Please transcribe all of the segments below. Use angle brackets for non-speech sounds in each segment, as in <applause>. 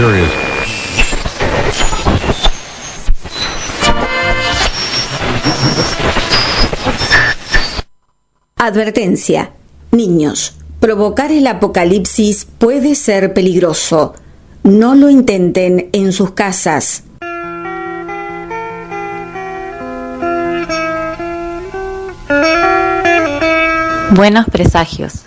serious. Advertencia. Niños, provocar el apocalipsis puede ser peligroso. No lo intenten en sus casas. Buenos presagios.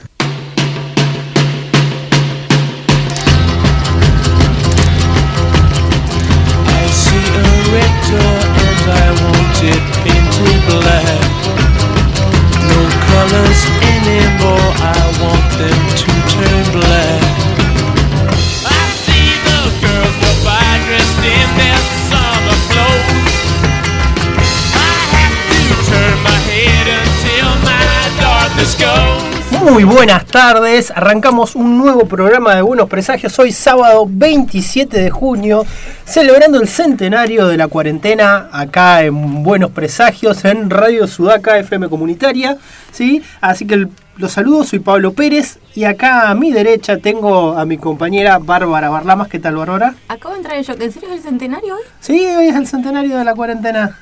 Muy buenas tardes, arrancamos un nuevo programa de Buenos Presagios, hoy sábado 27 de junio, celebrando el centenario de la cuarentena acá en Buenos Presagios, en Radio Sudaca FM Comunitaria, ¿sí? Así que el- los saludos, soy Pablo Pérez y acá a mi derecha tengo a mi compañera Bárbara Barlamas, ¿qué tal Bárbara? Acabo de entrar en shock. ¿En serio es el centenario hoy? Sí, hoy es el centenario de la cuarentena.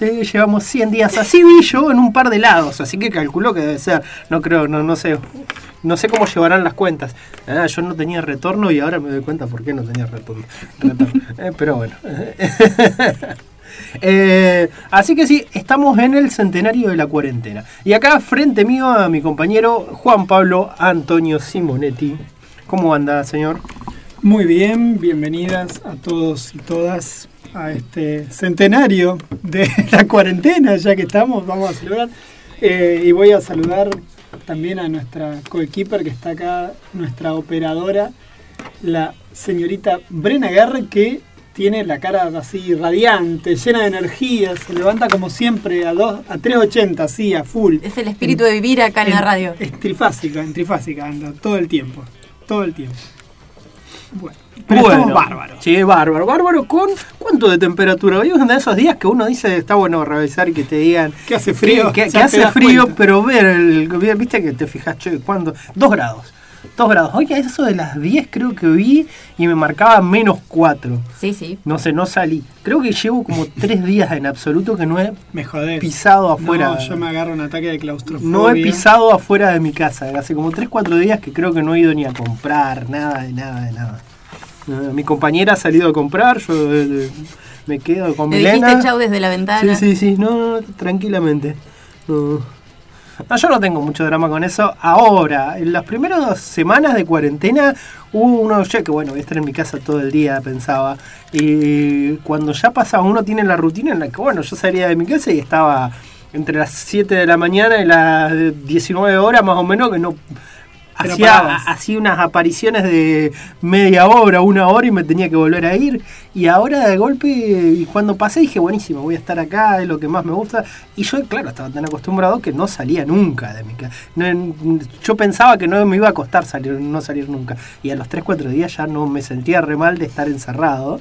Sí, llevamos 100 días. Así vi yo en un par de lados, así que calculo que debe ser. No creo, no, no sé. No sé cómo llevarán las cuentas. Ah, yo no tenía retorno y ahora me doy cuenta por qué no tenía retorno. <laughs> Eh, pero bueno. <laughs> Eh, así que sí, estamos en el centenario de la cuarentena. Y acá frente mío a mi compañero Juan Pablo Antonio Simonetti. ¿Cómo anda, señor? Muy bien, bienvenidas a todos y todas a este centenario de <laughs> la cuarentena, ya que estamos, vamos a celebrar. Eh, y voy a saludar también a nuestra coequiper que está acá, nuestra operadora, la señorita Brena Guerre, que tiene la cara así radiante, llena de energía, se levanta como siempre a, dos, a 3.80, así, a full. Es el espíritu de vivir acá en, la radio. Es trifásica, en trifásica anda, todo el tiempo, todo el tiempo. Bueno, pero estamos bárbaros. Sí, bárbaro. Bárbaro con cuánto de temperatura. Hoy es uno de esos días que uno dice, está bueno revisar y que te digan Que hace frío, Que, hace frío, cuenta. pero ver, el, viste que te fijas, che, ¿cuándo? Dos grados. Dos grados. Oye, eso de las 10 creo que vi y me marcaba menos 4. Sí, sí. No sé, no salí. Creo que llevo como tres días en absoluto que no he Me jodés. pisado afuera. No, yo me agarro un ataque de claustrofobia. No he pisado afuera de mi casa. Hace como 3, 4 días que creo que no he ido ni a comprar, nada, de nada, de nada. Eh, mi compañera ha salido a comprar, yo eh, me quedo con Le Milena. dijiste chau desde la ventana. Sí, sí, sí, no, no, tranquilamente. No. No, yo no tengo mucho drama con eso. Ahora, en las primeras semanas de cuarentena hubo uno, ya que bueno, voy a estar en mi casa todo el día, pensaba. Y cuando ya pasaba, uno tiene la rutina en la que, bueno, yo salía de mi casa y estaba entre las 7 de la mañana y las 19 horas más o menos, que no... Hacía, hacía unas apariciones de media hora, una hora y me tenía que volver a ir. Y ahora de golpe, y cuando pasé dije, buenísimo, voy a estar acá, es lo que más me gusta. Y yo, claro, estaba tan acostumbrado que no salía nunca de mi casa. No, yo pensaba que no me iba a costar salir, no salir nunca. Y a los 3, 4 días ya no me sentía re mal de estar encerrado.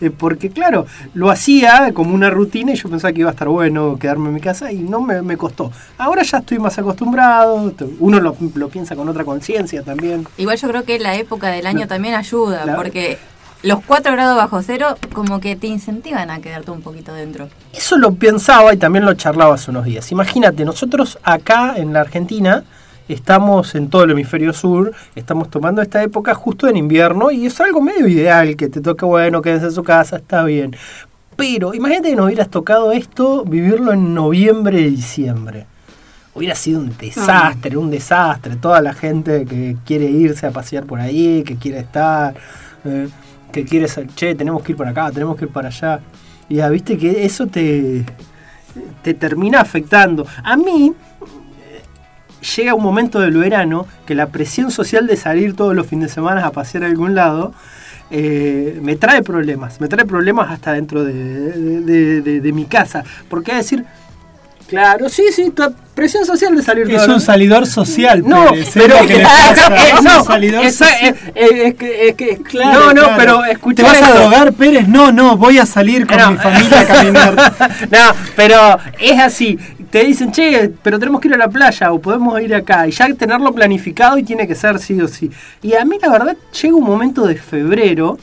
Eh, porque claro, lo hacía como una rutina y yo pensaba que iba a estar bueno quedarme en mi casa y no me, me costó. Ahora ya estoy más acostumbrado, uno lo, lo piensa con otra conciencia también. Igual yo creo que la época del año No. también ayuda, La- porque los 4 grados bajo cero como que te incentivan a quedarte un poquito dentro. Eso lo pensaba y también lo charlaba hace unos días. Imagínate, nosotros acá en la Argentina estamos en todo el hemisferio sur, estamos tomando esta época justo en invierno y es algo medio ideal que te toque, bueno, quedes en su casa, está bien. Pero imagínate que nos hubieras tocado esto, vivirlo en noviembre, diciembre. Hubiera sido un desastre, un desastre. Toda la gente que quiere irse a pasear por ahí, que quiere estar, eh, que quiere ser, che, tenemos que ir para acá, tenemos que ir para allá. Y ya viste que eso te, te termina afectando. A mí llega un momento del verano que la presión social de salir todos los fines de semana a pasear a algún lado eh, me trae problemas. Me trae problemas hasta dentro de, de- de- de- de mi casa. Porque a decir, claro, sí, sí, presión social de salir Es un salidor social, no, Pérez, pero que <laughs> es no, un salidor esa- social. es que- es que- Claro, no, no, claro. pero escucha ¿Te vas a drogar, Pérez? No, no, voy a salir con No. mi familia a caminar. <laughs> no, pero es así. te dicen, che, pero tenemos que ir a la playa o podemos ir acá. Y ya tenerlo planificado y tiene que ser sí o sí. Y a mí la verdad llega un momento de febrero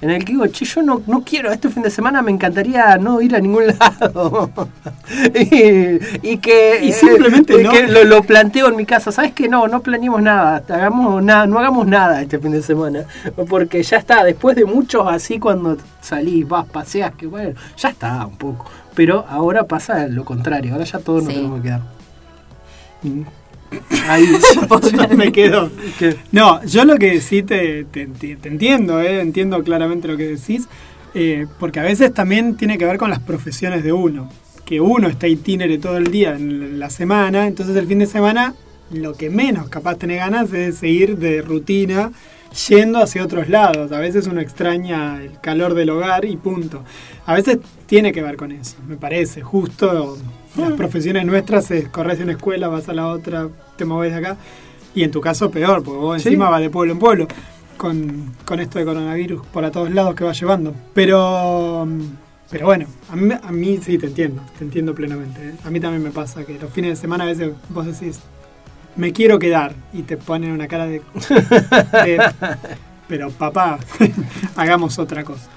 en el que digo, che, yo no, no quiero, este fin de semana me encantaría no ir a ningún <laughs> lado. <laughs> y, y que, Y simplemente eh, no. que lo, lo planteo en mi casa, ¿sabes que No, no planeemos nada, hagamos nada, no hagamos nada este fin de semana. Porque ya está, después de muchos así cuando salís, vas, paseas, que bueno, ya está un poco. Pero ahora pasa lo contrario, ahora ya todos nos Sí. tenemos que quedar. Mm. <laughs> Ahí. me quedo. que- No, yo lo que sí te, te, te- te entiendo, eh, entiendo claramente lo que decís, eh, porque a veces también tiene que ver con las profesiones de uno. Que uno está itinere todo el día en la semana, entonces el fin de semana lo que menos capaz tenés ganas es seguir de rutina yendo hacia otros lados. A veces uno extraña el calor del hogar y punto. A veces tiene que ver con eso, me parece. Justo las profesiones nuestras es corres de una escuela, vas a la otra, te moves de acá. Y en tu caso peor, porque vos Sí. encima vas de pueblo en pueblo con, con esto de coronavirus por a todos lados que va llevando. Pero, pero bueno, a mí, a mí sí te entiendo, te entiendo plenamente. ¿eh? A mí también me pasa que los fines de semana a veces vos decís, me quiero quedar y te ponen una cara de... de, <laughs> pero papá, <laughs> hagamos otra cosa.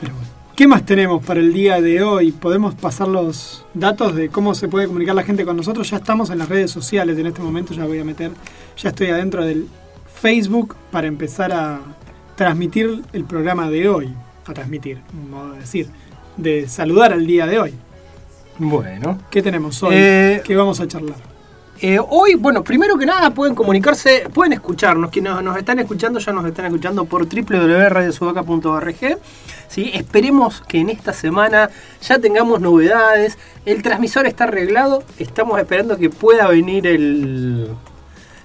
Pero bueno. ¿Qué más tenemos para el día de hoy? ¿Podemos pasar los datos de cómo se puede comunicar la gente con nosotros? Ya estamos en las redes sociales en este momento, ya voy a meter, ya estoy adentro del Facebook para empezar a transmitir el programa de hoy. A transmitir, un modo de decir, de saludar al día de hoy. Bueno. ¿Qué tenemos hoy? Eh, ¿Qué vamos a charlar? Eh, hoy, bueno, primero que nada pueden comunicarse, pueden escucharnos, quienes nos, están escuchando ya nos están escuchando por www.radiosudaca.org. ¿sí? Esperemos que en esta semana ya tengamos novedades. El transmisor está arreglado, estamos esperando que pueda venir el,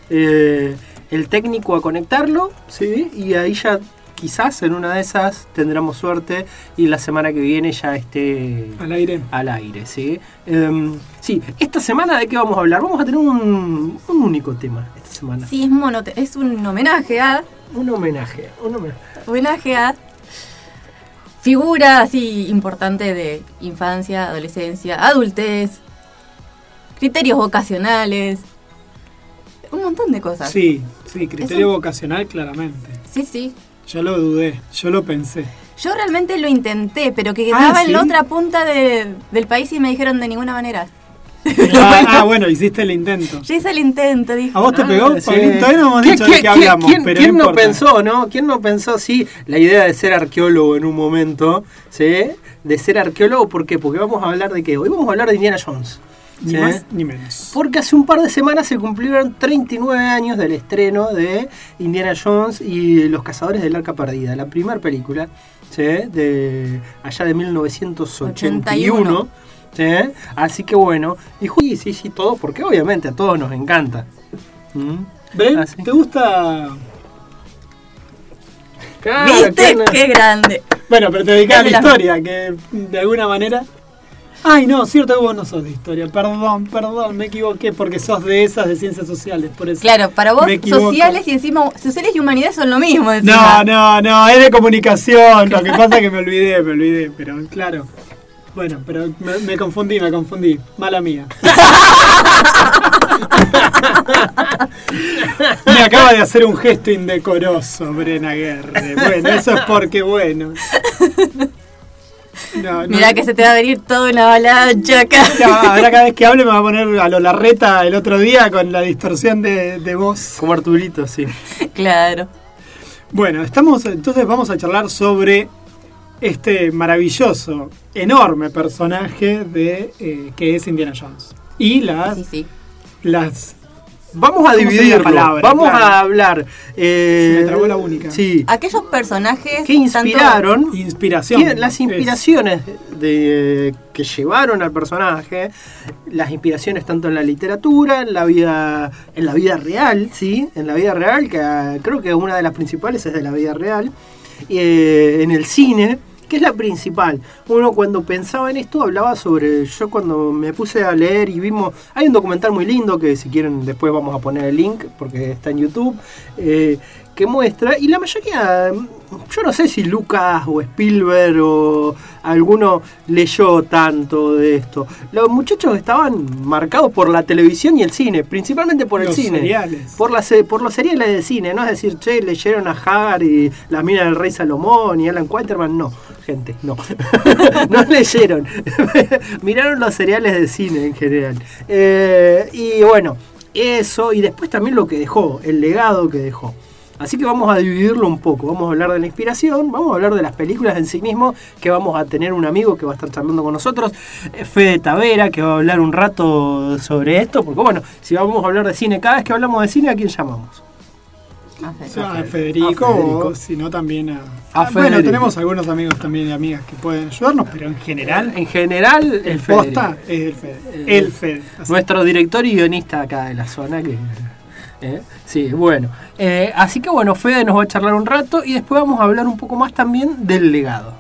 eh, el técnico a conectarlo, ¿sí? y ahí ya quizás en una de esas tendremos suerte y la semana que viene ya esté Al aire. al aire, ¿sí? Em, sí, esta semana de qué vamos a hablar? Vamos a tener un, un único tema esta semana. Sí, es monote es un homenaje a Un homenaje, un homenaje. homenaje a figura así importante de infancia, adolescencia, adultez, criterios vocacionales, un montón de cosas. Sí, sí, criterio vocacional claramente. Sí, sí. Yo lo dudé, yo lo pensé. Yo realmente lo intenté, pero que Ah, quedaba en la otra punta de- del país y me dijeron de ninguna manera. Ah, <laughs> ah, bueno, hiciste el intento. Yo hice el intento, dije. ¿A vos te "No". pegó? Sí. Todavía no hemos ¿Quién- dicho de qué hablamos, quién- pero quién no no pensó, no? ¿Quién no pensó, sí, la idea de ser arqueólogo en un momento, ¿sí? De ser arqueólogo, ¿por qué? Porque vamos a hablar de qué? Hoy vamos a hablar de Indiana Jones. Ni ¿sí? más ni menos. Porque hace un par de semanas se cumplieron 39 años del estreno de Indiana Jones y Los Cazadores del Arca Perdida, la primera película, ¿sí? de allá de 1981. ¿sí? Así que bueno, y sí, sí, sí, todo, porque obviamente a todos nos encanta. ¿Mm? Bren, Así. ¿te gusta...? Claro, ¿Viste? que no- ¡Qué grande! Bueno, pero te dedicas a la- historia, que de alguna manera... Ay, no, cierto que vos no sos de historia. Perdón, perdón, me equivoqué porque sos de esas de ciencias sociales, por eso. Claro, para vos sociales y encima sociales y humanidades son lo mismo. No, encima. no, no, es de comunicación. Lo que pasa es que me <laughs> olvidé, me olvidé, pero claro. Bueno, pero me, me confundí, me confundí. Mala mía. <laughs> me acaba de hacer un gesto indecoroso, Brena Guerre. Bueno, eso es porque, bueno. No, no. Mirá que se te va a venir toda una avalancha acá. No, ahora cada vez que hable me va a poner a lo Larreta el otro día con la distorsión de, de voz. Como Arturito, sí. claro. Bueno, estamos, entonces vamos a charlar sobre este maravilloso, enorme personaje de eh, que es Indiana Jones. Y las, Sí, sí. las Vamos a ¿Cómo sería la dividirlo. palabra? Vamos Claro. a hablar. eh, Se me trabó la única. Sí. Aquellos personajes Que tanto- inspiraron. inspiración. ¿Quién- Las es- inspiraciones de, que llevaron al personaje, las inspiraciones tanto en la literatura, en la vida, en la vida real, sí, en la vida real, que ah, creo que una de las principales es de la vida real, eh, en el cine, que es la principal. Uno cuando pensaba en esto hablaba sobre, yo cuando me puse a leer y vimos, hay un documental muy lindo que si quieren después vamos a poner el link porque está en YouTube, eh, que muestra, y la mayoría yo no sé si Lucas o Spielberg o alguno leyó tanto de esto. Los muchachos estaban marcados por la televisión y el cine, principalmente por el cine. seriales. Por, las, por los seriales de cine, no es decir, che, leyeron a Hagar y La mina del rey Salomón y Alan Quaterman, no, gente, no. <laughs> no leyeron. <laughs> Miraron los seriales de cine en general. Eh, y bueno, eso y después también lo que dejó, el legado que dejó. Así que vamos a dividirlo un poco. Vamos a hablar de la inspiración, vamos a hablar de las películas en sí mismo, que vamos a tener un amigo que va a estar charlando con nosotros, eh, Fede Tavera, que va a hablar un rato sobre esto, porque bueno, si vamos a hablar de cine, cada vez que hablamos de cine, ¿a quién llamamos? Sí. O sea, A a Fe- Federico, a Federico. o si no también a... A bueno, tenemos algunos amigos también y amigas que pueden ayudarnos, pero en general, En general, el, el Federico. posta es el Fede. Eh, El Fede. Nuestro director y guionista acá de la zona. Que, eh, sí, bueno. Eh, así que bueno, Fede nos va a charlar un rato y después vamos a hablar un poco más también del legado.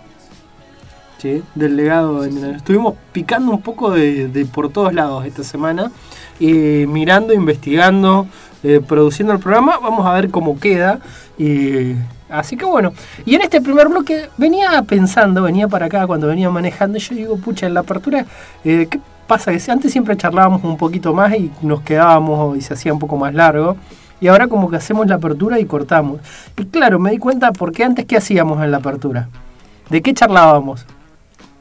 ¿Sí? Del legado. Estuvimos picando un poco de, de por todos lados esta semana. Y mirando, investigando, eh, produciendo el programa. Vamos a ver cómo queda. Y, así que bueno. Y en este primer bloque venía pensando, venía para acá cuando venía manejando. Yo digo, pucha, en la apertura, eh, ¿qué pasa? Que antes siempre charlábamos un poquito más y nos quedábamos y se hacía un poco más largo. Y ahora como que hacemos la apertura y cortamos. Y claro, me di cuenta porque antes qué hacíamos en la apertura. ¿De qué charlábamos?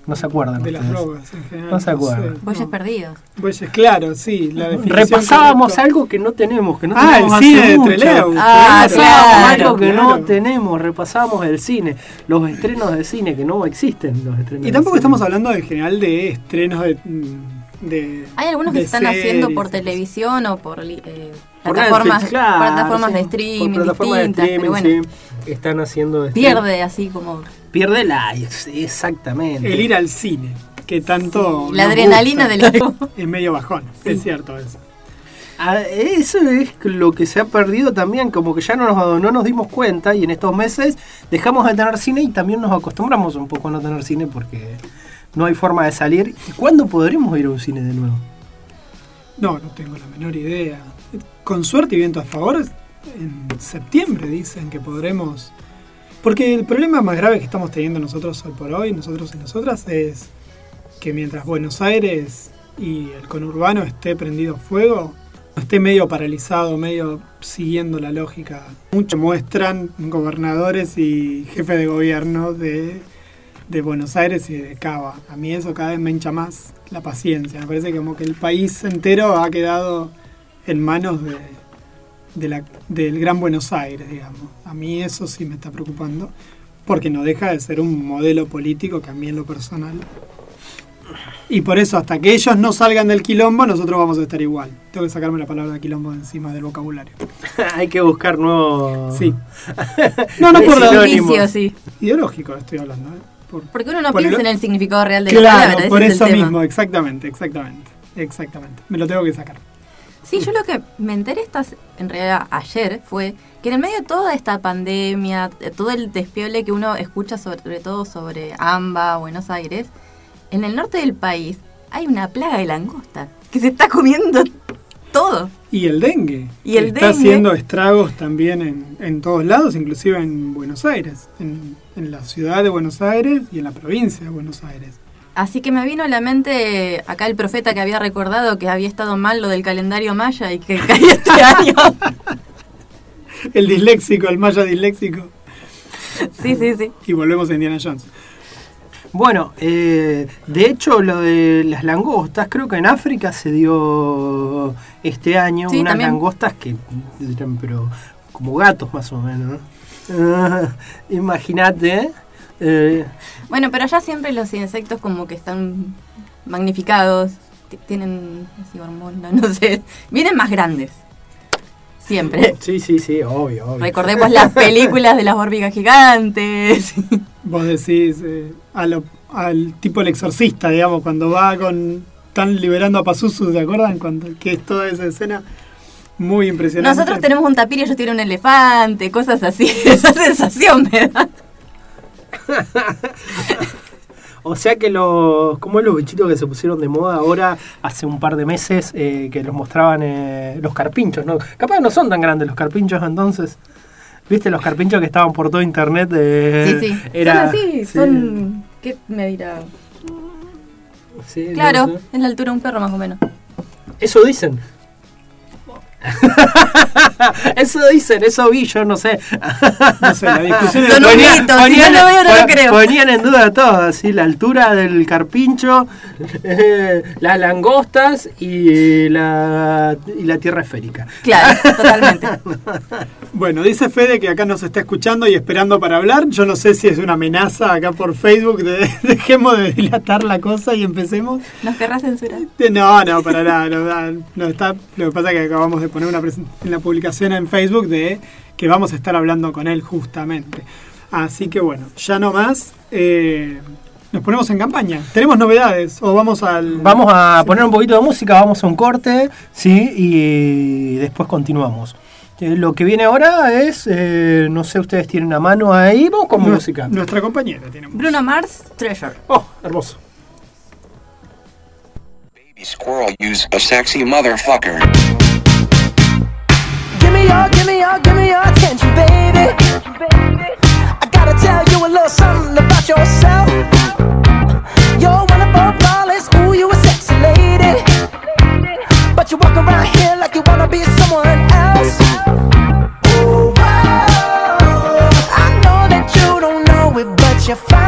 No se acuerdan. de las drogas en general. No se acuerdan. sé, Bueyes no. perdidos. Bueyes, claro, sí. La Repasábamos algo que no tenemos, que no Ah, tenemos el hace cine de mucho. Trelew. Ah, claro, algo que no tenemos, repasábamos el cine, los estrenos de cine que no existen los estrenos. Y tampoco de estamos hablando en general de estrenos de... mm, de Hay algunos que de están haciendo por televisión o por eh, Por plataformas, Netflix, claro, plataformas sí, de streaming plataformas de distintas, pero bueno, sí, están haciendo este- pierde así como pierde la exactamente. El ir al cine, que tanto... la adrenalina gusta. del equipo. Es medio bajón, es cierto eso. Ah, Eso es lo que se ha perdido también, como que ya no nos, no nos dimos cuenta y en estos meses dejamos de tener cine y también nos acostumbramos un poco a no tener cine porque no hay forma de salir. ¿Y cuándo podremos ir a un cine de nuevo? No, no tengo la menor idea. Con suerte y viento a favor, en septiembre dicen que podremos... Porque el problema más grave que estamos teniendo nosotros hoy por hoy, nosotros y nosotras, es que mientras Buenos Aires y el conurbano esté prendido fuego, esté medio paralizado, medio siguiendo la lógica. Mucho muestran gobernadores y jefes de gobierno de, de Buenos Aires y de Cava. A mí eso cada vez me hincha más la paciencia. Me parece como que el país entero ha quedado en manos de, de la- del Gran Buenos Aires, digamos. A mí eso sí me está preocupando, porque no deja de ser un modelo político que a mí en lo personal. Y por eso, hasta que ellos no salgan del quilombo, nosotros vamos a estar igual. Tengo que sacarme la palabra quilombo de encima del vocabulario. <laughs> hay que buscar nuevos... Sí. <laughs> No, no por Vicio, sí. ideológico estoy hablando. ¿eh? Por- Porque uno no por piensa el- en el significado real de la Claro, palabra, ese por es el eso tema. mismo, exactamente, exactamente. Exactamente. Me lo tengo que sacar. Sí, yo lo que me enteré estas, en realidad ayer fue que en el medio de toda esta pandemia, de todo el despiole que uno escucha sobre todo sobre AMBA, Buenos Aires, en el norte del país hay una plaga de langosta que se está comiendo todo. Y el dengue. Y el está dengue. haciendo estragos también en, en todos lados, inclusive en Buenos Aires, en, en la ciudad de Buenos Aires y en la provincia de Buenos Aires. Así que me vino a la mente acá el profeta que había recordado que había estado mal lo del calendario maya y que caía este <laughs> año. El disléxico, el maya disléxico. sí, sí, sí. Y volvemos a Indiana Jones. Bueno, eh, de hecho lo de las langostas, creo que en África se dio este año Sí, unas también. langostas que eran pero como gatos más o menos. ¿no? Ah, Imagínate. Eh, Bueno, pero allá siempre los insectos como que están magnificados, tienen así hormonas, <laughs> no sé, vienen más grandes. Siempre. sí, sí, sí, obvio, obvio. Recordemos las <laughs> películas de las hormigas gigantes. <laughs> Vos decís eh, a lo- al tipo el exorcista, digamos, cuando va con. Están liberando a Pazuzu, ¿te acuerdan? Cuando, que es toda esa escena muy impresionante. Nosotros tenemos un tapir y ellos tienen un elefante, cosas así. Esa sensación me da. <laughs> O sea que los, como los bichitos que se pusieron de moda ahora, hace un par de meses, eh, que los mostraban eh, los carpinchos, ¿no? Capaz no son tan grandes los carpinchos entonces. ¿Viste los carpinchos que estaban por todo internet? De, Sí, sí. Era, son así, sí. son... ¿Qué me dirá? Sí, no Claro, sé. es la altura de un perro más o menos. Eso dicen. <laughs> eso dicen, eso vi, yo no sé. No sé, la discusión es... Son un mito, si no lo veo, no lo creo. Ponían en duda todo, así, la altura del carpincho, eh, <laughs> las langostas y la, y la tierra esférica. Claro, totalmente. <laughs> Bueno, dice Fede que acá nos está escuchando y esperando para hablar. Yo no sé si es una amenaza acá por Facebook. de- dejemos de dilatar la cosa y empecemos. ¿Nos querrás censurar? Eh, No, no, para nada. No está, lo que pasa es que acabamos de poner una en la publicación en Facebook de que vamos a estar hablando con él justamente. Así que bueno, ya no más. eh, nos ponemos en campaña. ¿Tenemos novedades? ¿O vamos al.? Vamos a poner un poquito de música, vamos a un corte, ¿sí? Y después continuamos. Eh, Lo que viene ahora es, eh, no sé, ustedes tienen una mano ahí, vamos con Nu- música. Nuestra compañera tiene música. Bruno Mars, Treasure. Oh, hermoso. Baby squirrel use a sexy motherfucker. Your, give me your, give me your attention, baby. I gotta tell you a little something about yourself. You're one of our flawless, ooh, you a sexy lady. But you walk around here like you wanna be someone else. Ooh, wow. I know that you don't know it, but you're fine,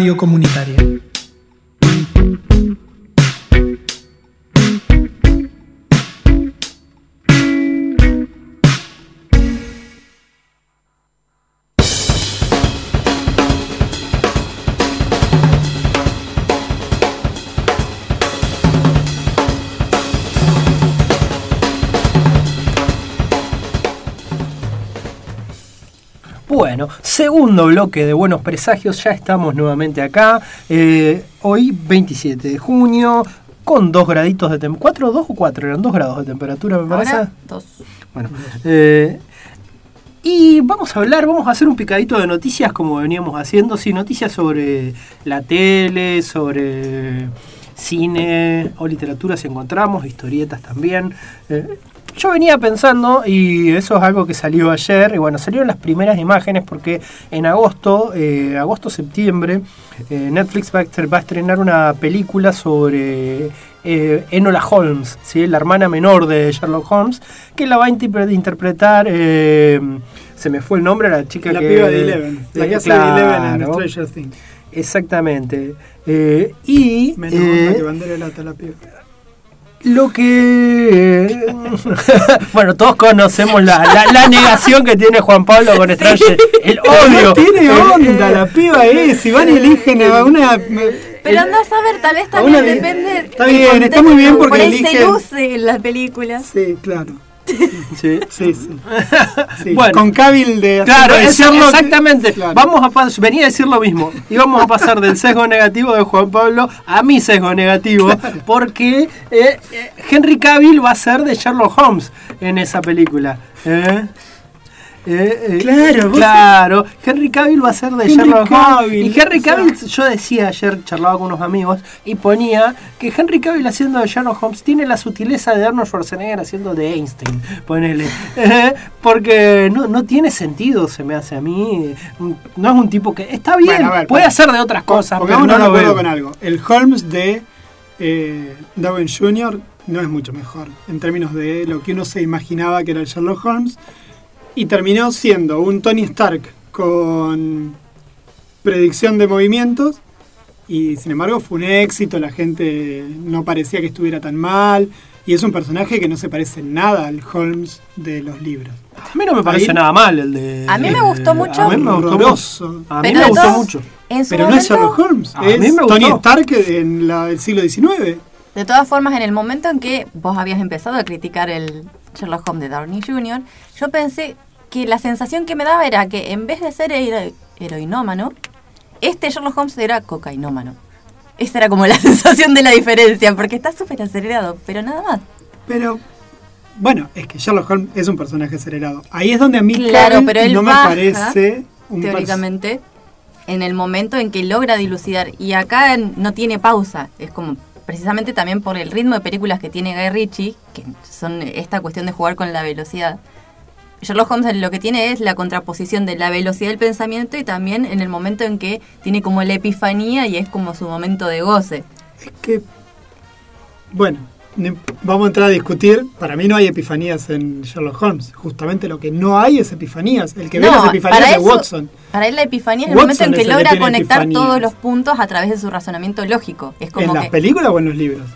Radio Comunitaria. Bloque de Buenos Presagios, ya estamos nuevamente acá. Eh, hoy, 27 de junio, con 2 graditos de temperatura. ¿4, 2 o 4? Eran 2 grados de temperatura, me parece. Ahora, dos. Bueno, eh, y vamos a hablar, vamos a hacer un picadito de noticias como veníamos haciendo, sí, noticias sobre la tele, sobre cine o literatura si encontramos, historietas también. Eh, yo venía pensando, y eso es algo que salió ayer, y bueno, salieron las primeras imágenes porque en agosto, eh, agosto-septiembre, eh, Netflix va a, estrenar una película sobre eh, Enola Holmes, ¿sí? la hermana menor de Sherlock Holmes, que la va a interpre- interpretar, se me fue el nombre, la chica La que... piba de Eleven. La que hace de Eleven en claro, Stranger Things. Exactamente. Eh, y... Menos eh, que bandera de lata la piba. Lo que. <laughs> bueno, todos conocemos la, la- la negación que tiene Juan Pablo con Stranger. El odio. No tiene onda, la piba es. Si van y eligen a una. Pero andás a ver, tal vez también depende. Está bien, está muy bien porque Por ahí se luce en la película. Sí, claro. Sí. Sí, sí. <laughs> Sí, Bueno. Con Cavill de. Claro, exactamente. Claro. Vamos a venía a decir lo mismo. Y vamos a pasar del sesgo negativo de Juan Pablo a mi sesgo negativo. Porque eh, eh, Henry Cavill va a ser de Sherlock Holmes en esa película. ¿eh? Eh, eh, Claro, vos- claro. Henry Cavill va a ser de Henry Sherlock Holmes. Y Henry o sea- Cavill, yo decía ayer, charlaba con unos amigos, y ponía que Henry Cavill haciendo de Sherlock Holmes tiene la sutileza de Arnold Schwarzenegger haciendo de Einstein. Ponele. <laughs> Eh, Porque no, no tiene sentido, se me hace a mí. No es un tipo que. Está bien, Bueno, a ver, puede para- hacer de otras cosas, pero Pongámonos no de lo acuerdo veo. con algo. El Holmes de eh, Dowen Jr. no es mucho mejor en términos de lo que uno se imaginaba que era el Sherlock Holmes. Y terminó siendo un Tony Stark con predicción de movimientos. Y sin embargo fue un éxito, la gente no parecía que estuviera tan mal. Y es un personaje que no se parece nada al Holmes de los libros. A mí no me parece Ahí- nada mal el de. A mí me el- gustó mucho. A mí me gustó mucho. Horroroso. A mí Pero me gustó mucho. No es Sherlock Holmes, A mí es Tony. Stark en la- del siglo XIX. De todas formas, en el momento en que vos habías empezado a criticar el Sherlock Holmes de Downey Jr., yo pensé que la sensación que me daba era que en vez de ser hero- heroinómano, este Sherlock Holmes era cocainómano. Esa era como la <laughs> sensación de la diferencia, porque está súper acelerado, pero nada más. Pero, bueno, es que Sherlock Holmes es un personaje acelerado. Ahí es donde a mí Claro, pero él no me baja, parece un teóricamente, en el momento en que logra dilucidar. Y acá no tiene pausa. Es como precisamente también por el ritmo de películas que tiene Guy Ritchie, que son esta cuestión de jugar con la velocidad. Sherlock Holmes lo que tiene es la contraposición de la velocidad del pensamiento y también en el momento en que tiene como la epifanía y es como su momento de goce. Es que, bueno, vamos a entrar a discutir. Para mí no hay epifanías en Sherlock Holmes. Justamente lo que no hay es epifanías. El que ve las epifanías es Watson. Para él la epifanía es el Watson momento en que logra conectar epifanías. todos los puntos a través de su razonamiento lógico. Es como ¿En que las películas o en los libros?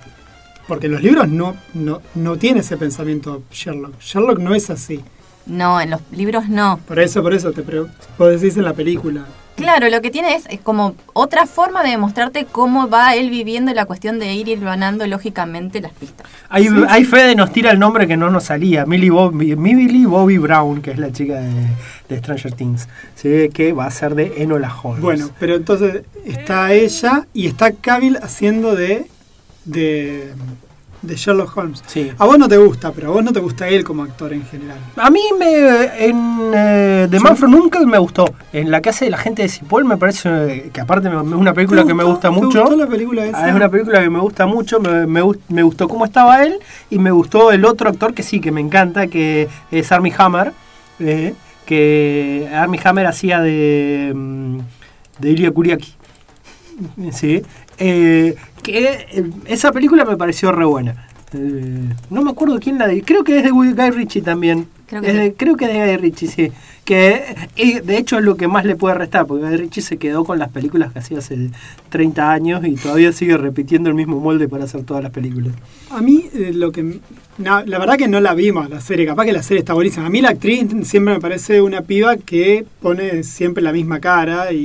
Porque en los libros no, no, no tiene ese pensamiento Sherlock. Sherlock no es así. no, en los libros no. Por eso, por eso te pre- vos decís en la película. Claro, lo que tiene es, es como otra forma de demostrarte cómo va él viviendo la cuestión de ir ganando lógicamente las pistas. Ahí, ahí Fede nos tira el nombre que no nos salía, Millie Bobby, Millie Bobby Brown, que es la chica de, de Stranger Things, ¿sí? que va a ser de Enola Holmes. Bueno, pero entonces está ella y está Cavill haciendo de, de, de Sherlock Holmes. Sí. A vos no te gusta, pero a vos no te gusta él como actor en general. A mí me, en eh, The Man from Uncle me gustó. En la que hace la gente de Cipoll me parece eh, que aparte es una película ¿Te que me gusta ¿Te mucho. gustó la película esa? Ah, es una película que me gusta mucho, me, me me gustó cómo estaba él y me gustó el otro actor que sí, que me encanta, que es Armie Hammer, eh, que Armie Hammer hacía de, mm, de Ilya Kuriaki. <laughs> Sí, eh, que eh, esa película me pareció re buena. Eh, no me acuerdo quién la di- creo que es de Guy Ritchie también. Creo que Es sí. de- creo que es de Guy Ritchie, sí. Que eh, de hecho es lo que más le puede restar, porque Guy Ritchie se quedó con las películas que hacía hace 30 años y todavía sigue repitiendo el mismo molde para hacer todas las películas. A mí eh, lo que... la verdad que no la vimos la serie, capaz que la serie está buenísima. A mí la actriz siempre me parece una piba que pone siempre la misma cara y,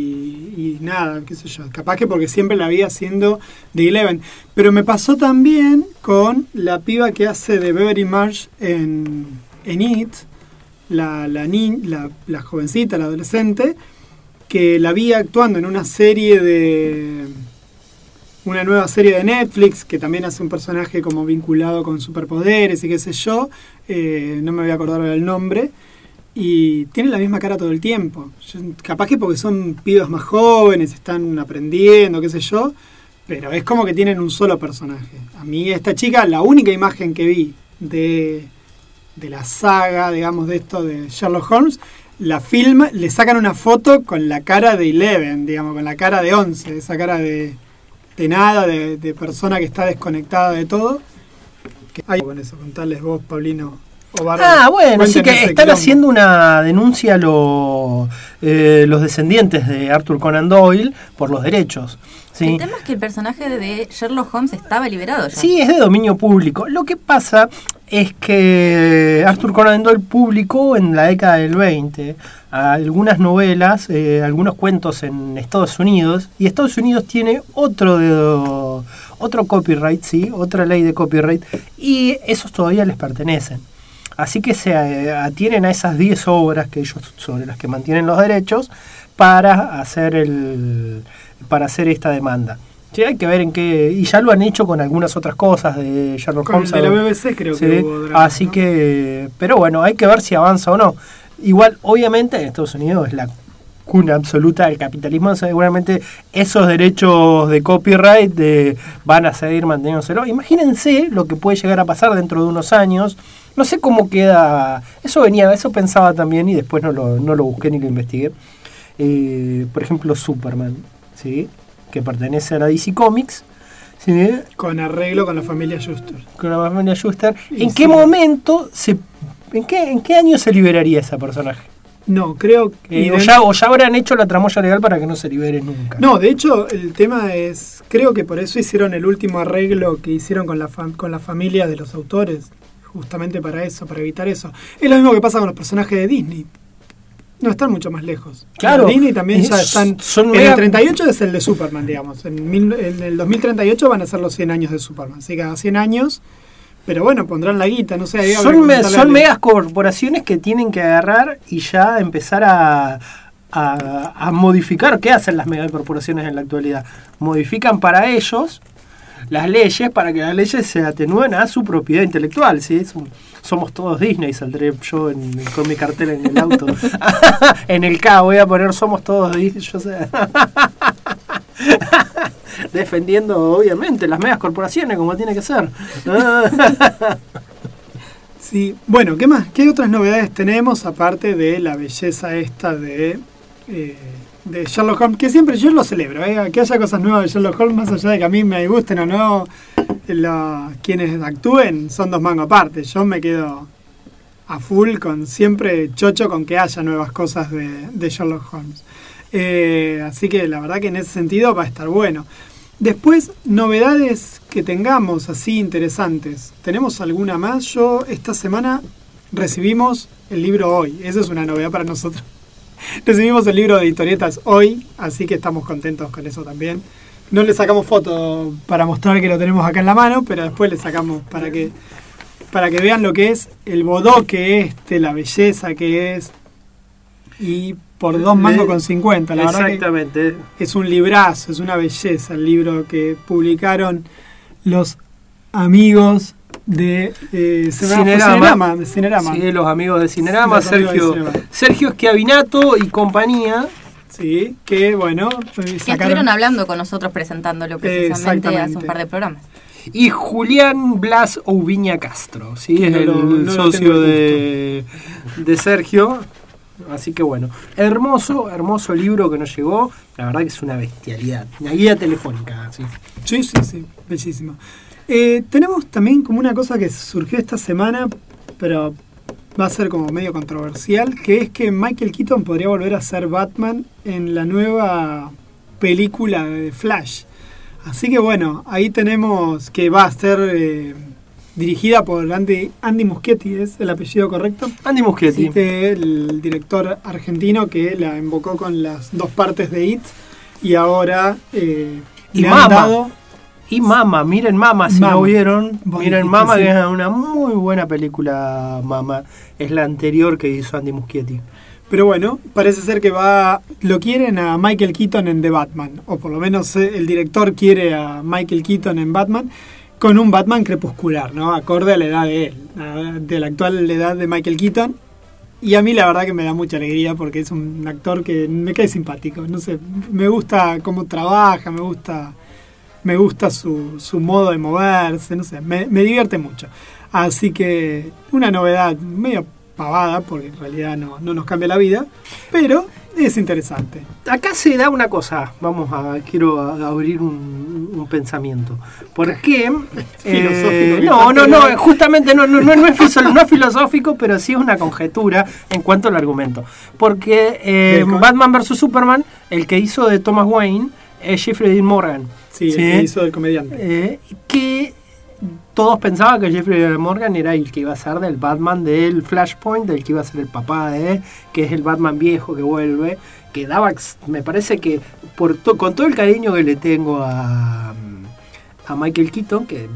y nada, qué sé yo. Capaz que porque siempre la vi haciendo de Eleven. Pero me pasó también con la piba que hace de Beverly Marsh en, en It, la, la, ni- la, la jovencita, la adolescente, que la vi actuando en una serie de una nueva serie de Netflix que también hace un personaje como vinculado con superpoderes y qué sé yo. eh, no me voy a acordar el nombre. Y tiene la misma cara todo el tiempo. Capaz que porque son pibes más jóvenes, están aprendiendo, qué sé yo. Pero es como que tienen un solo personaje. A mí esta chica, la única imagen que vi de, de la saga, digamos, de esto de Sherlock Holmes, la filma, le sacan una foto con la cara de Eleven, digamos, con la cara de Once, esa cara de, de nada, de, de persona que está desconectada de todo. Que hay con eso, contarles vos, Paulino. Ah, bueno, sí Cuéntenos que están quilombo. haciendo una denuncia lo- eh, los descendientes de Arthur Conan Doyle por los derechos. ¿sí? El tema es que el personaje de Sherlock Holmes estaba liberado ya. Sí, es de dominio público. Lo que pasa es que Arthur Conan Doyle publicó en la década del 20 algunas novelas, eh, algunos cuentos en Estados Unidos, y Estados Unidos tiene otro de, otro copyright, sí, otra ley de copyright, y esos todavía les pertenecen. Así que se eh, atienen a esas 10 obras que ellos sobre las que mantienen los derechos para hacer el para hacer esta demanda. Sí, hay que ver en qué y ya lo han hecho con algunas otras cosas de Sherlock Con Holmes. el de la. BBC creo Sí, que hubo drama, así ¿no? que pero bueno, hay que ver si avanza o no. Igual obviamente en Estados Unidos es la cuna absoluta del capitalismo, seguramente esos derechos de copyright de, van a seguir manteniéndoselo. Imagínense lo que puede llegar a pasar dentro de unos años. No sé cómo queda. Eso venía, eso pensaba también y después no lo, no lo busqué ni lo investigué. Eh, por ejemplo, Superman, ¿sí? que pertenece a la DC Comics. ¿sí? Con arreglo con la familia Schuster. con la familia Schuster. Y ¿En sí. qué momento se, en qué, en qué año se liberaría ese personaje? No, creo que... Eh, o, ya, o ya habrán hecho la tramoya legal para que no se libere nunca. No, de hecho, el tema es, creo que por eso hicieron el último arreglo que hicieron con la, fam- con la familia de los autores, justamente para eso, para evitar eso. Es lo mismo que pasa con los personajes de Disney. No están mucho más lejos. Claro. Los Disney también ya Es- están... son en el 38 es el de Superman, digamos. En, mil- en el 2038 van a ser los 100 años de Superman. Así que cada 100 años... Pero bueno, pondrán la guita, no sé. ahí son me- son megas corporaciones que tienen que agarrar y ya empezar a, a, a modificar. ¿Qué hacen las megacorporaciones en la actualidad? Modifican para ellos las leyes para que las leyes se atenúen a su propiedad intelectual. ¿sí? Somos todos Disney, saldré yo en- con mi cartela en el auto. <laughs> <laughs> en el K voy a poner somos todos Disney. Yo sé. <laughs> <laughs> Defendiendo, obviamente, las megas corporaciones como tiene que ser. <laughs> Sí, bueno, ¿qué más? ¿Qué otras novedades tenemos aparte de la belleza esta de, eh, de Sherlock Holmes? Que siempre yo lo celebro, ¿eh? que haya cosas nuevas de Sherlock Holmes, más allá de que a mí me gusten o no, la- quienes actúen son dos mangos aparte. Yo me quedo a full con siempre chocho con que haya nuevas cosas de, de Sherlock Holmes. Eh, así que la verdad que en ese sentido va a estar bueno. Después, novedades que tengamos así interesantes. ¿Tenemos alguna más? Yo esta semana recibimos el libro hoy. Esa es una novedad para nosotros. <laughs> Recibimos el libro de historietas hoy, así que estamos contentos con eso también. No le sacamos foto para mostrar que lo tenemos acá en la mano, pero después le sacamos para que para que vean lo que es el bodó que es, este, la belleza que es. Y por dos mangos con 50, la verdad que Exactamente. es un librazo, es una belleza el libro que publicaron los amigos de eh, Cinerama. Cinerama, de Cinerama. Sí, los amigos de Cinerama, Los amigos de Sergio. Sergio Schiavinato y compañía. Sí, que bueno, Que sacaron- estuvieron hablando con nosotros presentándolo precisamente hace Exactamente. un par de programas. Y Julián Blas Oubiña Castro, ¿sí? Que es no el no socio de, de Sergio. Así que bueno, hermoso, hermoso libro que nos llegó. La verdad que es una bestialidad. Una guía telefónica, sí. Sí, sí, sí, bellísimo. Eh, tenemos también como una cosa que surgió esta semana, pero va a ser como medio controversial, que es que Michael Keaton podría volver a ser Batman en la nueva película de Flash. Así que bueno, ahí tenemos que va a ser eh, dirigida por Andy, Andy Muschietti, ¿es el apellido correcto? Andy Muschietti. Sí, el director argentino que la invocó con las dos partes de It y ahora eh, Y le Mama. han dado Y Mama, miren Mama si Mama. no vieron. Miren Mama, sí. que es una muy buena película, Mama. Es la anterior que hizo Andy Muschietti. Pero bueno, parece ser que va lo quieren a Michael Keaton en The Batman, o por lo menos eh, el director quiere a Michael Keaton en Batman, con un Batman crepuscular, ¿no? Acorde a la edad de él, de la actual edad de Michael Keaton. Y a mí la verdad que me da mucha alegría porque es un actor que me cae simpático, no sé, me gusta cómo trabaja, me gusta me gusta su, su modo de moverse, no sé, me, me divierte mucho. Así que una novedad medio pavada, porque en realidad no, no nos cambia la vida, pero es interesante. Acá se da una cosa, vamos a, quiero abrir un, un pensamiento. ¿Por qué? <laughs> Filosófico eh, no, no, no, justamente no, no, no, no es, <laughs> no es filosófico, pero sí es una conjetura en cuanto al argumento. Porque eh, Batman vs. Superman, el que hizo de Thomas Wayne, es Jeffrey Dean Morgan. Sí, el que hizo del comediante. Eh, que todos pensaban que Jeffrey Morgan era el que iba a ser del Batman del Flashpoint, del que iba a ser el papá de, que es el Batman viejo que vuelve, que daba, me parece que por con todo el cariño que le tengo a, a Michael Keaton, que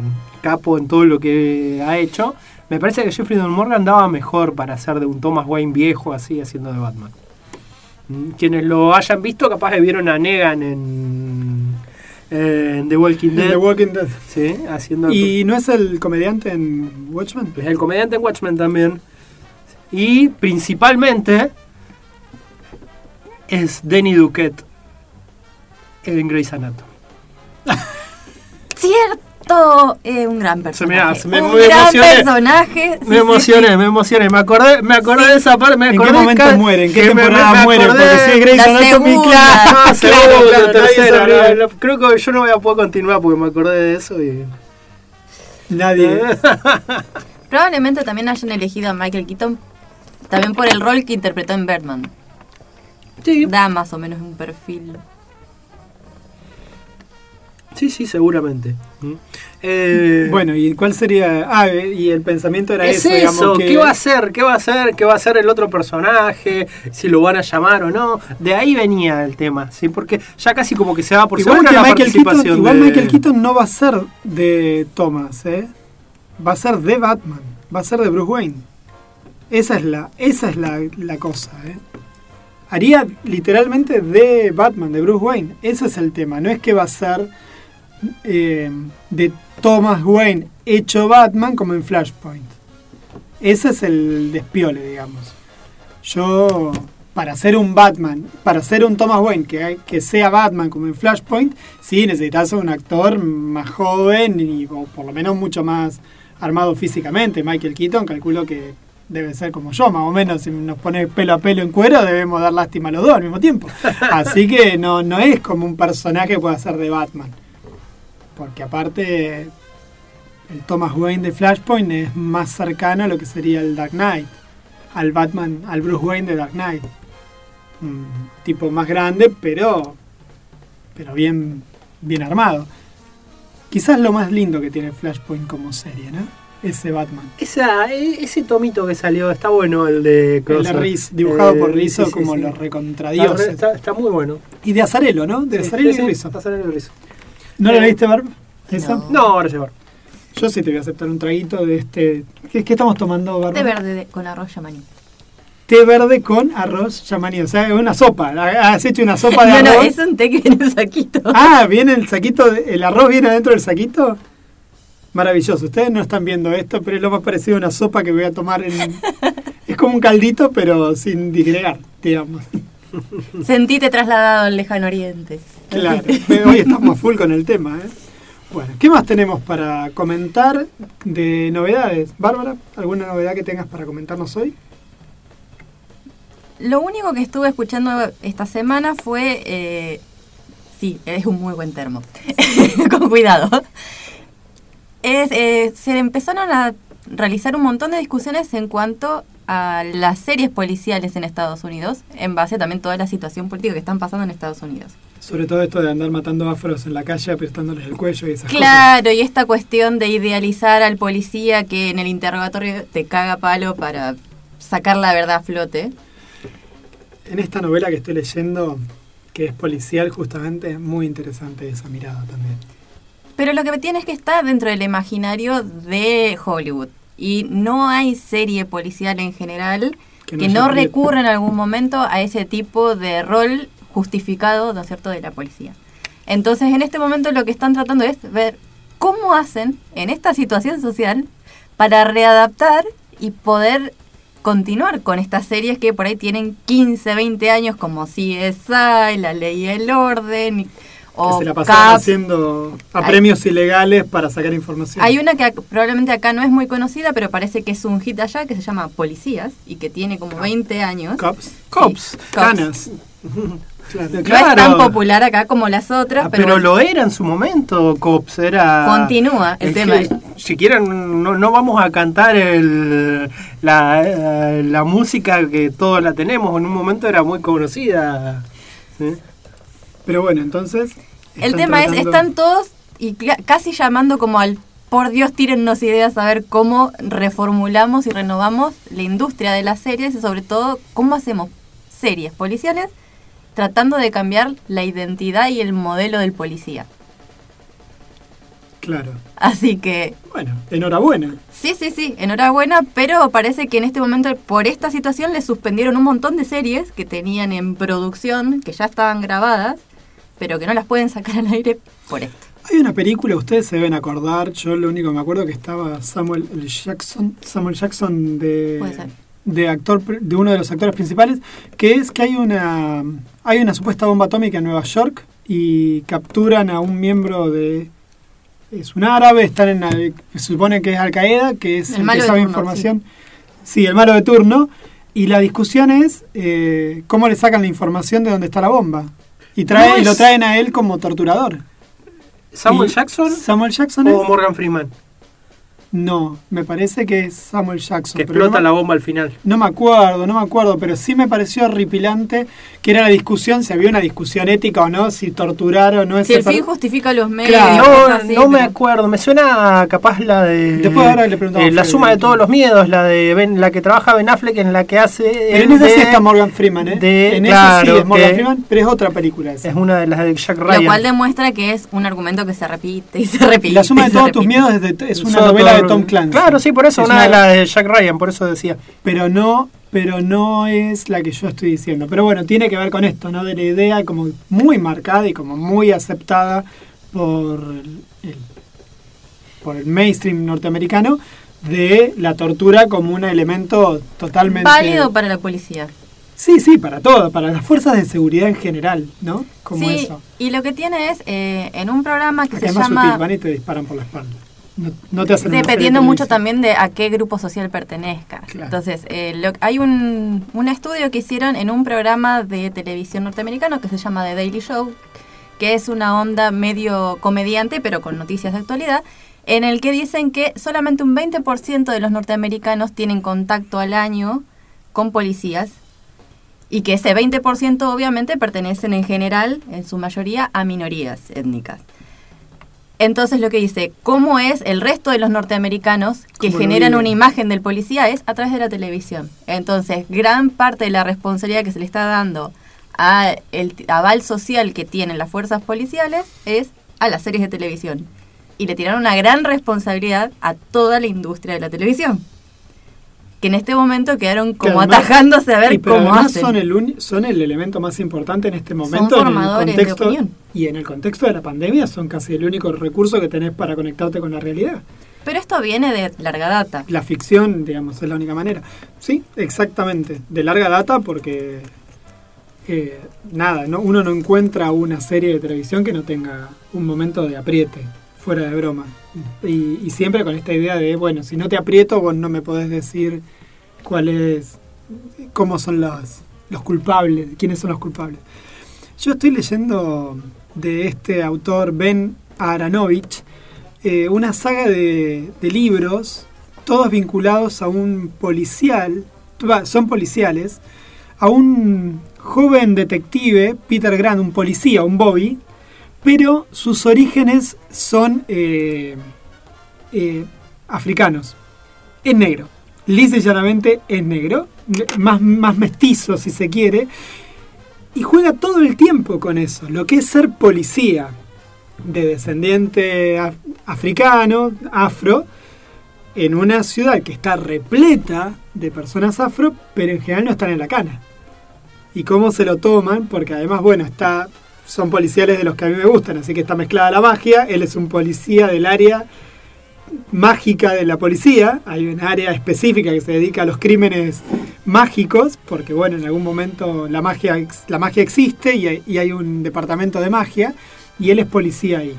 capo en todo lo que ha hecho, me parece que Jeffrey Morgan daba mejor para hacer de un Thomas Wayne viejo así haciendo de Batman. Mm, Quienes lo hayan visto, capaz que vieron a Negan en, eh, en The Walking En Dead. The Walking Dead. Sí, haciendo ¿Y no es el comediante en Watchmen? es el comediante en Watchmen también. Y principalmente es Denny Duquette en Grey's Anatomy. <laughs> Cierto, eh, un gran Se personaje. me- se me- un me gran emocioné. personaje. sí, Me sí, emocioné, sí. me emocioné. Me acordé, me acordé de esa parte. Me ¿En acordé qué momento muere? ¿En qué que temporada me- muere? Porque si es Grey's Anatomy, segunda. claro. <laughs> No, Claro, claro, no, creo que yo no voy a poder continuar porque me acordé de eso y. Nadie. <laughs> Probablemente también hayan elegido a Michael Keaton también por el rol que interpretó en Birdman. Sí, Da más o menos un perfil. Sí, sí, seguramente. Mm. Eh, Bueno, ¿y cuál sería? Ah, eh, y el pensamiento era es eso, eso, digamos. que- ¿qué va a hacer? ¿Qué va a hacer? ¿Qué va a hacer el otro personaje? Si lo van a llamar o no. De ahí venía el tema, ¿sí? Porque ya casi como que se va por Igual segura la Michael Keaton, igual de- Michael Keaton no va a ser de Thomas, ¿eh? Va a ser de Batman, va a ser de Bruce Wayne. Esa es la, esa es la, la cosa, ¿eh? Haría literalmente de Batman, de Bruce Wayne. Ese es el tema. No es que va a ser eh, de Thomas Wayne hecho Batman como en Flashpoint. Ese es el despiole, digamos. Yo, para ser un Batman, para ser un Thomas Wayne que, que sea Batman como en Flashpoint, sí necesitas un actor más joven y o por lo menos mucho más armado físicamente. Michael Keaton, calculo que debe ser como yo, más o menos. Si nos pone pelo a pelo en cuero, debemos dar lástima a los dos al mismo tiempo. <laughs> Así que no, no es como un personaje pueda ser de Batman. Porque aparte, el Thomas Wayne de Flashpoint es más cercano a lo que sería el Dark Knight, al Batman, al Bruce Wayne de Dark Knight. Un tipo más grande, pero, pero bien, bien armado. Quizás lo más lindo que tiene Flashpoint como serie, ¿no? Ese Batman. Esa, e- ese tomito que salió está bueno, el de El Crosser. de Riz, dibujado Eh, por Rizzo sí, sí, como sí. los recontradioses. está, está muy bueno. Y de Azarelo, ¿no? De Azarelo y Rizzo. Azarelo y Rizzo. ¿No la leíste, Barb? ¿Esa? No. No, ahora llevar. Yo sí te voy a aceptar un traguito de este. ¿Qué, qué estamos tomando, Barb? Té verde de- con arroz yamaní. Té verde con arroz yamaní. O sea, una sopa. Has hecho una sopa de <laughs> No, arroz. no, es un té que viene en saquito. Ah, viene el saquito. de- ¿El arroz viene dentro del saquito? Maravilloso. Ustedes no están viendo esto, pero es lo más parecido a una sopa que voy a tomar en. <laughs> Es como un caldito, pero sin disgregar, digamos. Sentite trasladado al lejano oriente. Claro. <laughs> Hoy estamos a full con el tema, ¿eh? Bueno, ¿qué más tenemos para comentar de novedades? Bárbara, ¿alguna novedad que tengas para comentarnos hoy? Lo único que estuve escuchando esta semana fue. eh, sí, es un muy buen termo. <laughs> Con cuidado. Es, eh, se empezaron a realizar un montón de discusiones en cuanto a las series policiales en Estados Unidos, en base también a toda la situación política que están pasando en Estados Unidos. Sobre todo esto de andar matando afros en la calle, apretándoles el cuello y esas cosas. Claro, y esta cuestión de idealizar al policía que en el interrogatorio te caga palo para sacar la verdad a flote. En esta novela que estoy leyendo, que es policial justamente, muy interesante esa mirada también. Pero lo que tiene es que está dentro del imaginario de Hollywood. Y no hay serie policial en general Que que no no, se apriete. recurra en algún momento a ese tipo de rol justificado, ¿no es cierto?, de la policía. Entonces, en este momento lo que están tratando es ver cómo hacen en esta situación social para readaptar y poder continuar con estas series que por ahí tienen 15, 20 años como CSI, La Ley y el Orden y- Que o se la Cops. haciendo a Hay- premios ilegales para sacar información. Hay una que probablemente acá no es muy conocida, pero parece que es un hit allá, que se llama Policías y que tiene como 20 años. Cops. Cops. Canas. <laughs> Claro. No es tan popular acá como las otras, Ah, pero, pero lo era en su momento, Cops. Era. Continúa el Es tema. que, si quieren, no, no vamos a cantar el, la, eh, la música que todos la tenemos. En un momento era muy conocida. ¿sí? Pero bueno, entonces. el tema es, están todos y cla- casi llamando como al, por Dios, tírennos ideas a ver cómo reformulamos y renovamos la industria de las series y sobre todo cómo hacemos series policiales tratando de cambiar la identidad y el modelo del policía. Claro. Así que Bueno, enhorabuena. Sí, sí, sí, enhorabuena, pero parece que en este momento, por esta situación, le suspendieron un montón de series que tenían en producción, que ya estaban grabadas, pero que no las pueden sacar al aire por esto. Hay una película, ustedes se deben acordar, yo lo único que me acuerdo que estaba Samuel. Jackson, Samuel Jackson de, Puede ser. De actor de uno de los actores principales, que es que hay una hay una supuesta bomba atómica en Nueva York y capturan a un miembro de es un árabe, están en al- se supone que es Al Qaeda, que es El el, que malo de sabe turno, información. Sí. el malo de turno. Y la discusión es eh, cómo le sacan la información de dónde está la bomba. Y, trae, No y lo traen a él como torturador. ¿Samuel Y- Jackson Samuel Jackson o es- Morgan Freeman? No, me parece que es Samuel Jackson. Que pero explota no, la me- bomba al final. no me acuerdo, no me acuerdo, pero sí me pareció horripilante que era la discusión, si había una discusión ética o no, si torturar o no Si ese el fin justifica los medios, Claro. No, cosas así, no me acuerdo, me suena capaz la de. Después ahora le preguntamos eh, La suma de todos los miedos, la de ben, la que trabaja Ben Affleck, en la que hace. Pero en esa sí está Morgan Freeman, ¿eh? de- en claro, esa sí es Morgan que Freeman, pero es otra película esa. Es una de las de Jack Ryan. Lo cual demuestra que es un argumento que se repite y se repite. La suma de todos tus miedos es, de- es una novela de Tom Clancy. Claro, sí, por eso, Es una, de las de Jack Ryan, por eso decía. pero no pero no es la que yo estoy diciendo. Pero bueno, tiene que ver con esto, ¿no? De la idea como muy marcada y como muy aceptada por el, el- por el mainstream norteamericano de la tortura como un elemento totalmente Válido para la policía. Sí, sí, para todo, para las fuerzas de seguridad en general, ¿no? Como sí, eso. y lo que tiene es, eh, en un programa que se es más llama... sutil, van y te disparan por la espalda. No, no te hacen una serie Dependiendo de mucho también de a qué grupo social pertenezca. Claro. Entonces, eh, lo- hay un, un estudio que hicieron en un programa de televisión norteamericano que se llama The Daily Show, que es una onda medio comediante, pero con noticias de actualidad, en el que dicen que solamente un 20% de los norteamericanos tienen contacto al año con policías y que ese 20% obviamente pertenecen en general, en su mayoría, a minorías étnicas. Entonces lo que dice, ¿cómo es el resto de los norteamericanos que ¿Cómo lo generan una imagen del policía? Es a través de la televisión. Entonces, gran parte de la responsabilidad que se le está dando a el aval social que tienen las fuerzas policiales es a las series de televisión. Y le tiraron una gran responsabilidad a toda la industria de la televisión. Que en este momento quedaron como además- atajándose a ver pero cómo hacen. son el son el elemento más importante en este momento en el de contexto opinión. y en el contexto de la pandemia son casi el único recurso que tenés para conectarte con la realidad. Pero esto viene de larga data. La ficción, digamos, es la única manera. Sí, exactamente, de larga data porque eh, nada, no, uno no encuentra una serie de televisión que no tenga un momento de apriete, fuera de broma. Y, siempre con esta idea de, bueno, si no te aprieto, vos no me podés decir cuál es, cómo son los, los culpables, quiénes son los culpables. Yo estoy leyendo de este autor Ben Aranovich eh, una saga de, de libros, todos vinculados a un policial, son policiales, a un joven detective, Peter Grant, un policía, un Bobby, pero sus orígenes son eh, eh, africanos. Es negro. Lisa llanamente es negro, más, más mestizo si se quiere, y juega todo el tiempo con eso, lo que es ser policía. de descendiente af- africano, afro, en una ciudad que está repleta de personas afro, pero en general no están en la cana. Y cómo se lo toman, porque además, bueno, está son policiales de los que a mí me gustan, así que está mezclada la magia. Él es un policía del área mágica de la policía. Hay un área específica que se dedica a los crímenes mágicos, porque bueno, en algún momento la magia, la magia existe y hay, y hay un departamento de magia, y él es policía ahí.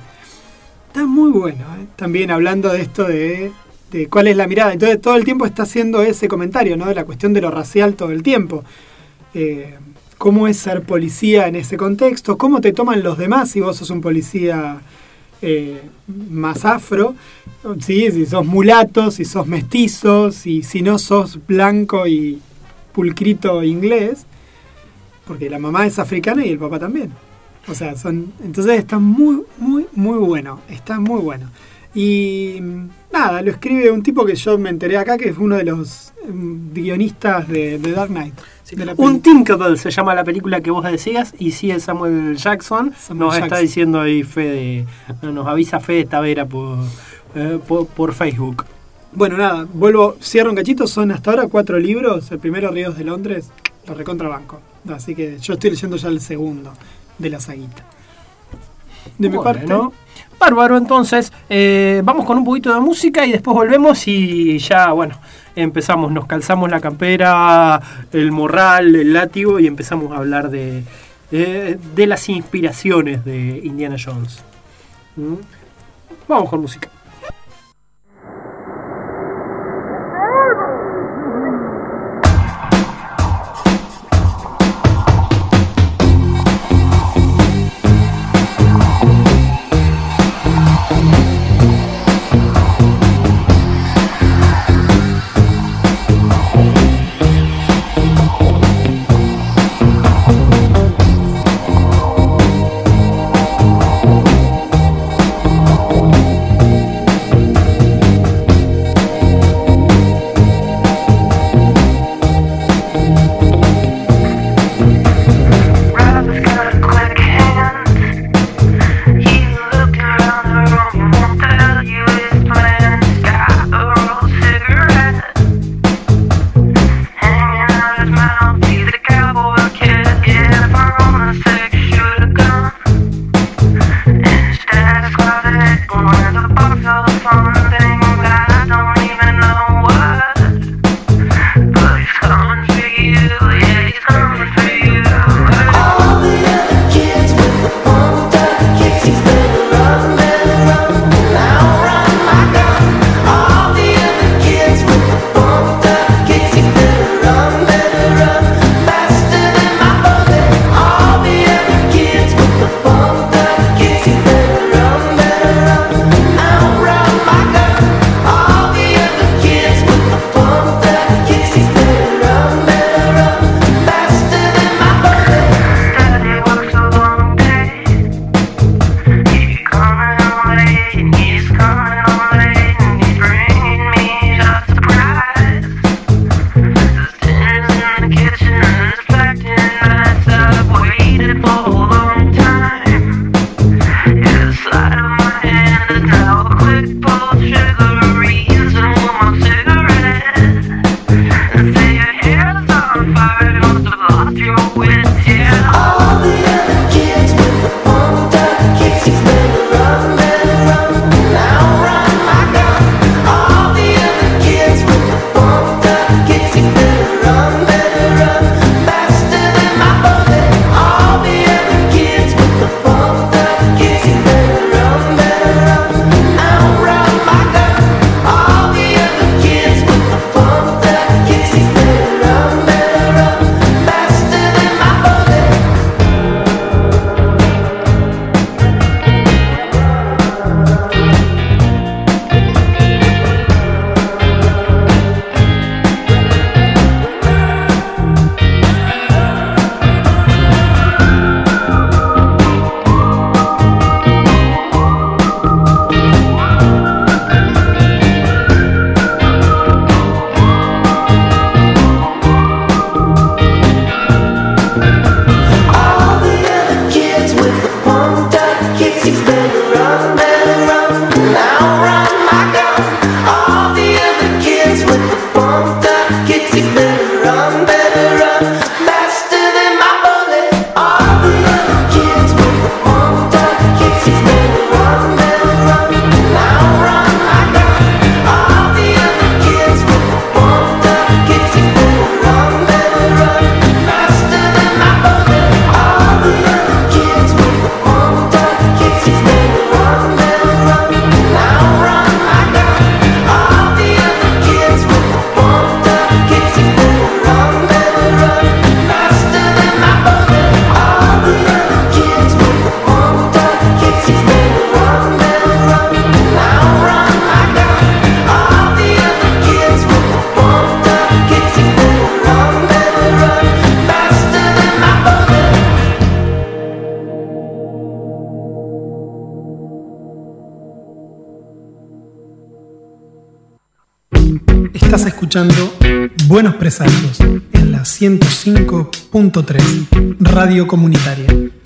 Está muy bueno, ¿eh? también hablando de esto de, de cuál es la mirada. Entonces todo el tiempo está haciendo ese comentario, ¿no? De la cuestión de lo racial todo el tiempo. Eh, ¿Cómo es ser policía en ese contexto? ¿Cómo te toman los demás si vos sos un policía eh, más afro? ¿Sí? Si sos mulato, si sos mestizo, si, si no sos blanco y pulcrito inglés, porque la mamá es africana y el papá también. O sea, son. Entonces está muy, muy, muy bueno. Está muy bueno. Y nada, lo escribe un tipo que yo me enteré acá, que es uno de los mm, guionistas de Dark Knight. Un. Tinkable se llama la película que vos decías y sí es Samuel Jackson. Samuel nos está diciendo ahí Fede, nos avisa Fede Tavera por, eh, por, por Facebook. Bueno, nada, vuelvo, cierro un cachito, son hasta ahora cuatro libros. El primero, Ríos de Londres, lo recontrabanco. Así que yo estoy leyendo ya el segundo de la saguita. De mi parte, Bárbaro, entonces eh, vamos con un poquito de música y después volvemos y ya, bueno, empezamos, nos calzamos la campera, el morral, el látigo y empezamos a hablar de, de, las inspiraciones de Indiana Jones. ¿Mm? Vamos con música. 105.3 Radio Comunitaria.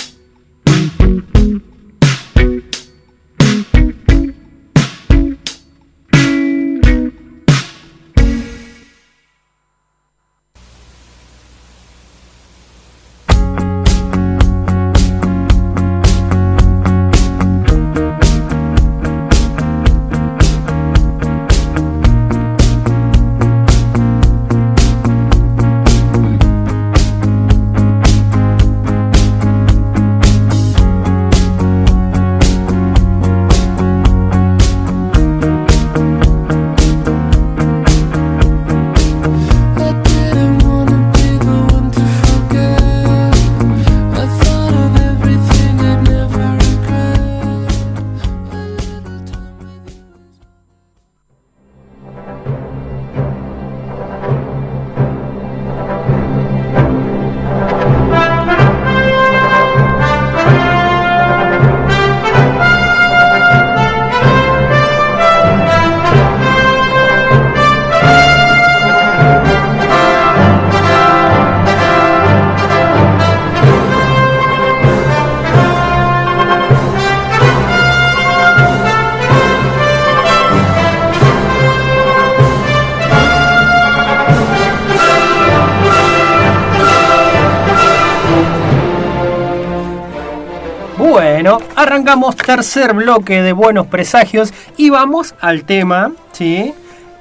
Arrancamos tercer bloque de Buenos Presagios y vamos al tema, ¿sí?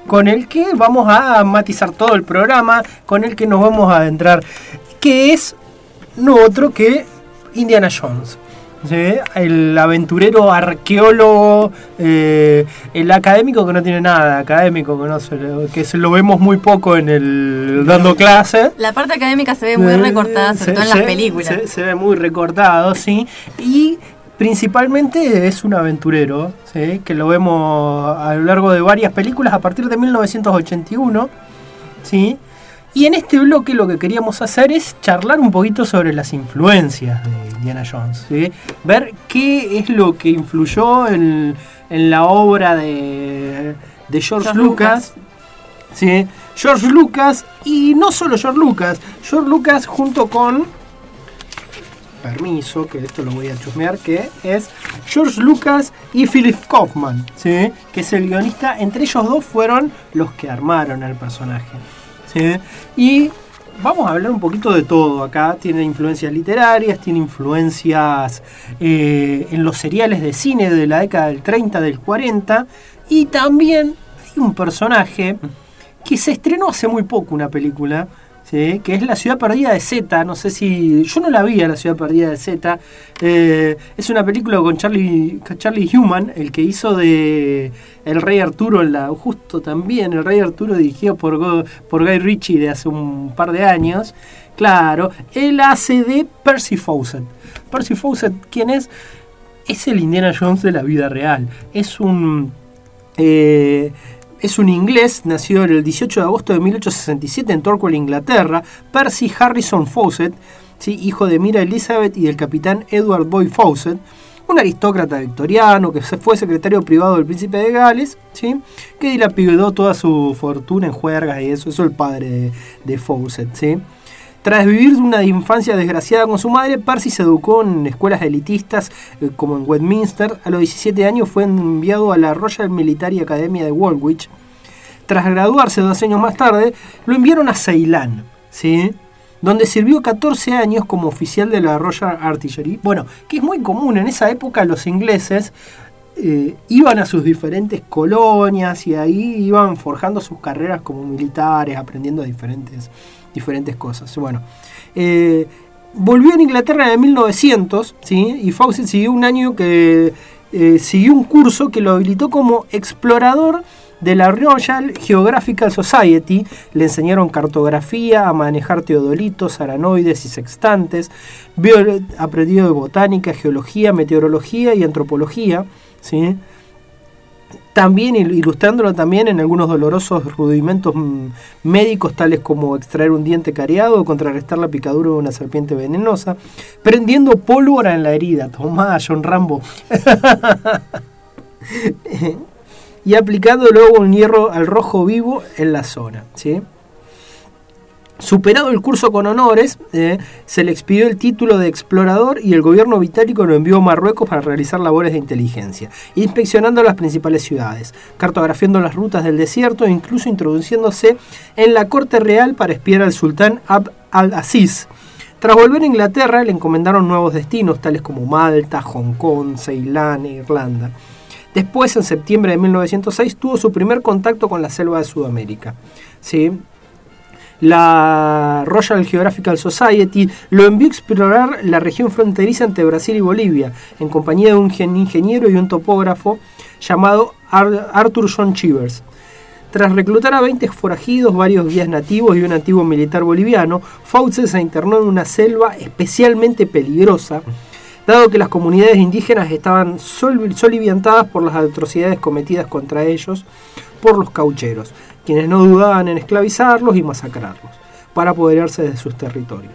Con el que vamos a matizar todo el programa, con el que nos vamos a adentrar, que es no otro que Indiana Jones. ¿sí? El aventurero arqueólogo, eh, el académico que no tiene nada académico, que, no se lo, que se lo vemos muy poco en el dando clases. La parte académica se ve muy Eh, recortada, sobre se- todo en las películas. Se, se ve muy recortado, sí. Y principalmente es un aventurero, ¿sí? que lo vemos a lo largo de varias películas a partir de 1981. ¿sí? Y en este bloque lo que queríamos hacer es charlar un poquito sobre las influencias de Indiana Jones. ¿sí? Ver qué es lo que influyó en, en la obra de, de George, George Lucas. ¿sí? George Lucas y no solo George Lucas, George Lucas junto con permiso, que esto lo voy a chusmear, que es George Lucas y Philip Kaufman, ¿sí? que es el guionista. Entre ellos dos fueron los que armaron al personaje. ¿sí? Y vamos a hablar un poquito de todo acá. Tiene influencias literarias, tiene influencias eh, en los seriales de cine de la década del 30, del 40. Y también hay un personaje que se estrenó hace muy poco una película, que es La Ciudad Perdida de Z. No sé si. Yo no la vi a La Ciudad Perdida de Z. Eh, es una película con Charlie, Charlie Human, el que hizo de El Rey Arturo, en la, justo también, El Rey Arturo dirigido por, por Guy Ritchie de hace un par de años. Claro, él hace de Percy Fawcett. Percy Fawcett, ¿quién es? Es el Indiana Jones de la vida real. Es un. eh, es un inglés, nacido el 18 de agosto de 1867 en Torquay, Inglaterra. Percy Harrison Fawcett, ¿sí? hijo de Mira Elizabeth y del capitán Edward Boy Fawcett, un aristócrata victoriano que fue secretario privado del príncipe de Gales, ¿sí? que dilapidó toda su fortuna en juergas y eso, eso el padre de, de Fawcett. ¿sí? Tras vivir una infancia desgraciada con su madre, Percy se educó en escuelas elitistas eh, como en Westminster. A los 17 años fue enviado a la Royal Military Academy de Woolwich. Tras graduarse dos años más tarde, lo enviaron a Ceilán, ¿sí? donde sirvió 14 años como oficial de la Royal Artillery. Bueno, que es muy común en esa época los ingleses eh, iban a sus diferentes colonias y ahí iban forjando sus carreras como militares, aprendiendo diferentes, diferentes cosas. Bueno, eh, volvió en Inglaterra en 1900, ¿sí? y Fawcett siguió un año que eh, siguió un curso que lo habilitó como explorador de la Royal Geographical Society. Le enseñaron cartografía, a manejar teodolitos, aranoides y sextantes. Aprendió de botánica, geología, meteorología y antropología. ¿Sí? También il- ilustrándolo también en algunos dolorosos rudimentos mm, médicos tales como extraer un diente cariado o contrarrestar la picadura de una serpiente venenosa, prendiendo pólvora en la herida. Tomá, John Rambo. <laughs> y aplicando luego un hierro al rojo vivo en la zona. ¿sí? Superado el curso con honores, eh, se le expidió el título de explorador y el gobierno británico lo envió a Marruecos para realizar labores de inteligencia, inspeccionando las principales ciudades, cartografiando las rutas del desierto e incluso introduciéndose en la corte real para espiar al sultán Abd al-Aziz. Tras volver a Inglaterra, le encomendaron nuevos destinos, tales como Malta, Hong Kong, Ceilán e Irlanda. Después, en septiembre de 1906, tuvo su primer contacto con la selva de Sudamérica. ¿sí? La Royal Geographical Society lo envió a explorar la región fronteriza entre Brasil y Bolivia, en compañía de un gen- ingeniero y un topógrafo llamado Ar- Arthur John Chivers. Tras reclutar a 20 forajidos, varios guías nativos y un antiguo militar boliviano, Fawcett se internó en una selva especialmente peligrosa, dado que las comunidades indígenas estaban sol- soliviantadas por las atrocidades cometidas contra ellos por los caucheros, quienes no dudaban en esclavizarlos y masacrarlos, para apoderarse de sus territorios.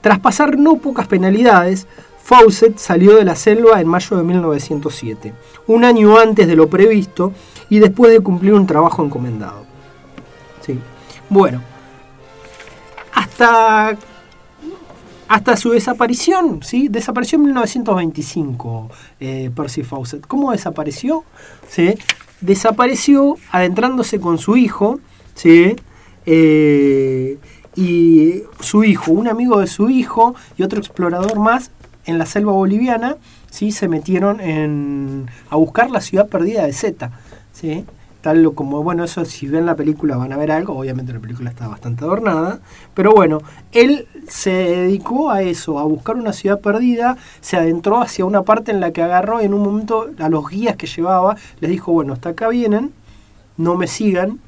Tras pasar no pocas penalidades, Fawcett salió de la selva en mayo de 1907, un año antes de lo previsto y después de cumplir un trabajo encomendado. Sí. Bueno, hasta, hasta su desaparición, ¿sí? desapareció en 1925 eh, Percy Fawcett. ¿Cómo desapareció? ¿Sí? Desapareció adentrándose con su hijo, ¿sí? Eh, y su hijo, un amigo de su hijo y otro explorador más en la selva boliviana, ¿sí? se metieron en, a buscar la ciudad perdida de Zeta. ¿sí? Tal como, bueno, eso si ven la película van a ver algo, obviamente la película está bastante adornada, pero bueno, él se dedicó a eso, a buscar una ciudad perdida, se adentró hacia una parte en la que agarró y en un momento a los guías que llevaba les dijo, bueno, hasta acá vienen, no me sigan,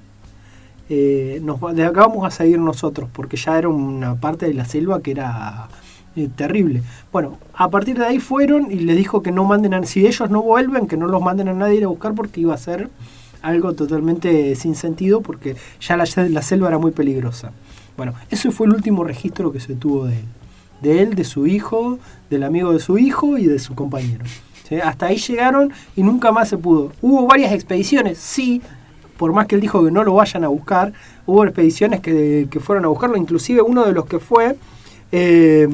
eh, nos, de acá vamos a seguir nosotros, porque ya era una parte de la selva que era eh, terrible. Bueno, a partir de ahí fueron y les dijo que no manden a, si ellos no vuelven, que no los manden a nadie a buscar porque iba a ser algo totalmente sin sentido porque ya la selva era muy peligrosa. Bueno, ese fue el último registro que se tuvo de él. De él, de su hijo, del amigo de su hijo y de su compañero. Hasta ahí llegaron y nunca más se pudo. Hubo varias expediciones, sí, por más que él dijo que no lo vayan a buscar, hubo expediciones que, que fueron a buscarlo, inclusive uno de los que fue eh,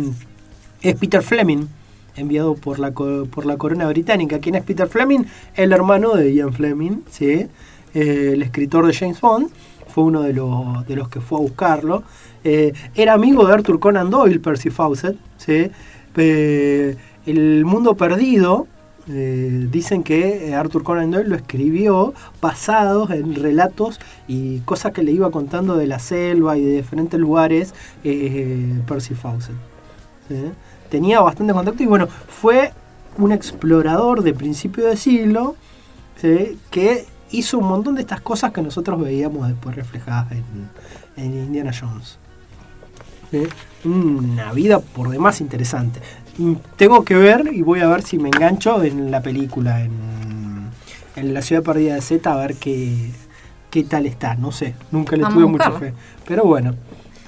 es Peter Fleming, enviado por la, por la corona británica. ¿Quién es Peter Fleming? El hermano de Ian Fleming, ¿sí? Eh, el escritor de James Bond, fue uno de los, de los que fue a buscarlo. Eh, era amigo de Arthur Conan Doyle, Percy Fawcett. ¿sí? Eh, el mundo perdido, eh, dicen que Arthur Conan Doyle lo escribió basados en relatos y cosas que le iba contando de la selva y de diferentes lugares Percy Fawcett. Tenía bastante contacto y bueno, fue un explorador de principio de siglo que hizo un montón de estas cosas que nosotros veíamos después reflejadas en, en Indiana Jones. ¿sí? Una vida por demás interesante. Y Tengo que ver y voy a ver si me engancho en la película, en, en La ciudad perdida de Z, a ver qué, qué tal está. No sé, nunca le Vamos tuve mucha fe. Pero bueno,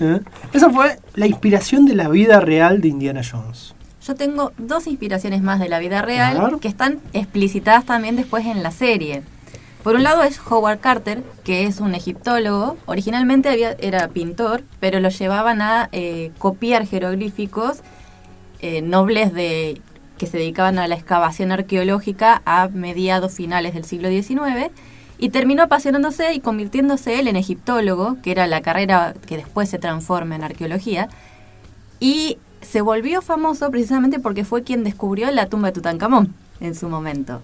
¿eh? esa fue la inspiración de la vida real de Indiana Jones. Yo tengo dos inspiraciones más de la vida real que están explicitadas también después en la serie. Por un lado es Howard Carter, que es un egiptólogo. Originalmente había- era pintor, pero lo llevaban a eh, copiar jeroglíficos eh, nobles de que se dedicaban a la excavación arqueológica a mediados finales del siglo XIX y terminó apasionándose y convirtiéndose él en egiptólogo, que era la carrera que después se transforma en arqueología, y se volvió famoso precisamente porque fue quien descubrió la tumba de Tutankamón en su momento.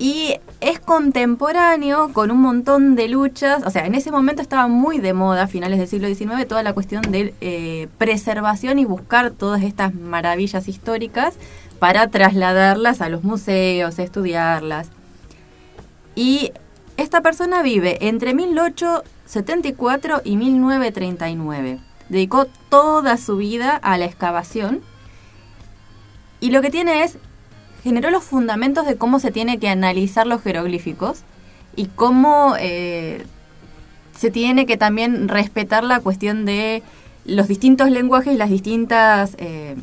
Y es contemporáneo con un montón de luchas, o sea, en ese momento estaba muy de moda, a finales del siglo XIX, toda la cuestión de eh, preservación y buscar todas estas maravillas históricas para trasladarlas a los museos, estudiarlas. Y esta persona vive entre 1874 y 1939. Dedicó toda su vida a la excavación. Y lo que tiene es, generó los fundamentos de cómo se tiene que analizar los jeroglíficos y cómo eh, se tiene que también respetar la cuestión de los distintos lenguajes y las distintas... eh,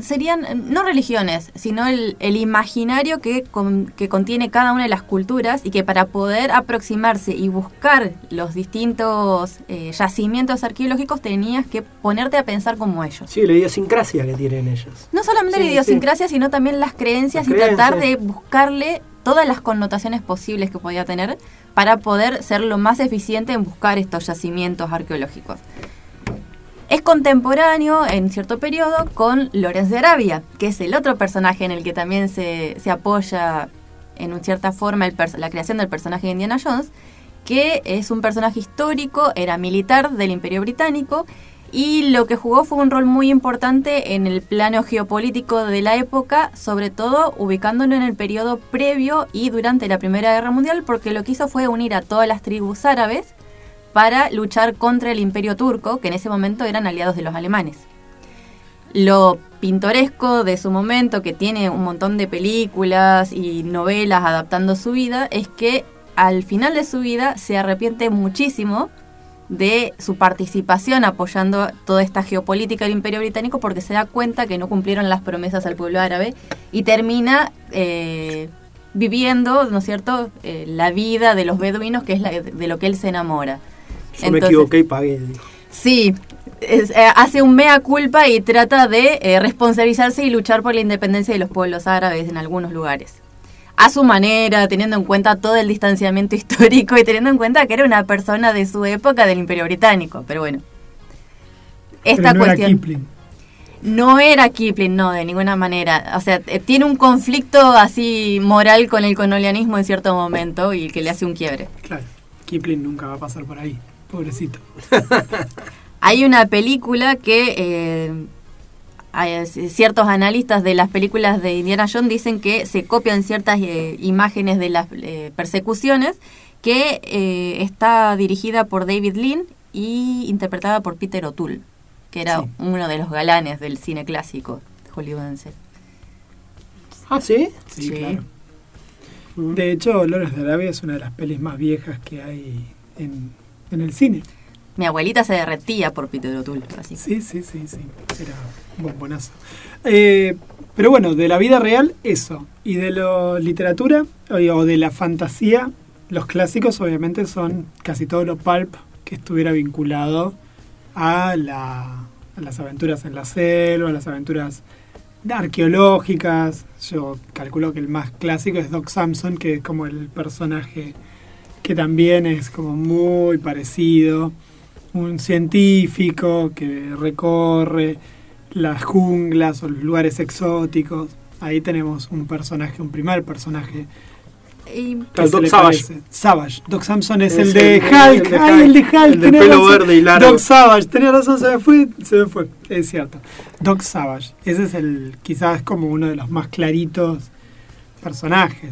serían eh, no religiones, sino el, el imaginario que, con- que contiene cada una de las culturas y que para poder aproximarse y buscar los distintos eh, yacimientos arqueológicos tenías que ponerte a pensar como ellos. Sí, la idiosincrasia que tienen ellos. No solamente la Sí, idiosincrasia, sino también las creencias Las y tratar de buscarle todas las connotaciones posibles que podía tener para poder ser lo más eficiente en buscar estos yacimientos arqueológicos. Es contemporáneo en cierto periodo con Lorenz de Arabia, que es el otro personaje en el que también se, se apoya en cierta forma el la creación del personaje de Indiana Jones, que es un personaje histórico, era militar del Imperio Británico y lo que jugó fue un rol muy importante en el plano geopolítico de la época, sobre todo ubicándolo en el periodo previo y durante la Primera Guerra Mundial, porque lo que hizo fue unir a todas las tribus árabes para luchar contra el imperio turco, que en ese momento eran aliados de los alemanes. Lo pintoresco de su momento, que tiene un montón de películas y novelas adaptando su vida, es que al final de su vida se arrepiente muchísimo de su participación apoyando toda esta geopolítica del imperio británico porque se da cuenta que no cumplieron las promesas al pueblo árabe y termina eh, viviendo, ¿no es cierto?, Eh, la vida de los beduinos, que es la- de lo que él se enamora. Yo me Entonces- equivoqué y pagué. Sí, es- eh, hace un mea culpa y trata de eh, responsabilizarse y luchar por la independencia de los pueblos árabes en algunos lugares. A su manera, teniendo en cuenta todo el distanciamiento <laughs> histórico y teniendo en cuenta que era una persona de su época del Imperio Británico. Pero bueno, esta Pero no era cuestión Kipling. no era Kipling, no, de ninguna manera. O sea, eh, tiene un conflicto así moral con el colonialismo en cierto momento y que le hace un quiebre. Claro, Kipling nunca va a pasar por ahí, pobrecito. Hay una película que eh, hay- ciertos analistas de las películas de Indiana Jones dicen que se copian ciertas eh, imágenes de las eh, persecuciones que eh, está dirigida por David Lean y interpretada por Peter O'Toole, que era Sí. uno de los galanes del cine clásico hollywoodense. Ah, ¿sí? Sí, Sí. claro. De hecho, Lores de Arabia es una de las pelis más viejas que hay en, en el cine. Mi abuelita se derretía por Peter O'Toole, así. Sí, sí, sí, sí. Era un bombonazo. Eh, pero bueno, de la vida real, eso. Y de la literatura o o de la fantasía, los clásicos obviamente son casi todo lo pulp que estuviera vinculado a, la- a las aventuras en la selva, a las aventuras arqueológicas. Yo calculo que el más clásico es Doc Samson, que es como el personaje que también es como muy parecido. Un científico que recorre las junglas o los lugares exóticos. Ahí tenemos un personaje, un primer personaje. Y El Doc Savage. Savage. Doc Samson es, Es el de el- Hulk. el de Ay, el de Hulk. El de pelo razón. verde y largo. Doc Savage. Tenía razón, se me fue. Se me fue. Es cierto. Doc Savage. Ese es el, quizás como uno de los más claritos personajes.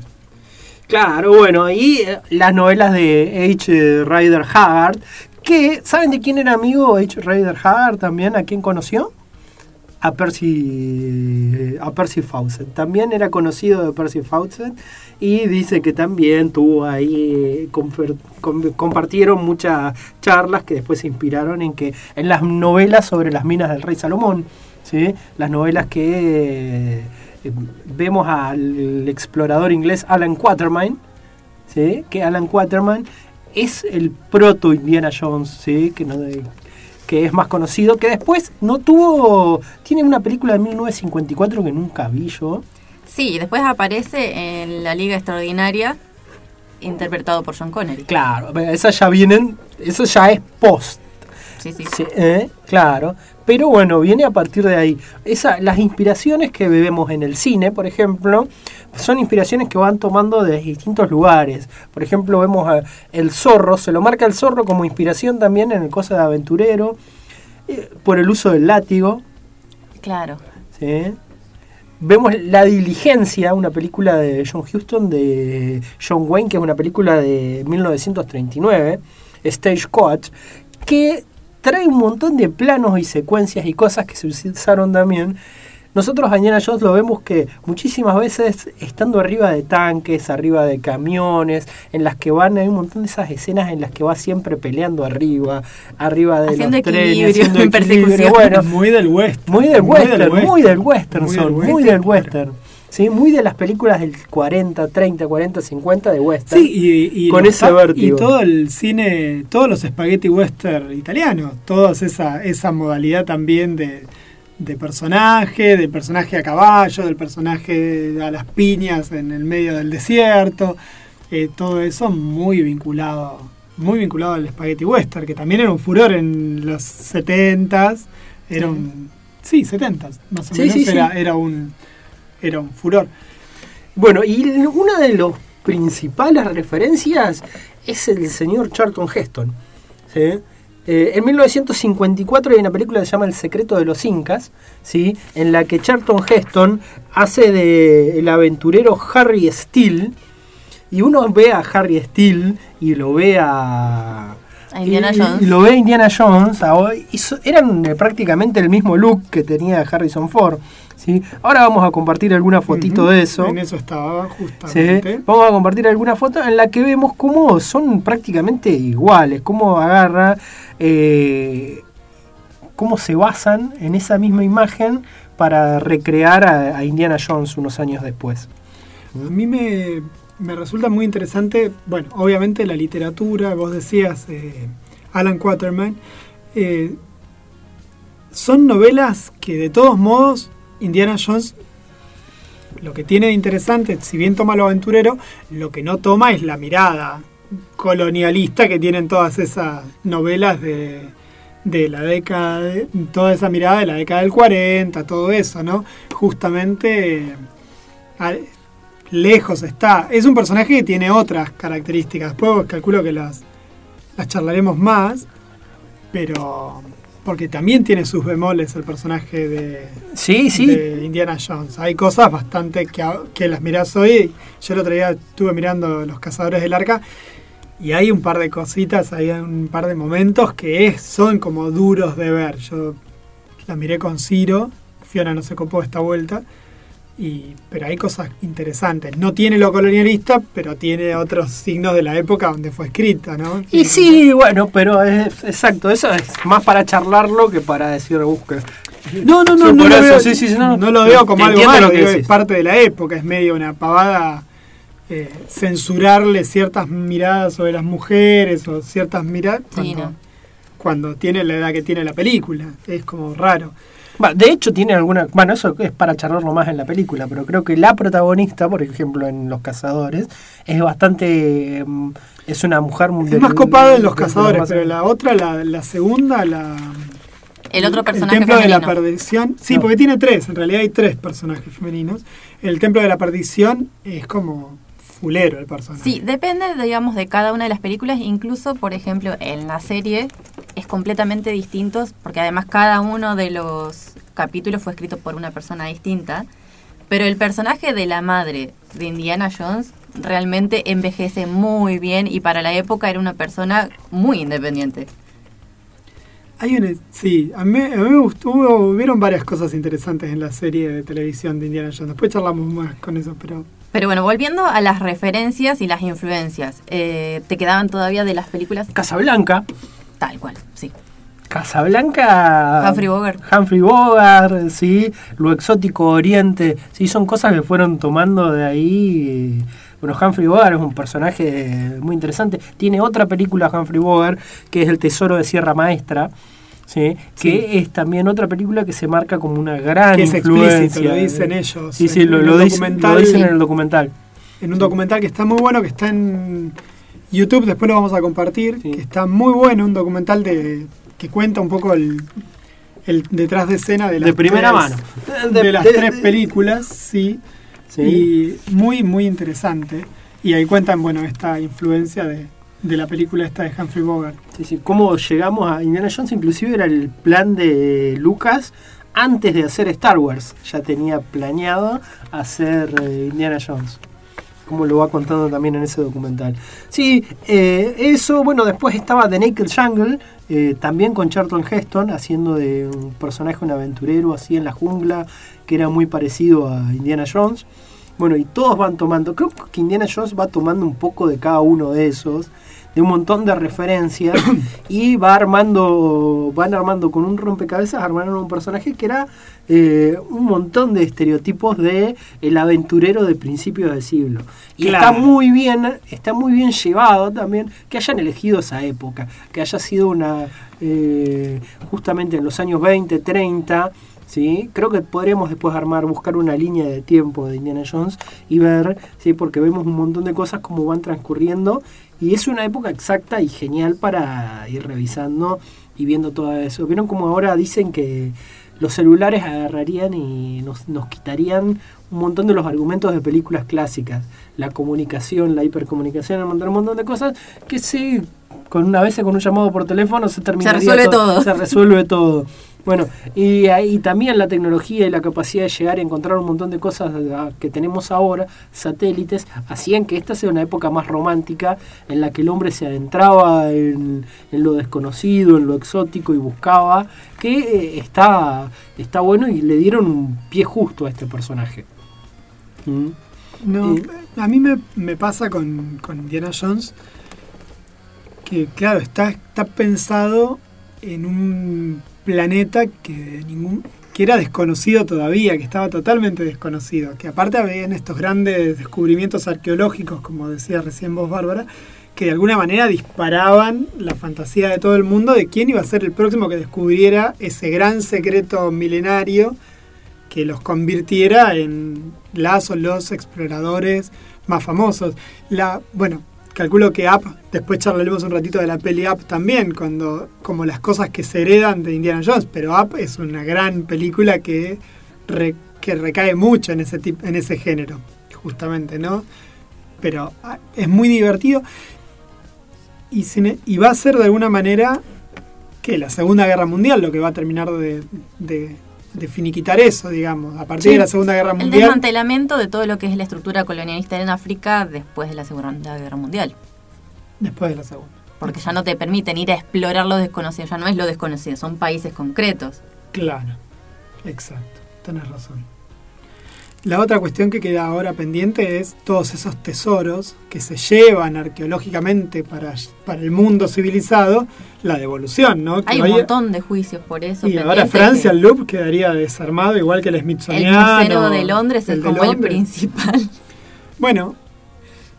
Claro, bueno, y eh, las novelas de H. Rider Haggard, que, ¿saben de quién era amigo H. Rider Haggard también? ¿A quién conoció? A Percy, a Percy Fawcett. También era conocido de Percy Fawcett y dice que también tuvo ahí, compartieron muchas charlas que después se inspiraron en que en las novelas sobre las minas del rey Salomón, ¿sí? las novelas que vemos al explorador inglés Alan Quatermain, ¿sí? que Alan Quatermain es el proto Indiana Jones, ¿sí? que, no de- que es más conocido, que después no tuvo, tiene una película de 1954 que nunca vi yo, Sí, después aparece en la Liga Extraordinaria, interpretado por John Connery. claro, esas ya vienen, eso ya es post, Sí, sí. Sí, ¿eh? claro. Pero bueno, viene a partir de ahí. Esa, las inspiraciones que vemos en el cine, por ejemplo, son inspiraciones que van tomando de distintos lugares. Por ejemplo, vemos a el zorro, se lo marca el zorro como inspiración también en el Cosa de Aventurero, eh, por el uso del látigo. Claro. ¿sí? Vemos La Diligencia, una película de John Huston, de John Wayne, que es una película de 1939, Stagecoach, que trae un montón de planos y secuencias y cosas que se usaron también nosotros a Indiana Jones lo vemos que muchísimas veces estando arriba de tanques, arriba de camiones, en las que van, hay un montón de esas escenas en las que va siempre peleando arriba, arriba de Haciendo los trenes, equilibrio, haciendo <laughs> en equilibrio. persecución. Bueno, muy del western. muy del Muy del western, western. muy del western Muy son, del muy western, del western. Sí, muy de las películas del 40, 30, 40, 50 de western. Sí, y, y con ese vértigo. Y todo el cine, todos los spaghetti western italianos, toda esa, esa modalidad también de, de personaje, del personaje a caballo, del personaje a las piñas en el medio del desierto, eh, todo eso muy vinculado, muy vinculado al spaghetti western, que también era un furor en los 70s, era un... Sí, 70s, más o Sí, menos, sí, sí. era, era un era un furor. Bueno, y una de las principales referencias es el señor Charlton Heston. ¿sí? Eh, en 1954 hay una película que se llama El secreto de los incas, ¿sí? en la que Charlton Heston hace de el aventurero Harry Steele, y uno ve a Harry Steele y lo ve a... A Indiana y- Jones. Y lo ve a Indiana Jones. a- y so- eran eh, prácticamente el mismo look que tenía Harrison Ford. ¿Sí? Ahora vamos a compartir alguna fotito de eso. En eso estaba Sí, justamente. Vamos a compartir alguna foto en la que vemos cómo son prácticamente iguales, cómo agarra, eh, cómo se basan en esa misma imagen para recrear a, a Indiana Jones unos años después. A mí me, me resulta muy interesante, bueno, obviamente la literatura, vos decías, eh, Alan Quaterman, eh, son novelas que de todos modos Indiana Jones lo que tiene de interesante, si bien toma lo aventurero, lo que no toma es la mirada colonialista que tienen todas esas novelas de, de la década, toda esa mirada de la década del 40, todo eso, ¿no? Justamente lejos está. Es un personaje que tiene otras características. Después calculo que las charlaremos más, pero porque también tiene sus bemoles el personaje de, Sí, sí. de Indiana Jones. Hay cosas bastante que, que las mirás hoy. Yo el otro día estuve mirando Los Cazadores del Arca y hay un par de cositas, hay un par de momentos que es- son como duros de ver. Yo la miré con Ciro, Fiona no se copó esta vuelta. Y, pero hay cosas interesantes. No tiene lo colonialista, pero tiene otros signos de la época donde fue escrita, ¿no? Y sí, bueno, pero es exacto, eso es más para charlarlo que para decir busca. No, no, no, no, lo veo, sí, no, no lo veo como algo malo, digo, es parte de la época, es medio una pavada eh, censurarle ciertas miradas sobre las mujeres o ciertas miradas Sí, cuando, no. cuando tiene la edad que tiene la película, es como raro. Bueno, de hecho tiene alguna, bueno, eso es para charlarlo más en la película, pero creo que la protagonista, por ejemplo, en Los Cazadores, es bastante, mm, es una mujer Es del- más copado en Los Cazadores, más- pero la otra, la, la segunda, la... El otro personaje El Templo de la. Perdición. Sí, No. porque tiene tres, en realidad hay tres personajes femeninos. El Templo de la Perdición es como fulero el personaje. Sí, depende, digamos, de cada una de las películas. Incluso, por ejemplo, en la serie es completamente distinto, porque además cada uno de los capítulos fue escrito por una persona distinta. Pero el personaje de la madre de Indiana Jones realmente envejece muy bien y para la época era una persona muy independiente. Hay una, sí, a mí, a mí me gustó, hubo- hubieron varias cosas interesantes en la serie de televisión de Indiana Jones. Después charlamos más con eso, pero Pero bueno, volviendo a las referencias y las influencias, eh, ¿te quedaban todavía de las películas? Casablanca, Tal cual, sí. Casablanca, Humphrey Bogart. Humphrey Bogart, sí, lo exótico Oriente, sí, son cosas que fueron tomando de ahí. Bueno, Humphrey Bogart es un personaje muy interesante. Tiene otra película Humphrey Bogart que es El Tesoro de Sierra Maestra. ¿Sí? que es también otra película que se marca como una gran que es influencia. explícito, lo dicen ellos. Sí, sí, en- lo, en lo el dicen, documental. lo dicen en el documental. en un documental que está muy bueno, que está en YouTube, después lo vamos a compartir, Sí. que está muy bueno, un documental de que cuenta un poco el, el detrás de escena de las De primera tres- mano. De, De- las de- tres películas, sí, Sí. y muy, muy interesante. Y ahí cuentan, bueno, esta influencia de, de la película esta de Humphrey Bogart. Sí, sí. ¿Cómo llegamos a Indiana Jones? Inclusive era el plan de Lucas antes de hacer Star Wars. Ya tenía planeado hacer eh, Indiana Jones. como lo va contando también en ese documental. Sí, eh, eso, bueno, después estaba The Naked Jungle, eh, también con Charlton Heston, haciendo de un personaje, un aventurero así en la jungla, que era muy parecido a Indiana Jones. Bueno, y todos van tomando, creo que Indiana Jones va tomando un poco de cada uno de esos, de un montón de referencias, <coughs> y va armando, van armando con un rompecabezas, armaron un personaje que era eh, un montón de estereotipos de el aventurero de principios del siglo. Y Claro. está muy bien, está muy bien llevado también que hayan elegido esa época, que haya sido una eh, justamente en los años 20, 30. ¿sí? Creo que podremos después armar, buscar una línea de tiempo de Indiana Jones y ver, ¿sí? porque vemos un montón de cosas como van transcurriendo y es una época exacta y genial para ir revisando y viendo todo eso. ¿Vieron como ahora dicen que los celulares agarrarían y nos, nos quitarían un montón de los argumentos de películas clásicas? La comunicación, la hipercomunicación, un montón, un montón de cosas que sí, con una vez con un llamado por teléfono se termina resuelve todo. Se resuelve todo. <laughs> Bueno, y ahí también la tecnología y la capacidad de llegar a encontrar un montón de cosas ah, que tenemos ahora, satélites, hacían que esta sea una época más romántica en la que el hombre se adentraba en, en lo desconocido, en lo exótico y buscaba, que eh, está, está bueno y le dieron un pie justo a este personaje. Mm. No, Eh. a mí me, me pasa con, con Indiana Jones que, claro, está, está pensado en un planeta que, ningún, que era desconocido todavía, que estaba totalmente desconocido. Que aparte habían estos grandes descubrimientos arqueológicos, como decía recién vos, Bárbara, que de alguna manera disparaban la fantasía de todo el mundo de quién iba a ser el próximo que descubriera ese gran secreto milenario que los convirtiera en las o los exploradores más famosos. La, bueno, calculo que App, después charlaremos un ratito de la peli App también, cuando, como las cosas que se heredan de Indiana Jones, pero App es una gran película que, que recae mucho en ese, tip- en ese género, justamente, ¿no? Pero ah, es muy divertido y, va a ser de alguna manera que la Segunda Guerra Mundial lo que va a terminar de- de finiquitar eso, digamos. A partir Sí. de la Segunda Guerra El Mundial. desmantelamiento de todo lo que es la estructura colonialista en África después de la Segunda Guerra Mundial. Después de la Segunda. Porque ya no te permiten ir a explorar lo desconocido, ya no es lo desconocido, son países concretos. Claro, exacto, tenés razón. La otra cuestión que queda ahora pendiente es todos esos tesoros que se llevan arqueológicamente para, para el mundo civilizado, la devolución, ¿no? Que Hay un montón de juicios por eso. y ahora Francia, que el Louvre quedaría desarmado igual que el El Smithsoniano. Museo de Londres es el como el principal. Bueno,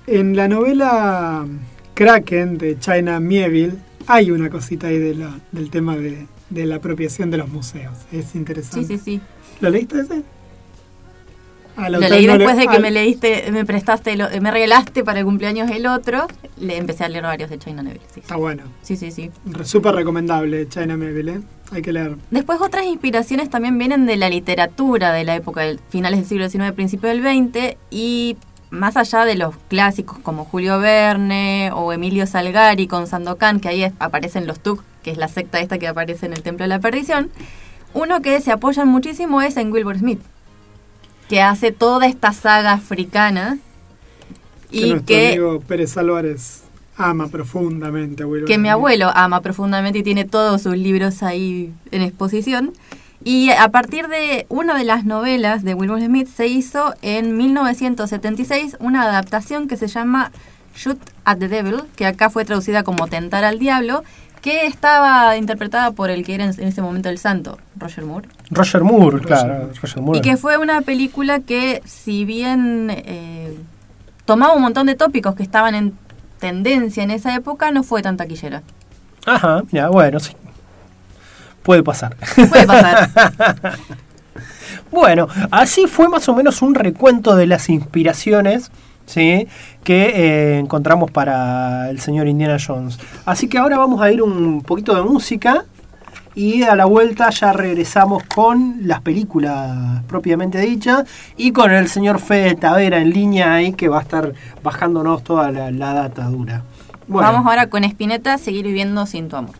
en la novela Kraken de China Mieville hay una cosita ahí de la- del tema de, de la apropiación de los museos. Es interesante. Sí, sí, sí. ¿Lo leíste ese? Lo leí después de que al- me leíste, me prestaste, lo- me regalaste para el cumpleaños el otro. Le empecé a leer varios de China Neville. Sí, Está bueno. sí, sí. sí. Súper recomendable China Mieville, ¿eh? Hay que leer. Después otras inspiraciones también vienen de la literatura de la época del finales del siglo XIX, principio del XX y más allá de los clásicos como Julio Verne o Emilio Salgari con Sandokan, que ahí es- aparecen los Tuk, que es la secta esta que aparece en el Templo de la Perdición, uno que se apoyan muchísimo es en Wilbur Smith, que hace toda esta saga africana que y nuestro que amigo Pérez Álvarez ama profundamente a Wilbur que mi abuelo ama profundamente y tiene todos sus libros ahí en exposición. Y a partir de una de las novelas de Wilbur Smith se hizo en 1976 una adaptación que se llama Shoot at the Devil, que acá fue traducida como Tentar al Diablo, que estaba interpretada por el que era en en ese momento el santo, Roger Moore. Roger Moore, Roger claro. Moore. Roger Moore. Y que fue una película que, si bien eh, tomaba un montón de tópicos que estaban en tendencia en esa época, no fue tan taquillera. Ajá, mira, bueno, sí. Puede pasar. Puede pasar. <laughs> Bueno, así fue más o menos un recuento de las inspiraciones ¿sí? que eh, encontramos para el señor Indiana Jones. Así que ahora vamos a ir un poquito de música y a la vuelta ya regresamos con las películas propiamente dichas y con el señor Fede Tavera en línea ahí que va a estar bajándonos toda la, la data dura. Vamos ahora con Spinetta, seguir viviendo sin tu amor.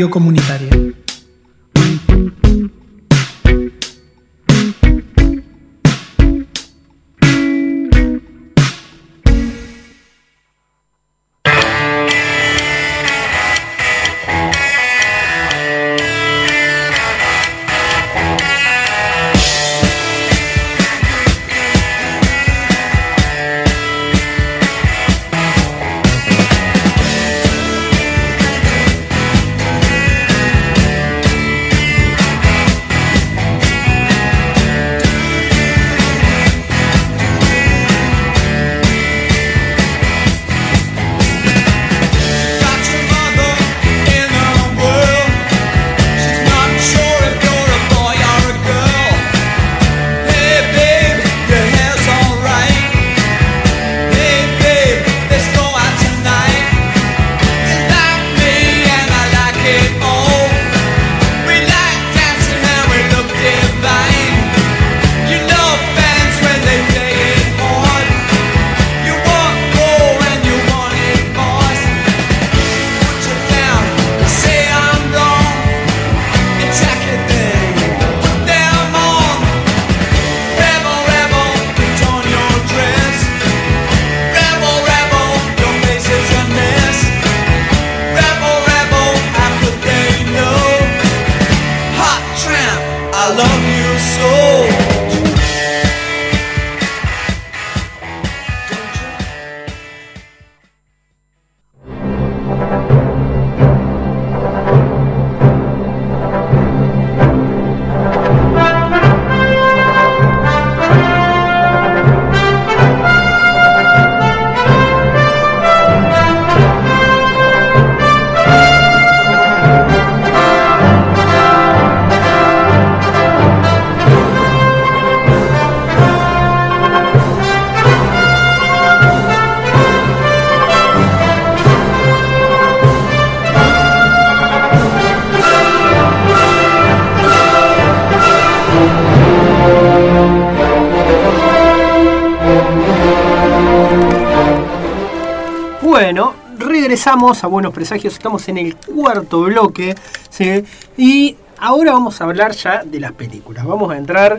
Radio Comunitaria. Regresamos a Buenos Presagios, estamos en el cuarto bloque, ¿sí? Y ahora vamos a hablar ya de las películas. Vamos a entrar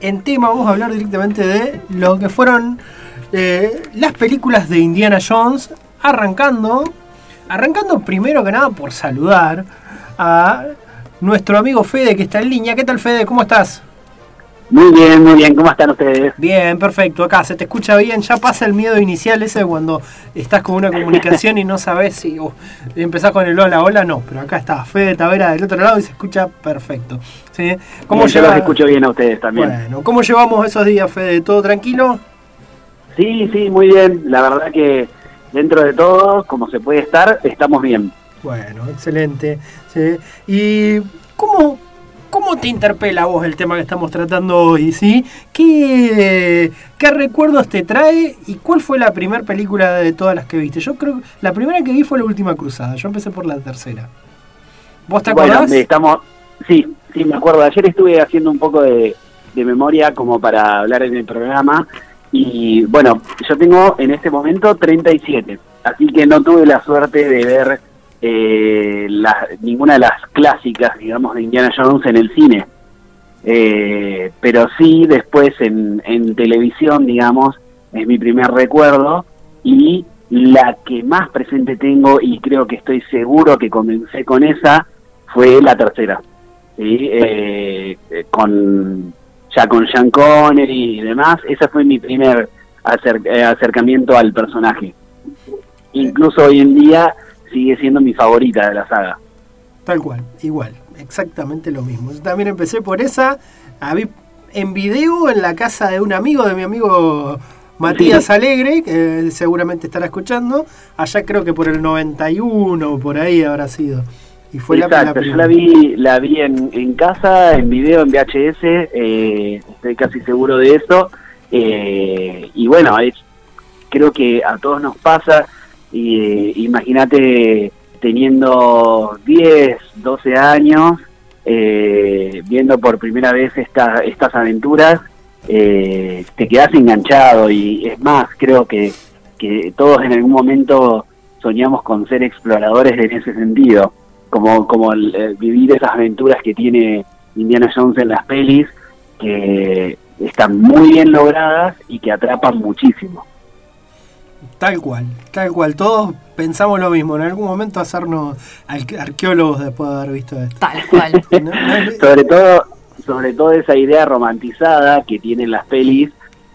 en tema, vamos a hablar directamente de lo que fueron eh, las películas de Indiana Jones, arrancando, arrancando primero que nada por saludar a nuestro amigo Fede que está en línea. ¿Qué tal Fede? ¿Cómo estás? Muy bien, muy bien. ¿Cómo están ustedes? Bien, perfecto. Acá se te escucha bien. Ya pasa el miedo inicial ese cuando estás con una comunicación y no sabes si uh, empezás con el hola, hola, no. Pero acá está Fede Tavera del otro lado y se escucha perfecto. ¿Sí? ¿Cómo Bien, yo lleva- los escucho bien a ustedes también. Bueno, ¿cómo llevamos esos días, Fede? ¿Todo tranquilo? Sí, sí, muy bien. La verdad que dentro de todo, como se puede estar, estamos bien. Bueno, excelente. ¿sí? ¿Y cómo, cómo te interpela a vos el tema que estamos tratando hoy? ¿sí? ¿Qué, ¿Qué recuerdos te trae y cuál fue la primera película de todas las que viste? Yo creo que la primera que vi fue La Última Cruzada. Yo empecé por la tercera. ¿Vos te Bueno, acordás? me estamos... Sí, sí, me acuerdo. Ayer estuve haciendo un poco de, de memoria como para hablar en el programa. Y bueno, yo tengo en este momento 37. Así que no tuve la suerte de ver eh, la- ninguna de las clásicas, digamos, de Indiana Jones en el cine. Eh, pero sí, después en, en televisión, digamos, es mi primer recuerdo. Y la que más presente tengo, y creo que estoy seguro que comencé con esa, fue la tercera. Eh, con ya con Sean Connery y demás, esa fue mi primer eh, acercamiento al personaje. Incluso hoy en día sigue siendo mi favorita de la saga. Tal cual, igual, exactamente lo mismo. Yo también empecé por esa, la vi en video en la casa de un amigo, de mi amigo Matías Alegre, que seguramente estará escuchando, allá creo que por el 91 o por ahí habrá sido. Y fue la- la, Exacto, yo la vi, la vi en, en casa, en video, en VHS, eh, estoy casi seguro de eso. eh, y bueno, es creo que a todos nos pasa. Y imagínate teniendo 10, 12 años, eh, viendo por primera vez esta, estas aventuras, eh, te quedas enganchado y es más, creo que, que todos en algún momento soñamos con ser exploradores en ese sentido, como, como vivir esas aventuras que tiene Indiana Jones en las pelis, que están muy bien logradas y que atrapan muchísimo. Tal cual, tal cual. Todos pensamos lo mismo. En algún momento hacernos arque- arqueólogos después de haber visto esto. Tal cual. <laughs> No, sobre todo sobre todo esa idea romantizada que tienen las pelis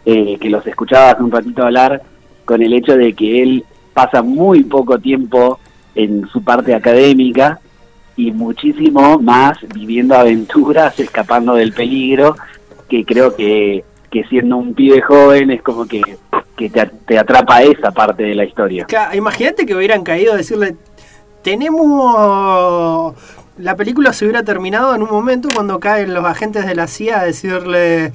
eh, que los escuchaba hace un ratito hablar con el hecho de que él pasa muy poco tiempo en su parte académica y muchísimo más viviendo aventuras <laughs> escapando del peligro que creo que, que siendo un pibe joven es como que, que te, atrapa esa parte de la historia Imagínate que hubieran caído a decirle, tenemos... La película se hubiera terminado en un momento cuando caen los agentes de la CIA a decirle,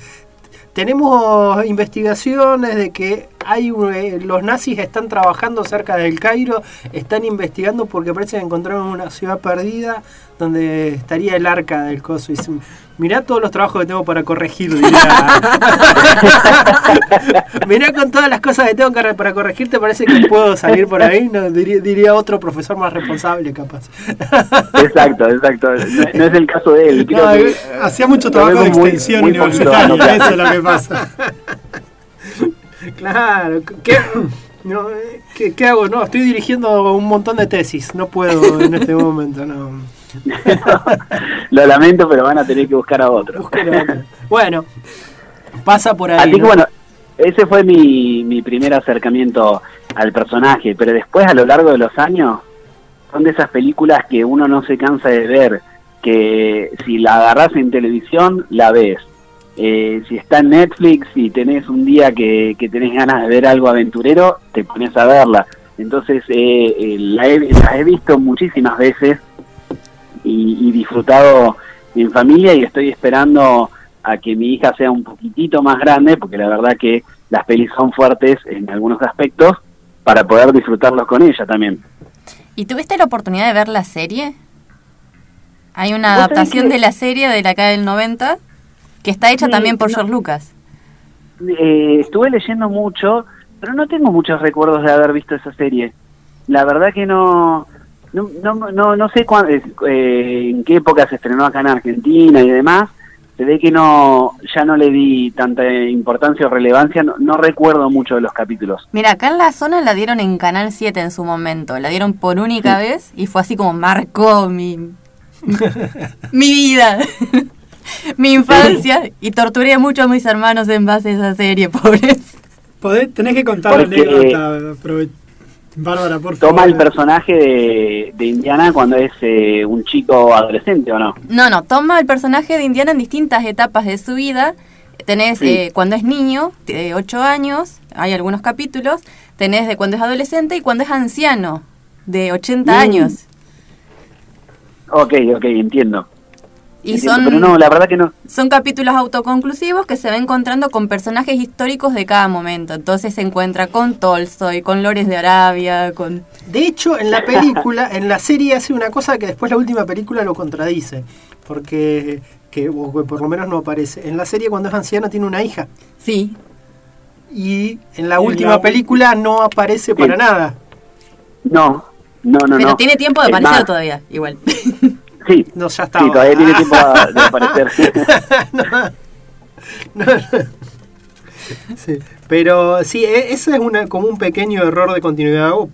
tenemos investigaciones de que hay eh, los nazis están trabajando cerca del Cairo, están investigando porque parece que encontraron una ciudad perdida donde estaría el arca del coso. Mirá todos los trabajos que tengo para corregir, diría. <laughs> mirá con todas las cosas que tengo que- para corregir, ¿te parece que puedo salir por ahí? No, diría, diría otro profesor más responsable, capaz. exacto exacto no, no es el caso de él No, que eh, hacía mucho trabajo de muy- extensión muy universitaria, eso es lo que pasa. Claro, ¿qué, no, eh, ¿qué, qué hago? No, estoy dirigiendo un montón de tesis, no puedo en este momento, no. <laughs> Lo lamento, pero van a tener que buscar a otro. Bueno, pasa por ahí. Así que ¿no? bueno, ese fue mi, mi primer acercamiento al personaje, pero después a lo largo de los años son de esas películas que uno no se cansa de ver, que si la agarras en televisión, la ves. Eh, si está en Netflix y tenés un día que, que tenés ganas de ver algo aventurero, te pones a verla. Entonces eh, eh, la, he, la he visto muchísimas veces y, y disfrutado en familia y estoy esperando a que mi hija sea un poquitito más grande, porque la verdad que las pelis son fuertes en algunos aspectos, para poder disfrutarlos con ella también. ¿Y tuviste la oportunidad de ver la serie? Hay una ¿Vos sabés adaptación de la serie de la acá del 90 que está hecha Sí, también por no. George Lucas. Eh, estuve leyendo mucho, pero no tengo muchos recuerdos de haber visto esa serie. La verdad que no no, no, no, no sé cuán- eh, eh, en qué época se estrenó acá en Argentina y demás. Se ve que no ya no le di tanta importancia o relevancia, no, no recuerdo mucho de los capítulos. Mira, acá en la zona la dieron en Canal 7 en su momento. La dieron por única vez y fue así como marcó mi, <laughs> mi vida, <laughs> mi infancia. Y torturé mucho a mis hermanos en base a esa serie, <laughs> pobres. Podés- tenés que contar anécdota, aprove- Bárbara, por favor. Toma el personaje de, de Indiana cuando es eh, un chico adolescente o no. No, no, toma el personaje de Indiana en distintas etapas de su vida. Tenés Sí. eh, cuando es niño, de 8 años, hay algunos capítulos. Tenés de cuando es adolescente y cuando es anciano, de 80 Mm. años. Ok, ok, entiendo. Y Entiendo, son, Pero no, la verdad que no. son capítulos autoconclusivos que se va encontrando con personajes históricos de cada momento. Entonces se encuentra con Tolstoy, con Lores de Arabia, con... De hecho, en la película, en la serie hace una cosa que después la última película lo contradice. Porque, que, o que por lo menos no aparece. En la serie cuando es anciano tiene una hija. Sí, Y en la En última la- película no aparece para nada. No, no, no. pero no. tiene tiempo de Es aparecer más, todavía, igual. <laughs> Sí, No, ya sí, estaba. todavía tiene tiempo de <laughs> aparecer. <laughs> No, no, no. Sí, pero sí, e- eso es una, como un pequeño error de continuidad. O,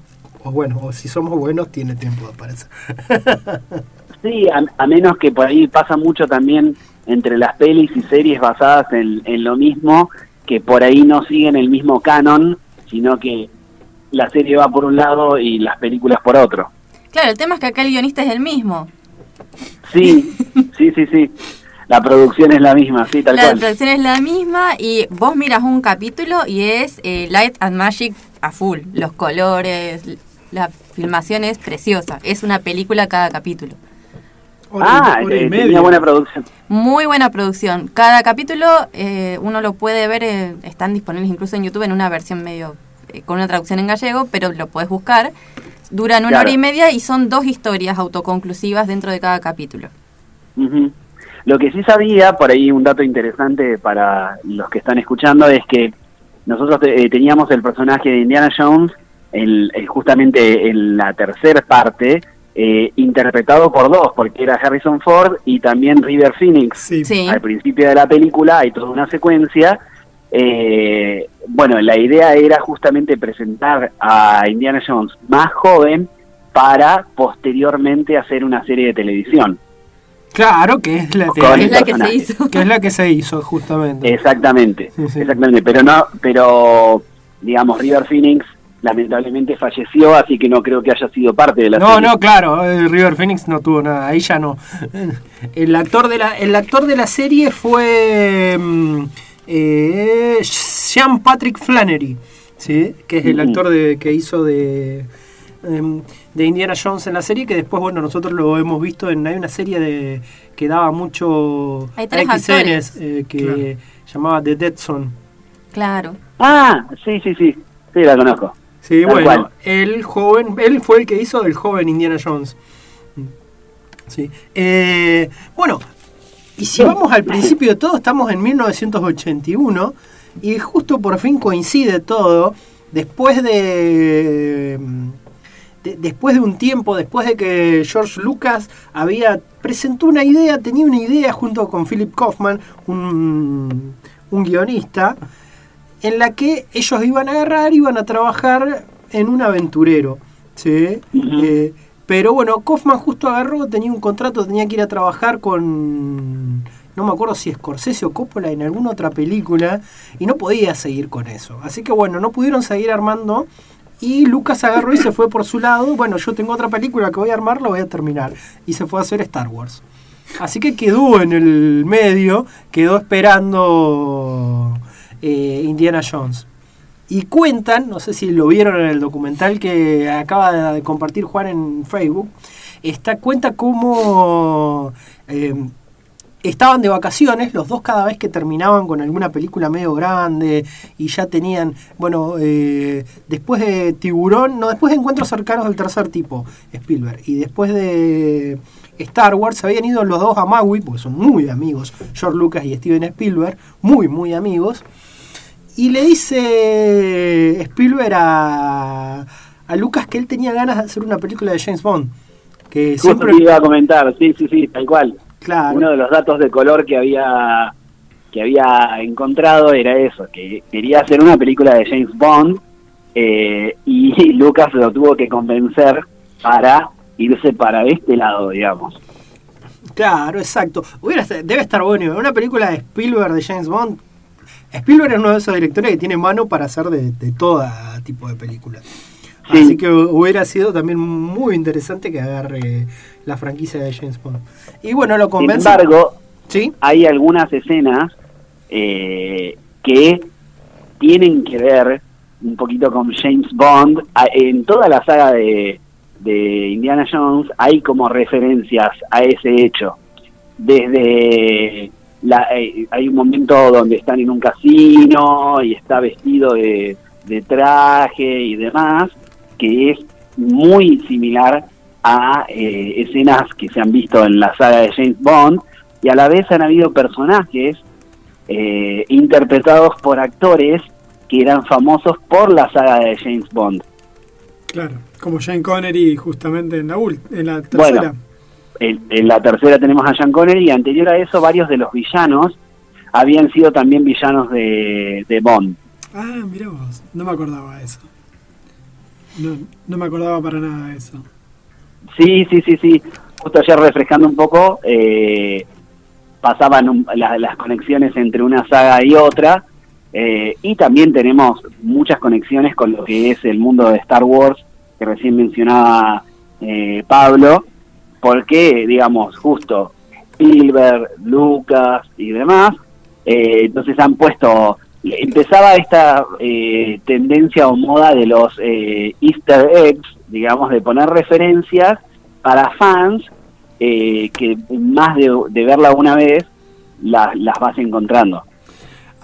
o bueno, o si somos buenos, tiene tiempo de aparecer. <laughs> Sí, a, a menos que por ahí pasa mucho también entre las pelis y series basadas en, en lo mismo, que por ahí no siguen el mismo canon, sino que la serie va por un lado y las películas por otro. Claro, el tema es que acá el guionista es el mismo. Sí, sí, sí, sí. La producción es la misma, sí, tal la cual. producción es la misma y vos miras un capítulo y es eh, Light and Magic a full. Los colores, la filmación es preciosa. Es una película cada capítulo. Hora, Ah, y, hora y eh, tenía buena producción. Muy buena producción. Cada capítulo eh, uno lo puede ver, eh, están disponibles incluso en YouTube en una versión medio eh, con una traducción en gallego, pero lo puedes buscar. Duran una Claro. hora y media y son dos historias autoconclusivas dentro de cada capítulo. Lo que sí sabía, por ahí un dato interesante para los que están escuchando, es que nosotros eh, teníamos el personaje de Indiana Jones en- en justamente en la tercera parte, eh, interpretado por dos, porque era Harrison Ford y también River Phoenix. Sí. Sí. Al principio de la película hay toda una secuencia. Eh, bueno, la idea era justamente presentar a Indiana Jones más joven para posteriormente hacer una serie de televisión. Claro, que es la, Es la que se hizo. <laughs> que es la que se hizo, justamente. Exactamente, Sí, sí. exactamente, pero no, pero digamos River Phoenix lamentablemente falleció, así que no creo que haya sido parte de la No, serie. no, claro, eh, River Phoenix no tuvo nada, ahí ya no. El actor de la, el actor de la serie fue mm, eh, Sean Patrick Flannery, ¿sí? que es el actor de, que hizo de, em, de Indiana Jones en la serie, que después, bueno, nosotros lo hemos visto en, hay una serie de que daba mucho Hay tres actores. eh, que llamaba The Dead Zone. Claro. Ah, sí, sí, sí, sí, la conozco. Sí, Tal bueno, cual. el joven, él fue el que hizo del joven Indiana Jones. Sí. Eh, bueno, y si vamos al principio de todo, estamos en 1981 y justo por fin coincide todo después de, de- después de un tiempo, después de que George Lucas había presentó una idea, tenía una idea junto con Philip Kaufman, un, un guionista, en la que ellos iban a agarrar, iban a trabajar en un aventurero. ¿sí? Eh, pero bueno, Kaufman justo agarró, tenía un contrato, tenía que ir a trabajar con, no me acuerdo si Scorsese o Coppola en alguna otra película, y no podía seguir con eso. Así que bueno, no pudieron seguir armando. Y Lucas agarró y se fue por su lado. Bueno, yo tengo otra película que voy a armar, la voy a terminar. Y se fue a hacer Star Wars. Así que quedó en el medio, quedó esperando eh, Indiana Jones. Y cuentan, no sé si lo vieron en el documental que acaba de compartir Juan en Facebook, está, cuenta cómo eh, estaban de vacaciones, los dos cada vez que terminaban con alguna película medio grande y ya tenían, bueno, eh, después de Tiburón, no, después de Encuentros Cercanos del tercer tipo, Spielberg, y después de Star Wars se habían ido los dos a Maui, porque son muy amigos, George Lucas y Steven Spielberg, muy, muy amigos, y le dice Spielberg a, a Lucas que él tenía ganas de hacer una película de James Bond. Que Justo siempre. iba a comentar, sí, sí, sí, tal cual. Claro. Uno de los datos de color que había que había encontrado era eso, que quería hacer una película de James Bond eh, y <laughs> Lucas lo tuvo que convencer para irse para este lado, digamos. Claro, exacto. Hubiera, debe estar bueno. Una película de Spielberg de James Bond. Spielberg es uno de esos directores que tiene mano para hacer de, de todo tipo de películas. Sí. Así que hubiera sido también muy interesante que agarre la franquicia de James Bond. Y bueno, lo Sin convence. embargo, ¿Sí? hay algunas escenas eh, que tienen que ver un poquito con James Bond. A- En toda la saga de, de Indiana Jones hay como referencias a ese hecho. Desde la, eh, hay un momento donde están en un casino y está vestido de, de traje y demás, que es muy similar a eh, escenas que se han visto en la saga de James Bond y a la vez han habido personajes eh, interpretados por actores que eran famosos por la saga de James Bond. Claro, como Jane Connery justamente en la, en la tercera. Bueno, en, en la tercera tenemos a Sean Connery y anterior a eso varios de los villanos habían sido también villanos de, de Bond. Ah, mira vos, no me acordaba de eso. No, no me acordaba para nada de eso. Sí, sí, sí, sí. Justo ayer refrescando un poco, eh, pasaban un- la- las conexiones entre una saga y otra. eh, y también tenemos muchas conexiones con lo que es el mundo de Star Wars, que recién mencionaba eh, Pablo, porque, digamos, justo Spielberg, Lucas y demás, eh, entonces han puesto, empezaba esta eh, tendencia o moda de los eh, easter eggs, digamos, de poner referencias para fans eh, que más de, verla una vez las, las vas encontrando.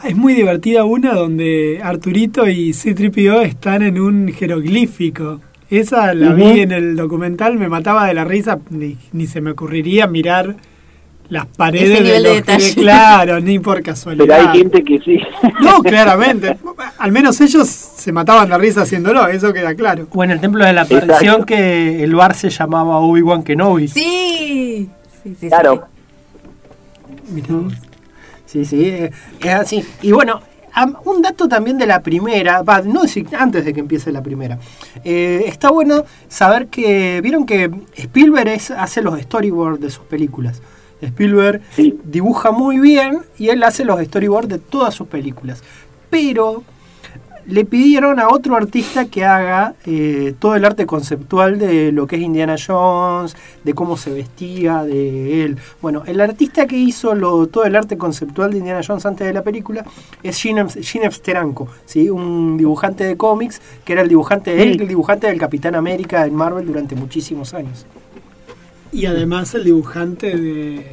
Es muy divertida una donde Arturito y C-3PO están en un jeroglífico. Esa la vi en el documental, me mataba de la risa, ni, ni se me ocurriría mirar las paredes Ese de nivel de los detalle. jere- Claro, ni por Pero casualidad. hay gente que sí. No, <laughs> claramente. Al menos ellos se mataban de risa haciéndolo, eso queda claro. O en el Templo de la Exacto. Perdición que el bar se llamaba Obi-Wan Kenobi. Sí. Sí, sí, sí, Claro. Sí, sí, eh, es así. Y bueno, un dato también de la primera, va, no decir antes de que empiece la primera. Eh, está bueno saber que, vieron que Spielberg es- hace los storyboards de sus películas. Spielberg Sí. dibuja muy bien y él hace los storyboards de todas sus películas. Pero le pidieron a otro artista que haga eh, todo el arte conceptual de lo que es Indiana Jones, de cómo se vestía, de él. Bueno, el artista que hizo lo- todo el arte conceptual de Indiana Jones antes de la película es Gene Gene Steranko, ¿sí? un dibujante de cómics que era el dibujante, él, el dibujante del Capitán América en Marvel durante muchísimos años. Y además el dibujante de,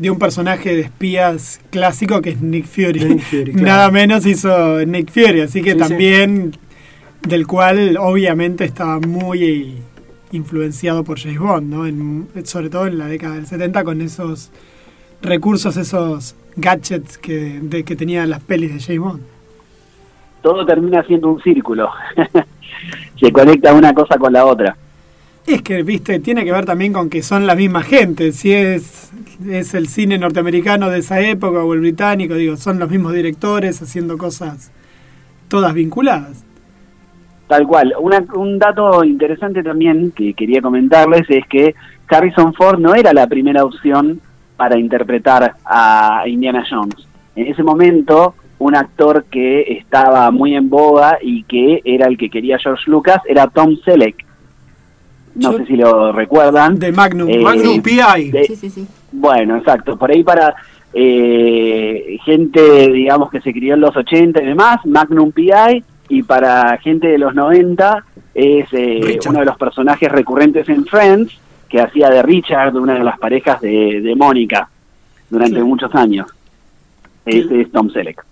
de un personaje de espías clásico que es Nick Fury. Nick Fury, <laughs> claro. Nada menos hizo Nick Fury, así que Sí, sí. también del cual obviamente estaba muy influenciado por James Bond, ¿no? En- sobre todo en la década del 70 con esos recursos, esos gadgets que, de, que tenían las pelis de James Bond. Todo termina siendo un círculo. <laughs> Se conecta una cosa con la otra. Es que, viste, tiene que ver también con que son la misma gente. Si es, es el cine norteamericano de esa época o el británico, digo, son los mismos directores haciendo cosas todas vinculadas. Tal cual. Una- un dato interesante también que quería comentarles es que Harrison Ford no era la primera opción para interpretar a Indiana Jones. En ese momento, un actor que estaba muy en boga y que era el que quería George Lucas era Tom Selleck. No Yo- sé si lo recuerdan. De Magnum. Eh, Magnum P.I. de- Sí, sí, sí. bueno, exacto. Por ahí para eh, gente, digamos, que se crió en los 80 y demás, Magnum P.I. Y para gente de los 90 es eh, uno de los personajes recurrentes en Friends, que hacía de Richard, una de las parejas de, de Mónica, durante muchos años. Ese es Tom Selleck.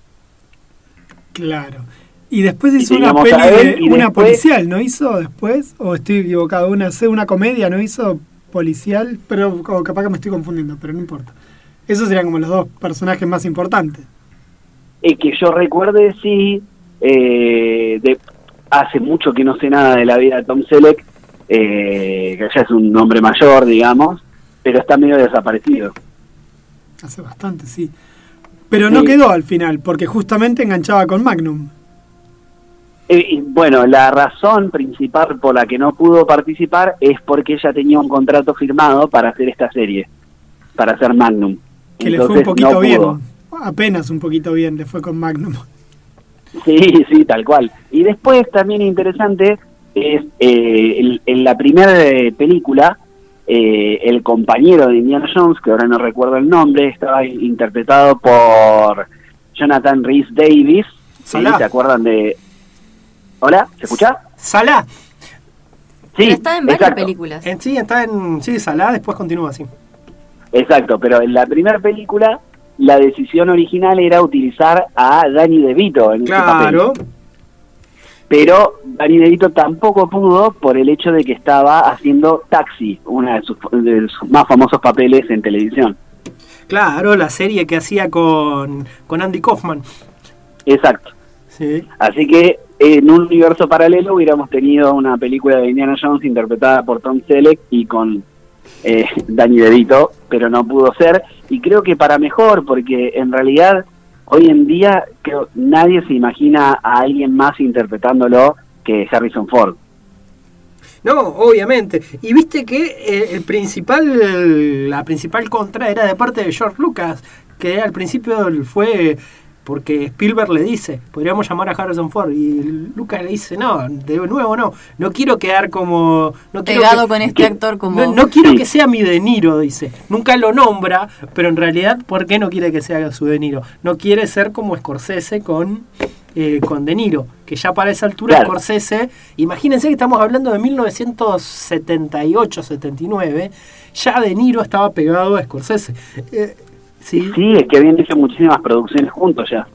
Claro. Y después Y hizo una peli, de- y una después- policial, ¿no hizo después? ¿O estoy equivocado? Una, una comedia, ¿no hizo policial? Pero o capaz que me estoy confundiendo, pero no importa. Esos serían como los dos personajes más importantes. Eh, que yo recuerde, sí, eh, de, hace mucho que no sé nada de la vida de Tom Selleck, eh, que ya es un hombre mayor, digamos, pero está medio desaparecido. Hace bastante, sí. Pero no Sí. quedó al final, porque justamente enganchaba con Magnum. Eh, bueno, la razón principal por la que no pudo participar es porque ella tenía un contrato firmado para hacer esta serie, para hacer Magnum. Que le fue un poquito no bien. pudo. Apenas un poquito bien le fue con Magnum. Sí, sí, tal cual. Y después también interesante es eh, el- en la primera eh, película, eh, el compañero de Indiana Jones, que ahora no recuerdo el nombre, estaba in- interpretado por Jonathan Rhys Davis. ¿sí? ¿Se acuerdan de...? ¿Hola? ¿Se escucha? Salah. Sí, Pero está en varias exacto. películas. En, sí, está en. Sí, Salah, después continúa así. Exacto, pero en la primera película la decisión original era utilizar a Danny DeVito en ese papel. Claro. pero Danny DeVito tampoco pudo por el hecho de que estaba haciendo Taxi, uno de sus, de sus más famosos papeles en televisión. Claro, la serie que hacía con, con Andy Kaufman. Exacto. Sí. Así que en un universo paralelo hubiéramos tenido una película de Indiana Jones interpretada por Tom Selleck y con eh, <laughs> Danny DeVito, pero no pudo ser. Y creo que para mejor, porque en realidad hoy en día creo nadie se imagina a alguien más interpretándolo que Harrison Ford. No, obviamente. Y viste que eh, el principal, la principal contra era de parte de George Lucas, que al principio fue porque Spielberg le dice, podríamos llamar a Harrison Ford, y Lucas le dice, no, de nuevo no, no quiero quedar como... No quiero Pegado que- con este actor como... No, no quiero que sea mi De Niro, dice. Nunca lo nombra, pero en realidad, ¿por qué no quiere que sea su De Niro? No quiere ser como Scorsese con, eh, con De Niro, que ya para esa altura Claro. Scorsese, imagínense que estamos hablando de 1978, 79, ya De Niro estaba pegado a Scorsese. Eh, sí, Sí, es que habían hecho muchísimas producciones juntos ya.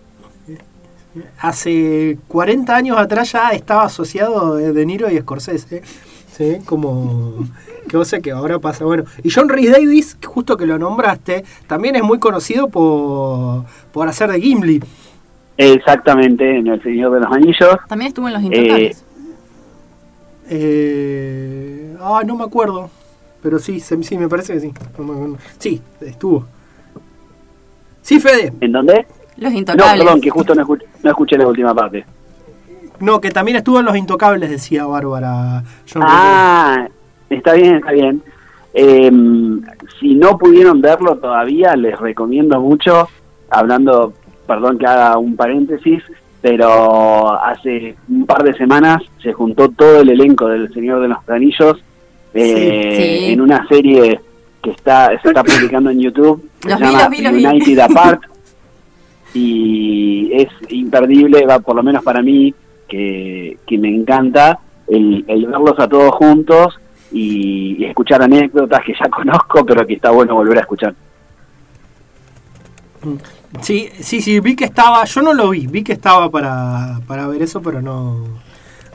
Hace 40 años atrás ya estaba asociado de Niro y Scorsese. ¿sí? Como que o sea que ahora pasa. Bueno, y John Rhys Davis, que justo que lo nombraste, también es muy conocido por, por hacer de Gimli. Exactamente, en El Señor de los Anillos. También estuvo en Los Intocables. Eh, ah, no me acuerdo. Pero sí, se- sí, me parece que sí. Sí, estuvo. Sí, Fede. ¿En dónde? Los No, Intocables. perdón, que justo no, escu- no escuché la última parte. No, que también estuvo en Los Intocables, decía Bárbara. Ah, está bien, está bien. Eh, si no pudieron verlo todavía, les recomiendo mucho, hablando, perdón que haga un paréntesis, pero hace un par de semanas se juntó todo el elenco del Señor de los Anillos eh, Sí. en una serie que está se está publicando en YouTube, se Los vi, llama los vi, los vi. United <laughs> Apart, y es imperdible, va por lo menos para mí, que, que me encanta el, el verlos a todos juntos y, y escuchar anécdotas que ya <laughs> conozco, pero que está bueno volver a escuchar. Sí, sí, sí, vi que estaba, yo no lo vi, vi que estaba para, para ver eso, pero no,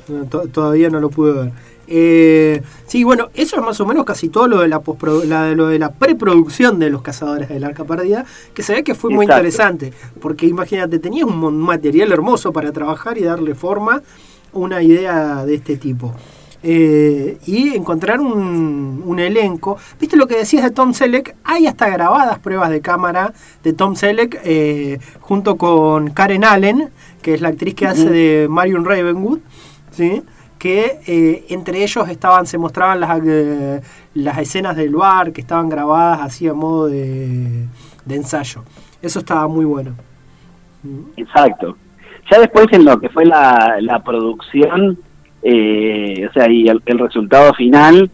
no, to- todavía no lo pude ver. Eh, sí, bueno, eso es más o menos casi todo lo de la, la de lo de la preproducción de los cazadores del arca perdida, que se ve que fue muy interesante, porque imagínate, tenías un material hermoso para trabajar y darle forma a una idea de este tipo. Eh, y encontrar un, un elenco. ¿Viste lo que decías de Tom Selleck? Hay hasta grabadas pruebas de cámara de Tom Selleck eh, junto con Karen Allen, que es la actriz que hace de Marion Ravenwood, ¿sí? Que eh, entre ellos estaban se mostraban las, eh, las escenas del bar que estaban grabadas así a modo de, ensayo. Eso estaba muy bueno. Exacto. Ya después en lo que fue la, la producción, eh, o sea, y el, el resultado final,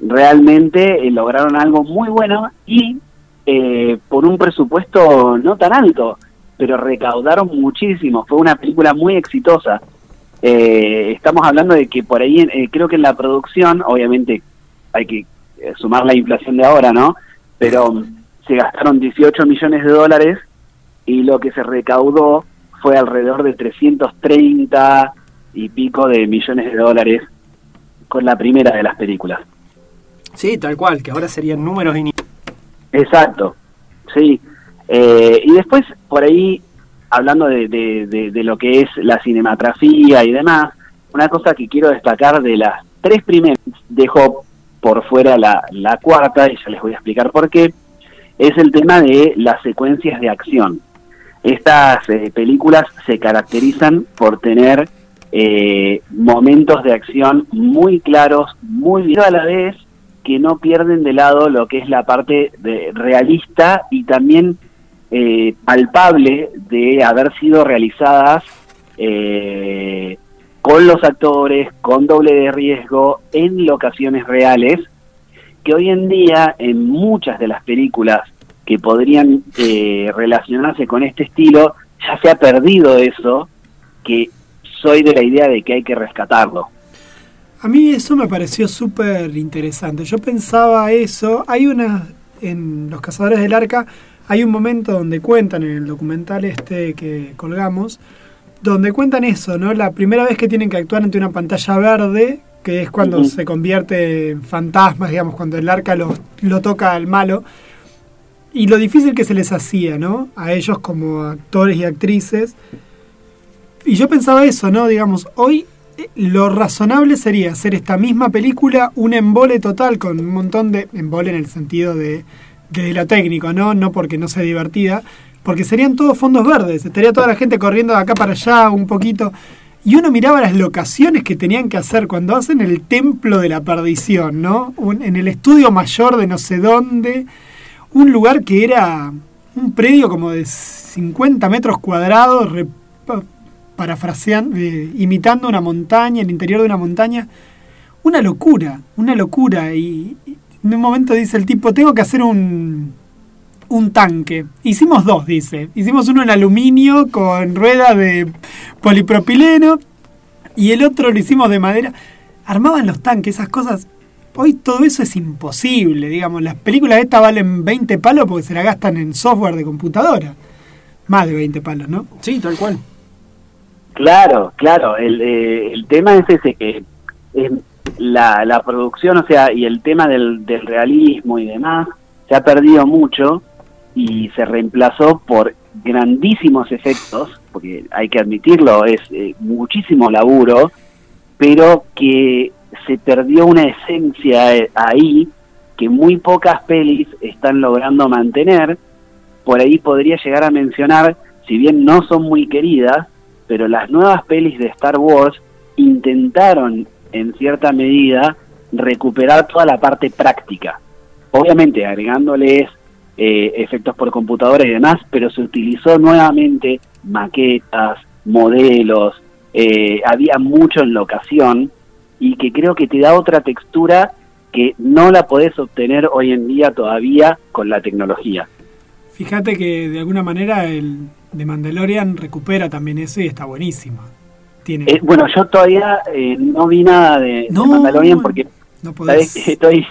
realmente eh, lograron algo muy bueno y por un presupuesto no tan alto, pero recaudaron muchísimo. Fue una película muy exitosa. Eh, estamos hablando de que por ahí, eh, creo que en la producción, obviamente hay que eh, sumar la inflación de ahora, ¿no? Pero mm, se gastaron 18 millones de dólares y lo que se recaudó fue alrededor de 330 y pico de millones de dólares con la primera de las películas. Sí, tal cual, que ahora serían números y Exacto, sí. Eh, y después, por ahí, hablando de, de- lo que es la cinematografía y demás, una cosa que quiero destacar de las tres primeras, dejo por fuera la, la cuarta, y ya les voy a explicar por qué, es el tema de las secuencias de acción. Estas eh, películas se caracterizan por tener eh, momentos de acción muy claros, muy bien, a la vez que no pierden de lado lo que es la parte de realista y también eh, palpable de haber sido realizadas eh, con los actores, con doble de riesgo, en locaciones reales, que hoy en día en muchas de las películas que podrían eh, relacionarse con este estilo, ya se ha perdido eso, que soy de la idea de que hay que rescatarlo. A mí eso me pareció súper interesante. Yo pensaba eso. Hay una. En Los Cazadores del Arca hay un momento donde cuentan en el documental este que colgamos, donde cuentan eso, ¿no? La primera vez que tienen que actuar ante una pantalla verde, que es cuando se convierte en fantasmas, digamos, cuando el arca lo, lo toca al malo. Y lo difícil que se les hacía, ¿no? A ellos como actores y actrices. Y yo pensaba eso, ¿no? Digamos, hoy eh, lo razonable sería hacer esta misma película un embole total con un montón de embole en el sentido de, de lo técnico, ¿no? No porque no sea divertida, porque serían todos fondos verdes, estaría toda la gente corriendo de acá para allá un poquito. Y uno miraba las locaciones que tenían que hacer cuando hacen el templo de la perdición, ¿no? En el estudio mayor de no sé dónde, un lugar que era un predio como de 50 metros cuadrados, parafraseando, eh, imitando una montaña, el interior de una montaña. Una locura, una locura. Y en un momento dice el tipo, tengo que hacer un, un tanque. Hicimos dos, dice. Hicimos uno en aluminio con rueda de polipropileno y el otro lo hicimos de madera. Armaban los tanques, esas cosas. Hoy todo eso es imposible, digamos. Las películas estas valen 20 palos porque se la gastan en software de computadora. Más de 20 palos, ¿no? Sí, tal cual. Claro, claro. El, eh, el tema es ese que eh, la, la producción, o sea, y el tema del, del realismo y demás, se ha perdido mucho y se reemplazó por grandísimos efectos, porque hay que admitirlo, es eh, muchísimo laburo, pero que se perdió una esencia eh, ahí que muy pocas pelis están logrando mantener. Por ahí podría llegar a mencionar, si bien no son muy queridas, pero las nuevas pelis de Star Wars intentaron en cierta medida recuperar toda la parte práctica. Obviamente agregándoles eh, efectos por computadora y demás, pero se utilizó nuevamente maquetas, modelos, eh, había mucho en locación y que creo que te da otra textura que no la podés obtener hoy en día todavía con la tecnología. Fíjate que de alguna manera el de Mandalorian recupera también eso y está buenísimo. Tiene Eh, bueno, yo todavía eh, no vi nada de, de No, Mandalorian porque no estoy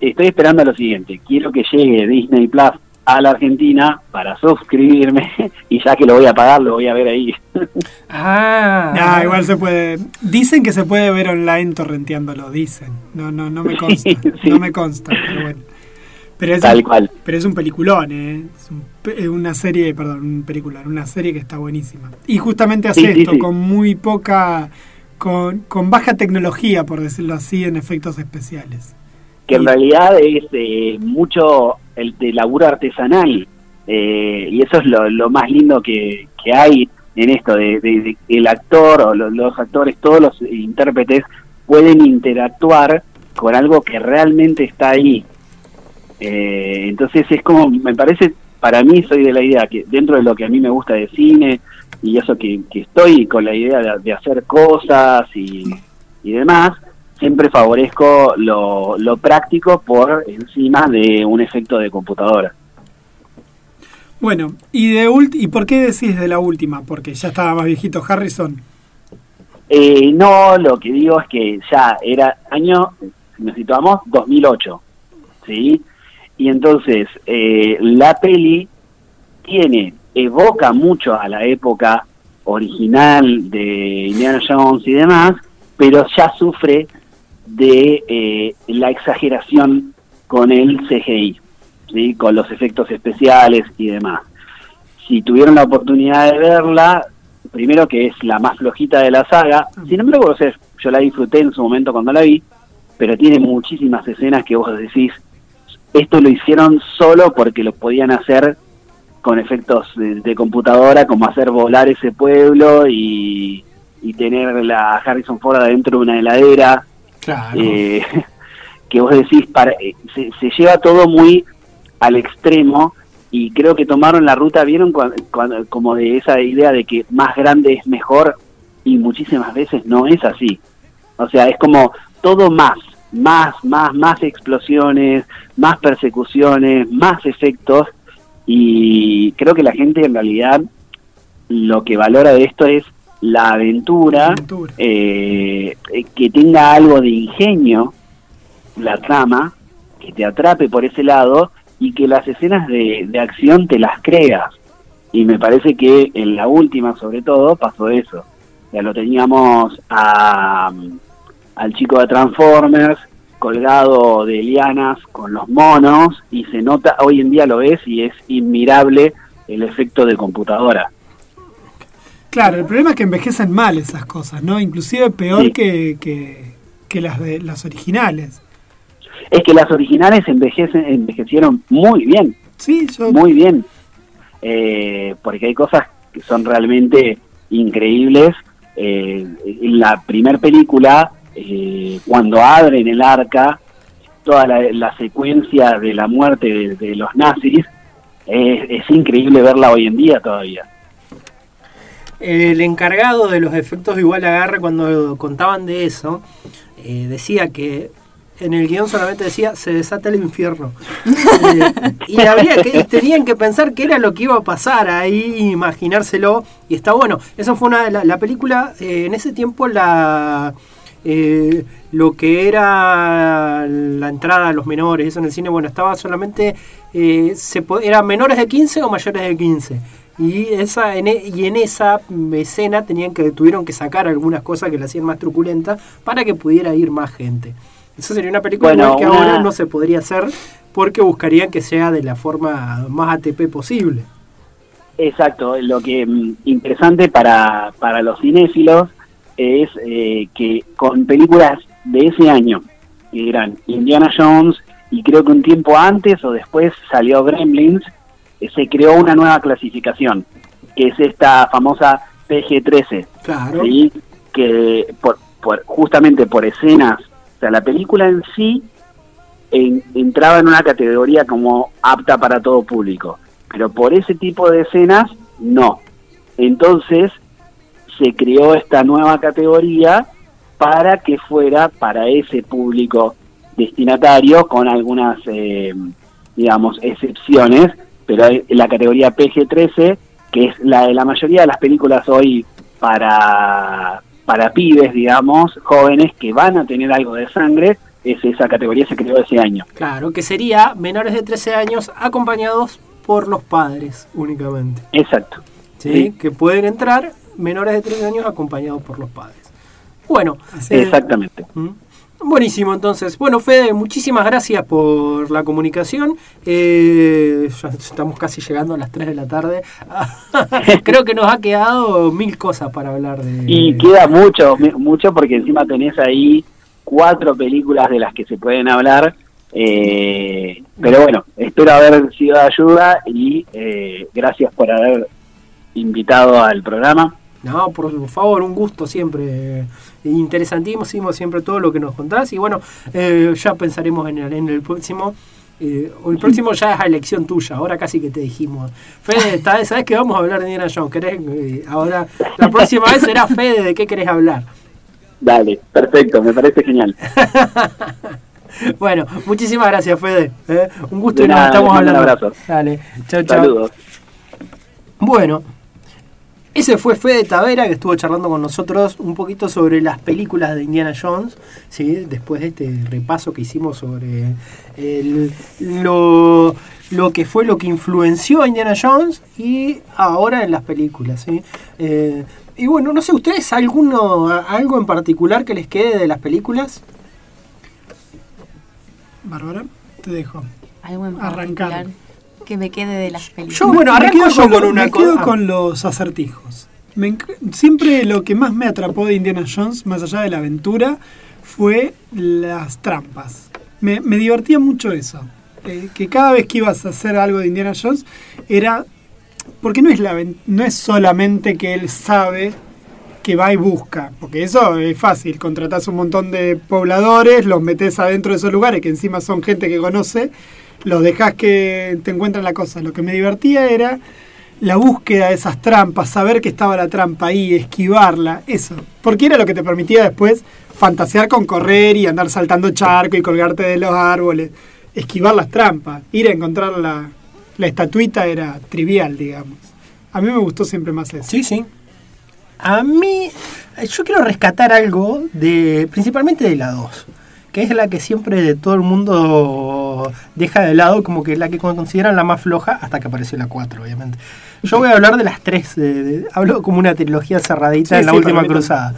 estoy esperando lo siguiente. Quiero que llegue Disney Plus a la Argentina para suscribirme <laughs> y ya que lo voy a pagar lo voy a ver ahí. <laughs> Ah, Ah, igual se puede. Dicen que se puede ver online torrenteándolo, dicen. No, no, no me consta. <laughs> sí. No me consta, pero bueno. Pero es, Tal un, cual. pero es un peliculón, ¿eh? Es un una serie, perdón, un peliculón, una serie que está buenísima. Y justamente hace Sí, esto, sí. con muy poca. Con, con baja tecnología, por decirlo así, en efectos especiales. que en realidad es eh, mucho el de laburo artesanal eh, y eso es lo, lo más lindo que, que hay en esto de, de- el actor o lo- los actores todos los intérpretes pueden interactuar con algo que realmente está ahí Eh, entonces es como me parece para mí soy de la idea que dentro de lo que a mí me gusta de cine y eso que, que estoy con la idea de, de hacer cosas y, y demás siempre favorezco lo, lo práctico por encima de un efecto de computadora. Bueno, ¿y de ult y por qué decís de la última? Porque ya estaba más viejito Harrison. Eh, no, lo que digo es que ya era año, si nos situamos, 2008, ¿sí? Y entonces eh, la peli tiene, evoca mucho a la época original de Indiana Jones y demás, pero ya sufre de eh, la exageración con el CGI, ¿sí? con los efectos especiales y demás. Si tuvieron la oportunidad de verla, primero que es la más flojita de la saga, sin embargo, o sea, yo la disfruté en su momento cuando la vi, pero tiene muchísimas escenas que vos decís, esto lo hicieron solo porque lo podían hacer con efectos de, de computadora, como hacer volar ese pueblo y, y tener la Harrison Ford adentro de una heladera, claro. eh, <laughs> que vos decís, para, eh, se, se lleva todo muy al extremo y creo que tomaron la ruta, vieron Cuan- cuando- como de esa idea de que más grande es mejor y muchísimas veces no es así. O sea, es como todo más, más, más, más explosiones, más persecuciones, más efectos y creo que la gente en realidad lo que valora de esto es la aventura, Aventura. eh, eh, que tenga algo de ingenio la trama, que te atrape por ese lado y que las escenas de, de acción te las creas. Y me parece que en la última, sobre todo, pasó eso. Ya lo teníamos a, al chico de Transformers colgado de lianas con los monos y se nota, hoy en día lo ves y es inmirable el efecto de computadora. Claro, el problema es que envejecen mal esas cosas, ¿no? Inclusive peor Sí. que, que, que las de las originales. Es que las originales envejecen, envejecieron muy bien, Sí, yo muy bien, Eh, porque hay cosas que son realmente increíbles. Eh, en la primer película, eh, cuando abren el arca, toda la, la secuencia de la muerte de, de los nazis, es, es increíble verla hoy en día todavía. El encargado de los efectos de igual agarre, cuando contaban de eso, eh, decía que en el guion solamente decía se desata el infierno. <laughs> Eh, y habría que, y tenían que pensar qué era lo que iba a pasar ahí, imaginárselo, y está bueno. Esa fue una de la, la película, eh, en ese tiempo la eh, lo que era la entrada a los menores, eso en el cine, bueno, estaba solamente, eh, se eran menores de 15 o mayores de 15. Y esa en, e- y en esa escena tenían que tuvieron que sacar algunas cosas que la hacían más truculenta para que pudiera ir más gente. Eso sería una película Bueno, que una- ahora no se podría hacer porque buscarían que sea de la forma más ATP posible. Exacto, lo que mm, interesante para, para los cinéfilos es eh, que con películas de ese año, que eran Indiana Jones, y creo que un tiempo antes o después salió Gremlins, eh, se creó una nueva clasificación, que es esta famosa PG-13, Claro. ¿sí? que por, por- justamente por escenas, o sea, la película en sí en- entraba en una categoría como apta para todo público, pero por ese tipo de escenas no. Entonces se creó esta nueva categoría para que fuera para ese público destinatario con algunas, eh, digamos, excepciones, pero la categoría PG-13, que es la de la mayoría de las películas hoy para, para pibes, digamos, jóvenes que van a tener algo de sangre, es esa categoría se creó ese año. Claro, que sería menores de 13 años acompañados por los padres únicamente. Exacto. ¿sí? Sí. Que pueden entrar menores de 13 años acompañados por los padres. Bueno, eh, Exactamente. ¿Mm? Buenísimo, entonces. Bueno, Fede, muchísimas gracias por la comunicación. Eh, ya estamos casi llegando a las 3 de la tarde. <laughs> Creo que nos ha quedado mil cosas para hablar de... Y queda mucho, mucho porque encima tenés ahí cuatro películas de las que se pueden hablar. eh, pero bueno, espero haber sido de ayuda y eh, gracias por haber invitado al programa. No, por favor, un gusto siempre. Interesantísimo siempre todo lo que nos contás. Y bueno, eh, ya pensaremos en el, en el próximo. Eh, el próximo ya es a elección tuya. Ahora casi que te dijimos. Fede, ¿sabes sabes que vamos a hablar de Indiana Jones? ¿Querés, eh, ahora, la próxima vez será Fede, ¿de qué querés hablar? Dale, perfecto, me parece genial. <laughs> Bueno, muchísimas gracias, Fede. ¿eh? Un gusto De y nos nada, estamos les mando un hablando. abrazo. Dale, chao, chao. Saludos. Bueno, ese fue Fede Tavera que estuvo charlando con nosotros un poquito sobre las películas de Indiana Jones, ¿sí? después de este repaso que hicimos sobre el- lo, lo que fue lo que influenció a Indiana Jones y ahora en las películas. ¿sí? Eh, y bueno, no sé, ¿ustedes alguno, algo en particular que les quede de las películas? Bárbara, te dejo. Algo en Arrancar. Que me quede de las películas. Yo, bueno, Me quedo yo con, una me quedo cosa. con los acertijos. Me siempre lo que más me atrapó de Indiana Jones, más allá de la aventura, fue las trampas. Me, me divertía mucho eso. Eh, que cada vez que ibas a hacer algo de Indiana Jones era... Porque no es, la, no es solamente que él sabe que va y busca, porque eso es fácil, contratás un montón de pobladores, los metes adentro de esos lugares, que encima son gente que conoce, los dejás que te encuentran la cosa. Lo que me divertía era la búsqueda de esas trampas, saber que estaba la trampa ahí, esquivarla, eso. Porque era lo que te permitía después fantasear con correr y andar saltando charco y colgarte de los árboles. Esquivar las trampas, ir a encontrar la, la estatuita era trivial, digamos. A mí me gustó siempre más eso. Sí, sí. A mí, yo quiero rescatar algo de, principalmente de la 2, que es la que siempre todo el mundo deja de lado, como que la que consideran la más floja, hasta que apareció la 4, obviamente. Yo voy a hablar de las tres, de- de- hablo como una trilogía cerradita Sí, en la sí, última cruzada.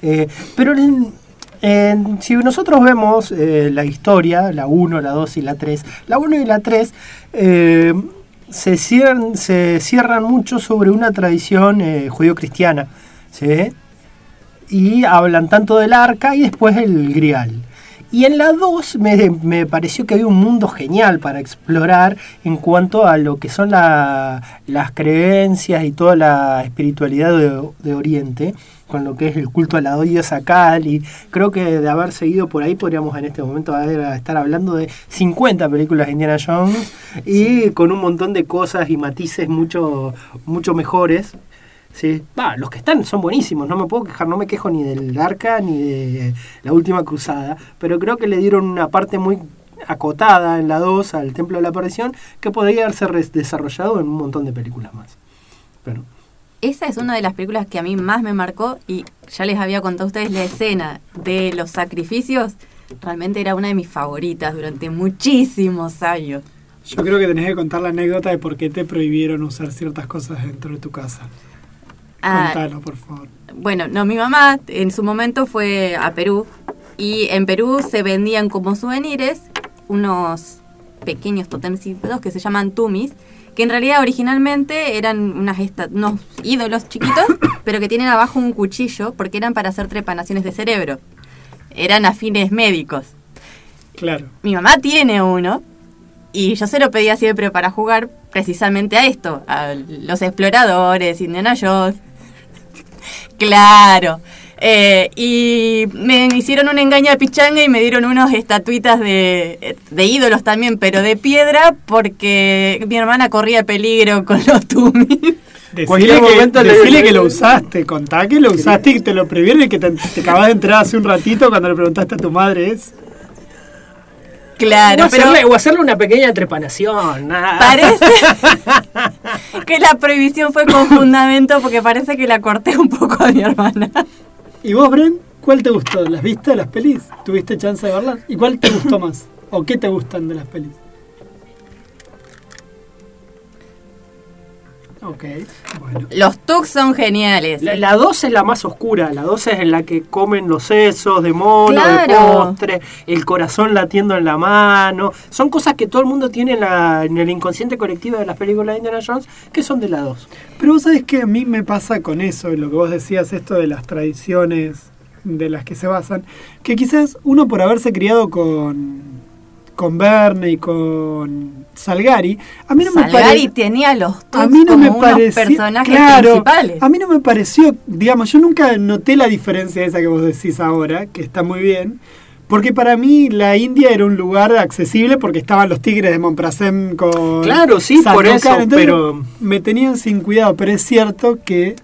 Eh, pero en- en- si nosotros vemos eh, la historia, la 1, la 2 y la 3, la 1 y la 3 eh, se, cierran, se cierran mucho sobre una tradición judío-cristiana. ¿sí? Y hablan tanto del arca y después el grial. Y en la 2 me, me pareció que había un mundo genial para explorar en cuanto a lo que son la- las creencias y toda la espiritualidad de, de Oriente, con lo que es el culto a la diosa Kali. Creo que de haber seguido por ahí podríamos en este momento haber- estar hablando de 50 películas de Indiana Jones y con un montón de cosas y matices mucho, mucho mejores. Sí, va, los que están son buenísimos, no me puedo quejar, no me quejo ni del Arca ni de la última cruzada, pero creo que le dieron una parte muy acotada en la 2 al Templo de la Aparición que podría haberse desarrollado en un montón de películas más. Pero, Esa es una de las películas que a mí más me marcó y ya les había contado a ustedes la escena de los sacrificios. Realmente era una de mis favoritas durante muchísimos años. Yo creo que tenés que contar la anécdota de por qué te prohibieron usar ciertas cosas dentro de tu casa. Ah, Contalo, por favor. Bueno, no, mi mamá en su momento fue a Perú y en Perú se vendían como souvenirs unos pequeños totemcitos que se llaman tumis, que en realidad originalmente eran unas unos ídolos chiquitos, <coughs> pero que tienen abajo un cuchillo porque eran para hacer trepanaciones de cerebro. Eran a fines médicos. Claro. Mi mamá tiene uno y yo se lo pedía siempre para jugar precisamente a esto, a los exploradores, Indiana Jones. Claro. Eh, y me hicieron un engaño de pichanga y me dieron unos estatuitas de, de ídolos también, pero de piedra, porque mi hermana corría peligro con los tumis. Decile, Cualquier que, momento le- decile que lo usaste, contá que lo usaste y te lo prohibieron y que te, te acabas de entrar hace un ratito cuando le preguntaste a tu madre es. Claro, o, pero hacerle, o hacerle una pequeña trepanación. nada. parece <laughs> que la prohibición fue con fundamento porque parece que la corté un poco a mi hermana. ¿Y vos, Bren? ¿Cuál te gustó? ¿Las viste las pelis? ¿Tuviste chance de verlas? ¿Y cuál te gustó más? ¿O qué te gustan de las pelis? Ok, bueno. Los tucs son geniales. La, la 2 es la más oscura, la 2 es en la que comen los sesos de mono, Claro. de postre, el corazón latiendo en la mano. Son cosas que todo el mundo tiene en, la- en el inconsciente colectivo de las películas de Indiana Jones, que son de la 2. Pero vos sabés que a mí me pasa con eso, lo que vos decías, esto de las tradiciones de las que se basan, que quizás uno por haberse criado con, con Verne y con Salgari, a mí no me Salgari tenía los A mí no como me unos pareció, personajes claro, principales. a mí no me pareció, digamos, yo nunca noté la diferencia esa que vos decís ahora, que está muy bien, porque para mí la India era un lugar accesible porque estaban los tigres de Montprasem con Claro, sí, por eso, entonces pero- me tenían sin cuidado, pero es cierto que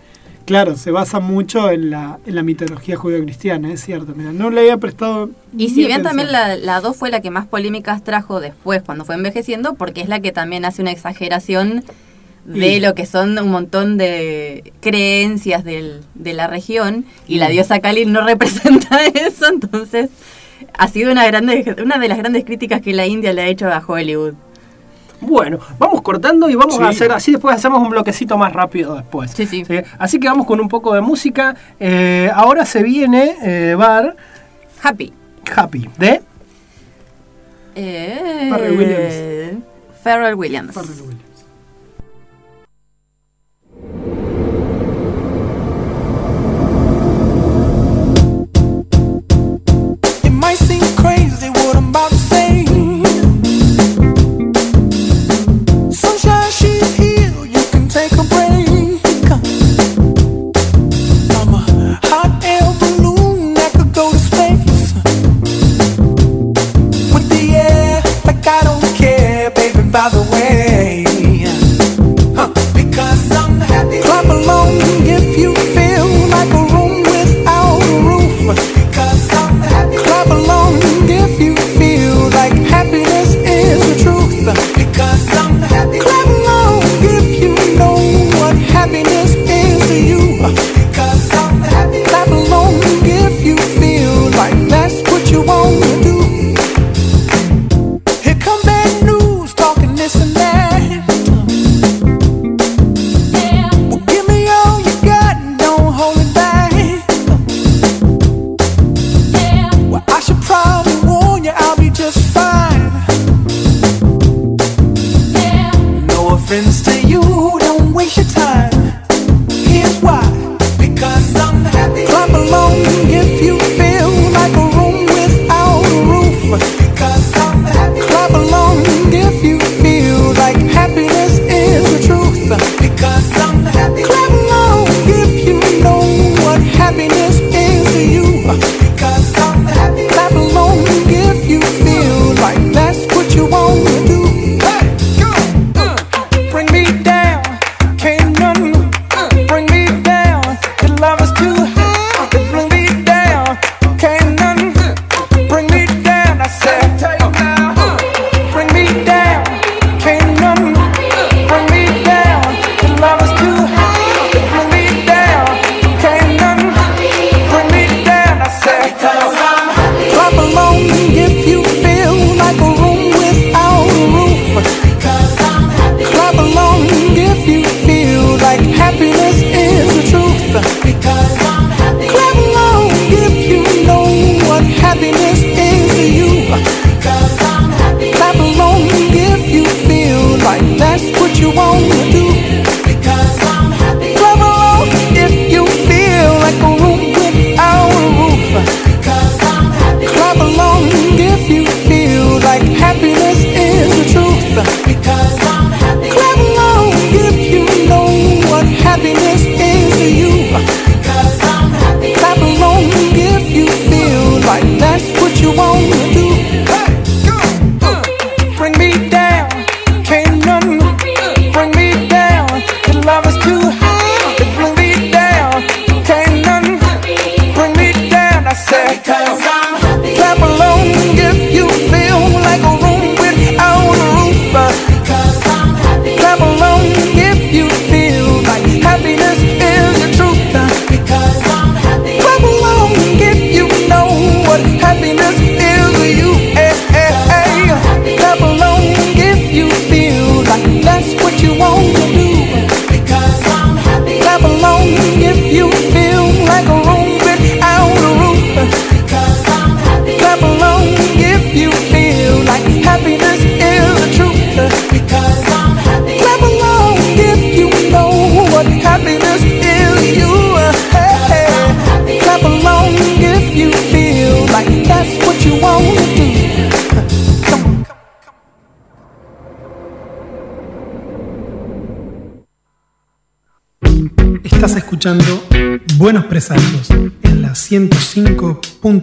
claro, se basa mucho en la, en la mitología judio-cristiana, es cierto, mira, no le había prestado Y si bien atención. también la, la 2 fue la que más polémicas trajo después, cuando fue envejeciendo, porque es la que también hace una exageración de Y- lo que son un montón de creencias del- de la región, y la Mm. diosa Kali no representa <laughs> eso, entonces ha sido una, grande, una de las grandes críticas que la India le ha hecho a Hollywood. Bueno, vamos cortando y vamos Sí. a hacer así, después hacemos un bloquecito más rápido después. Sí, sí. Así que vamos con un poco de música. Eh, ahora se viene eh, Bar Happy. Happy de... Eh, Pharrell Williams. Pharrell Williams. Pharrell Williams. It might seem crazy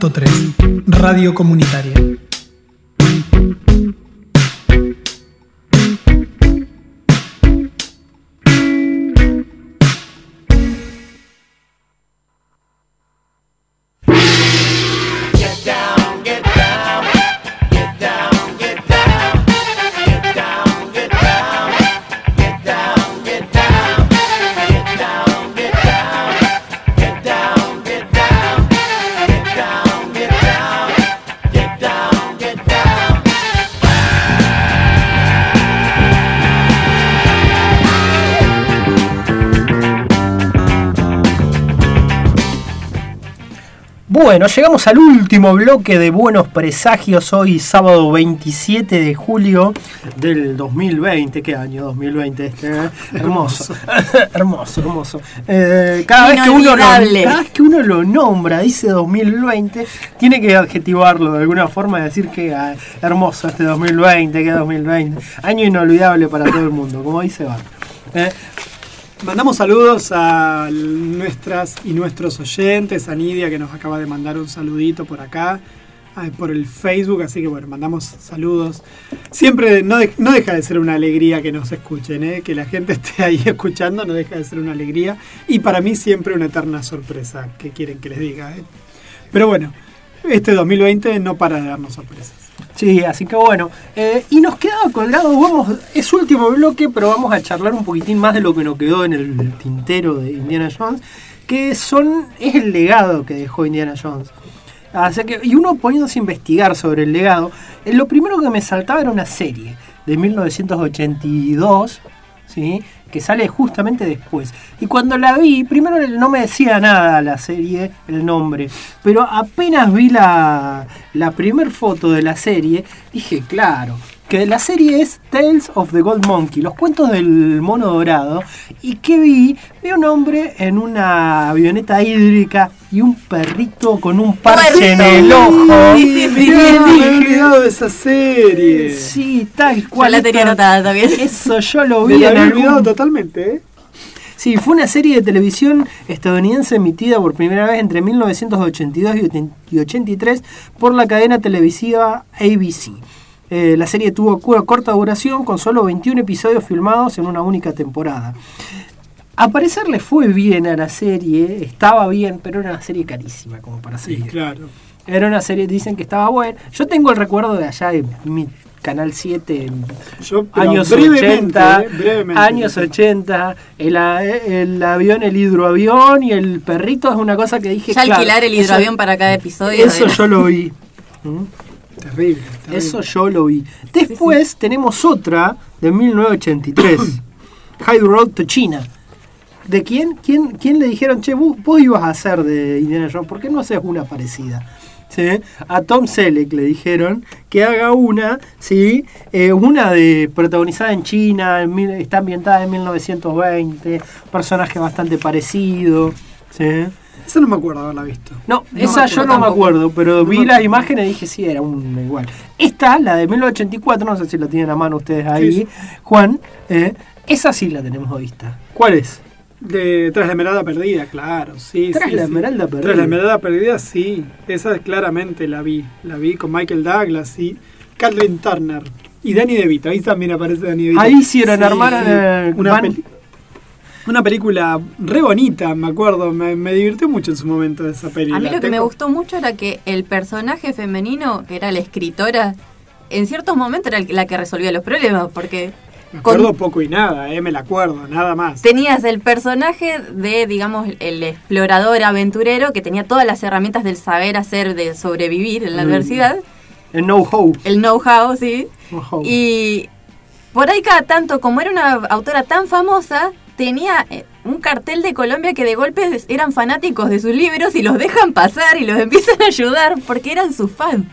105.3 Radio Comunitaria. Bueno, llegamos al último bloque de Buenos Presagios hoy, sábado 27 de julio del 2020. ¿Qué año 2020 este? eh? <laughs> Hermoso, <laughs> hermoso, hermoso. Eh, cada, vez que uno lo, cada vez que uno lo nombra, dice 2020, tiene que adjetivarlo de alguna forma y decir que ah, hermoso este 2020, que 2020. Año inolvidable para todo el mundo, como dice Bar. Eh, Mandamos saludos a nuestras y nuestros oyentes, a Nidia que nos acaba de mandar un saludito por acá, por el Facebook, así que bueno, mandamos saludos. Siempre no, no deja de ser una alegría que nos escuchen, ¿eh? que la gente <laughs> esté ahí escuchando, no deja de ser una alegría. Y para mí siempre una eterna sorpresa, que quieren que les diga. ¿eh? Pero bueno, este 2020 no para de darnos sorpresas. Sí, así que bueno. eh, y nos quedaba colgado, vamos, es último bloque, pero vamos a charlar un poquitín más de lo que nos quedó en el tintero de Indiana Jones, que son, es el legado que dejó Indiana Jones. Así que, y uno poniéndose a investigar sobre el legado, eh, lo primero que me saltaba era una serie de 1982, ¿sí? Que sale justamente después. Y cuando la vi, primero no me decía nada la serie, el nombre, pero apenas vi la, la primer foto de la serie, dije, claro, que la serie es Tales of the Gold Monkey, los cuentos del mono dorado, y que vi, vi un hombre en una avioneta hídrica y un perrito con un parche en el ojo. Sí, sí, me <laughs> olvidado de esa serie. Sí, tal Yo cual. la tenía anotada también. Eso yo lo <laughs> Me vi lo en había olvidado totalmente, ¿eh? Sí, fue una serie de televisión estadounidense emitida por primera vez entre 1982 y ochen- y 83 por la cadena televisiva ABC. Eh, la serie tuvo corta duración con solo 21 episodios filmados en una única temporada. A parecer le fue bien a la serie, estaba bien, pero era una serie carísima como para Sí, seguir. claro. Era una serie, dicen que estaba buena. Yo tengo el recuerdo de allá de mi Canal 7, en Yo, pero años brevemente, 80, eh, brevemente. años 80, el, a- el avión, el hidroavión y el perrito es una cosa que dije, Ya claro, alquilar el eso- hidroavión para cada episodio. Eso era- yo lo vi. <laughs> ¿Mm? Terrible, terrible. Eso yo lo vi. Después tenemos otra de 1983, <coughs> High Road to China. ¿De quién? ¿Quién, quién le dijeron, che, vos, vos ibas a hacer de Indiana Jones? ¿Por qué no haces una parecida? ¿sí? a Tom Selleck le dijeron que haga una, ¿sí? Eh, una de protagonizada en China, en mil- está ambientada en 1920, personaje bastante parecido. ¿sí? Esa no me acuerdo haberla visto. No, No esa me yo no me acuerdo, pero No vi acuerdo. imágenes y dije sí, era un igual. Esta, la de 1984, no sé si la tienen a mano ustedes ahí, Sí. Juan, eh, esa sí la tenemos vista. ¿Cuál es? De Tras la Esmeralda Perdida, claro, sí. Tras sí, la sí. Esmeralda Perdida. Tras la Esmeralda Perdida, sí. Esa claramente la vi. La vi con Michael Douglas y Kathleen Turner. Y Danny DeVito, ahí también aparece Danny DeVito. Ahí hicieron Sí, armar sí. eh, una, una película re bonita, me acuerdo. Me, me divirtió mucho en su momento esa película. A mí lo que me gustó mucho era que el personaje femenino, que era la escritora, en ciertos momentos era la que resolvía los problemas, porque Me acuerdo con- poco y nada, eh, me la acuerdo, nada más. tenías el personaje de, digamos, el explorador aventurero que tenía todas las herramientas del saber hacer, de sobrevivir en la Mm. adversidad, el know-how. el know-how, sí. Know-how. Y por ahí cada tanto, como era una autora tan famosa, tenía eh, un cartel de Colombia que de golpe eran fanáticos de sus libros y los dejan pasar y los <laughs> empiezan a ayudar porque eran sus fans.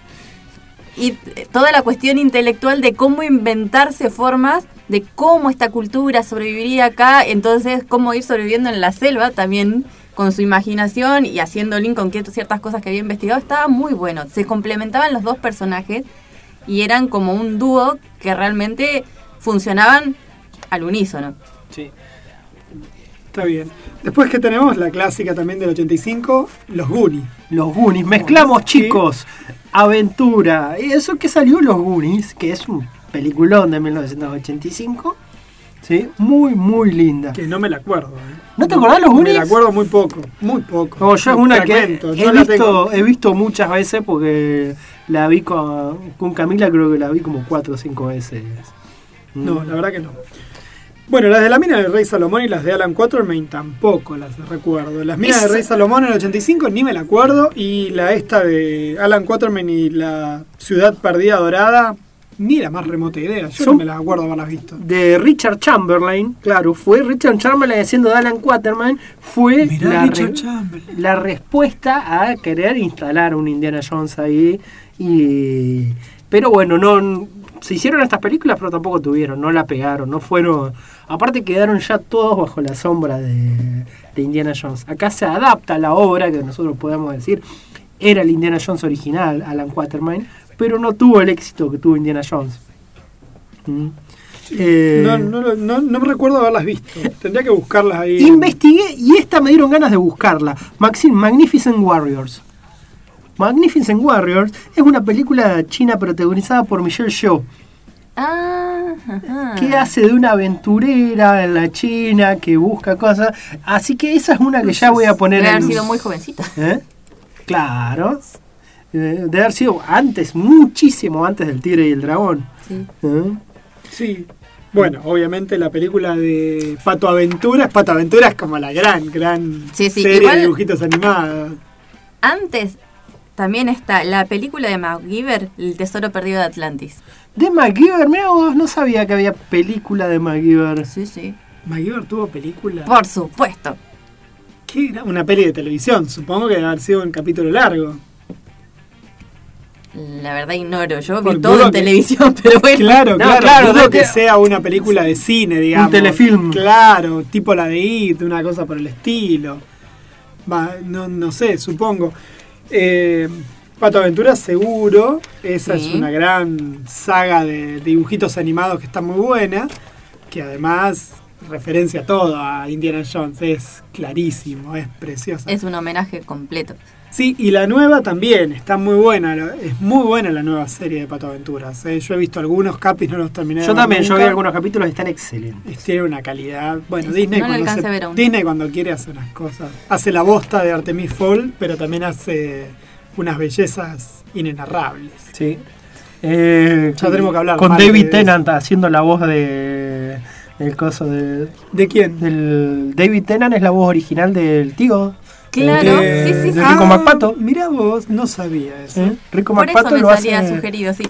Y eh, toda la cuestión intelectual de cómo inventarse formas de cómo esta cultura sobreviviría acá, entonces cómo ir sobreviviendo en la selva también con su imaginación y haciendo link con ciertas cosas que había investigado, estaba muy bueno. Se complementaban los dos personajes y eran como un dúo que realmente funcionaban al unísono. Sí. Está bien. Después que tenemos la clásica también del 85, Los Goonies. Los Goonies. Mezclamos, Sí. chicos. Aventura. Y eso que salió Los Goonies, que es un peliculón de 1985. Sí, muy, muy linda. Que no me la acuerdo. ¿eh? ¿No te acordás los Goonies? Me la acuerdo muy poco, muy poco. No, yo es una que Fragmentos, he no la visto, tengo. he visto muchas veces porque la vi con, con Camila, creo que la vi como cuatro o cinco veces. No, la verdad que no. Bueno, las de la mina del Rey Salomón y las de Alan Quatermain tampoco las recuerdo. Las minas del Esa- Rey Salomón en el 85 ni me la acuerdo. Y la esta de Alan Quatermain y la Ciudad Perdida Dorada, ni la más remota idea. Yo Son- no me la acuerdo haberlas visto. De Richard Chamberlain, claro, fue Richard Chamberlain haciendo de Alan Quaterman, fue la, re- Chamberlain. la respuesta a querer instalar un Indiana Jones ahí. Y, pero bueno, no se hicieron estas películas, pero tampoco tuvieron, no la pegaron, no fueron. Aparte quedaron ya todos bajo la sombra de, de Indiana Jones. Acá se adapta la obra que nosotros podemos decir era el Indiana Jones original, Alan Quatermain, pero no tuvo el éxito que tuvo Indiana Jones. Mm. Eh, No, no, no, no me recuerdo haberlas visto. Tendría que buscarlas ahí. Investigué y esta me dieron ganas de buscarla. Maxine Magnificent Warriors. Magnificent Warriors es una película china protagonizada por Michelle Yeoh, Ah, ajá. que hace de una aventurera en la China que busca cosas. Así que esa es una que ya voy a poner Debe haber en sido muy jovencita. ¿Eh? Claro. Eh, De haber sido antes, muchísimo antes del Tigre y el Dragón. Sí. ¿Eh? Sí. Bueno, obviamente la película de Pato Aventuras, Pato Aventuras como la gran, gran Sí, sí, serie igual- de dibujitos animados. Antes también está la película de MacGyver, El Tesoro Perdido de Atlantis. De MacGyver, mira vos, no sabía que había película de MacGyver. Sí, sí. MacGyver tuvo película. Por supuesto. ¿Qué era? Una peli de televisión, supongo que debe haber sido un capítulo largo. La verdad ignoro, yo vi todo en que- televisión, <laughs> pero bueno. Claro, No, claro, claro, dudo no que sea una película de cine, digamos. telefilm. Claro, tipo la de It, una cosa por el estilo. Va, no, no sé, supongo. Eh, Pato Aventura seguro, esa Sí. es una gran saga de dibujitos animados que está muy buena, que además referencia todo a Indiana Jones, es clarísimo, es preciosa. Es un homenaje completo. Sí, y la nueva también, está muy buena, es muy buena la nueva serie de Pato Aventuras. eh. Yo he visto algunos capis, no los terminé Yo también, yo vi algunos capítulos y están excelentes. Tiene una calidad. Bueno, Sí, Disney, no cuando. Disney cuando quiere hace unas cosas. Hace la bosta de Artemis Fall, pero también hace unas bellezas inenarrables. Sí. Eh, Ya tenemos que hablar Con David de Tennant haciendo la voz de. del coso de. ¿De quién? Del, David Tennant es la voz original del tío. Claro, de, sí, sí, sí. de Rico McPato. Mira vos, no sabía eso. ¿eh? Rico Por eso McPato me lo salía hace. sugerido, sí.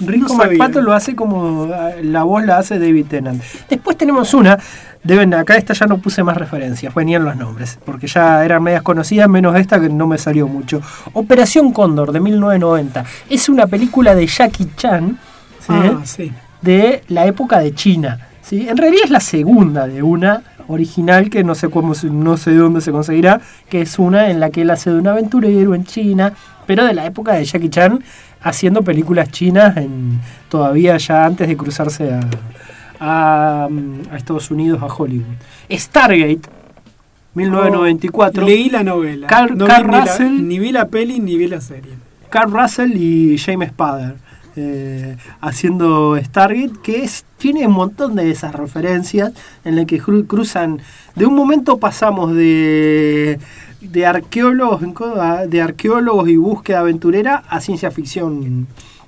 Rico No sabía. McPato lo hace como. ah, La voz la hace David Tennant. Después tenemos una Deben, acá esta ya no puse más referencias, venían los nombres, porque ya eran medias conocidas, menos esta que no me salió mucho. Operación Cóndor de 1990. Es una película de Jackie Chan, ¿sí? Ah, sí. de la época de China. ¿sí? En realidad es la segunda de una original que no sé cómo no sé de dónde se conseguirá, que es una en la que él hace de un aventurero en China, pero de la época de Jackie Chan haciendo películas chinas en, todavía ya antes de cruzarse a, a, a Estados Unidos, a Hollywood. Stargate, 1994. Leí la novela. Carl- no Carl vi ni, la, Russell. ni vi la peli ni vi la serie. Carl Russell y James Spader eh, haciendo Stargate, que es, tiene un montón de esas referencias en las que cru- cruzan. De un momento pasamos de, de arqueólogos de arqueólogos y búsqueda aventurera a ciencia ficción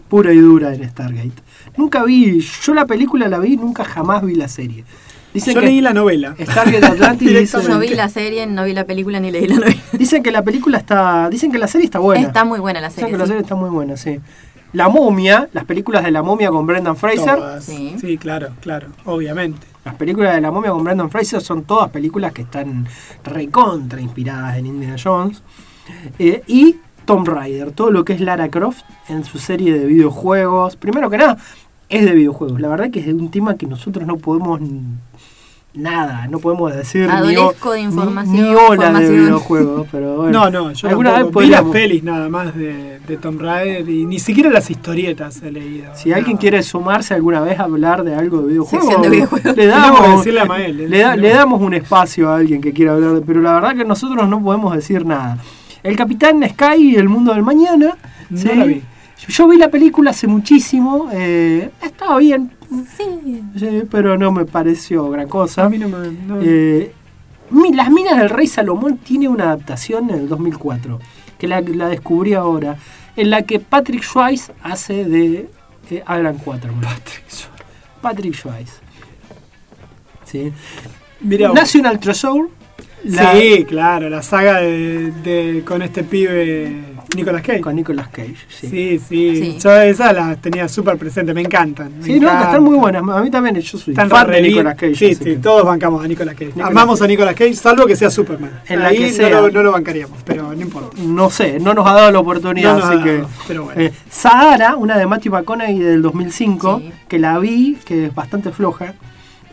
pura y dura en Stargate. Nunca vi, yo la película la vi, nunca jamás vi la serie. Dicen Yo que leí la novela. Stargate Atlantis <laughs> dicen, vi la serie, no vi la película ni leí la novela. dicen que la película está, dicen que la serie está buena. Está muy buena la Dicen serie. que la serie está muy buena, sí. La momia, las películas de la momia con Brendan Fraser. Todas. Sí. Sí. claro, claro, obviamente. Las películas de la momia con Brendan Fraser son todas películas que están recontra inspiradas en Indiana Jones. Eh, y Tomb Raider, todo lo que es Lara Croft en su serie de videojuegos. Primero que nada, es de videojuegos. La verdad que es un tema que nosotros no podemos nada, no podemos decir ni, de ni- información, ni hola de videojuegos. Pero <laughs> bueno, No, no, yo alguna tampoco. vez vi las pelis nada más de, de Tomb Raider y ni siquiera las historietas he leído. Si alguien quiere sumarse alguna vez a hablar de algo de videojuegos, Sección de videojuegos. le <laughs> damos, decirle a Mael, le, da- le damos un espacio a alguien que quiera hablar, de- pero la verdad que nosotros no podemos decir nada. El Capitán Sky y el Mundo del Mañana. No ¿sí? la vi. Yo vi la película hace muchísimo, eh, estaba bien, Sí. sí, pero no me pareció gran cosa. A mí no me. no- Eh, Las Minas del Rey Salomón tiene una adaptación en el 2004, que la, la descubrí ahora, en la que Patrick Swayze hace de eh, Alan Quaterman. Patrick Swayze. Patrick Swayze. Sí. Mirá. National Treasure. la- Sí, claro, la saga de, de- con este pibe Nicolas Cage. Con Nicolas Cage. Sí, Sí, sí, Sí. Yo esas las tenía súper presentes, me encantan. me Sí, no, están muy buenas. A mí también, yo soy Están fan de. Nicolas Cage. Sí, sí, que- todos bancamos a Nicolas Cage. Nicolas- Amamos a Nicolas Cage, salvo que sea Superman. En la que no lo- No, lo bancaríamos, pero no importa. No sé, no nos ha dado la oportunidad, No así que... pero bueno. Eh, Sahara, una de Matthew McConaughey del 2005, Sí. que la vi, que es bastante floja.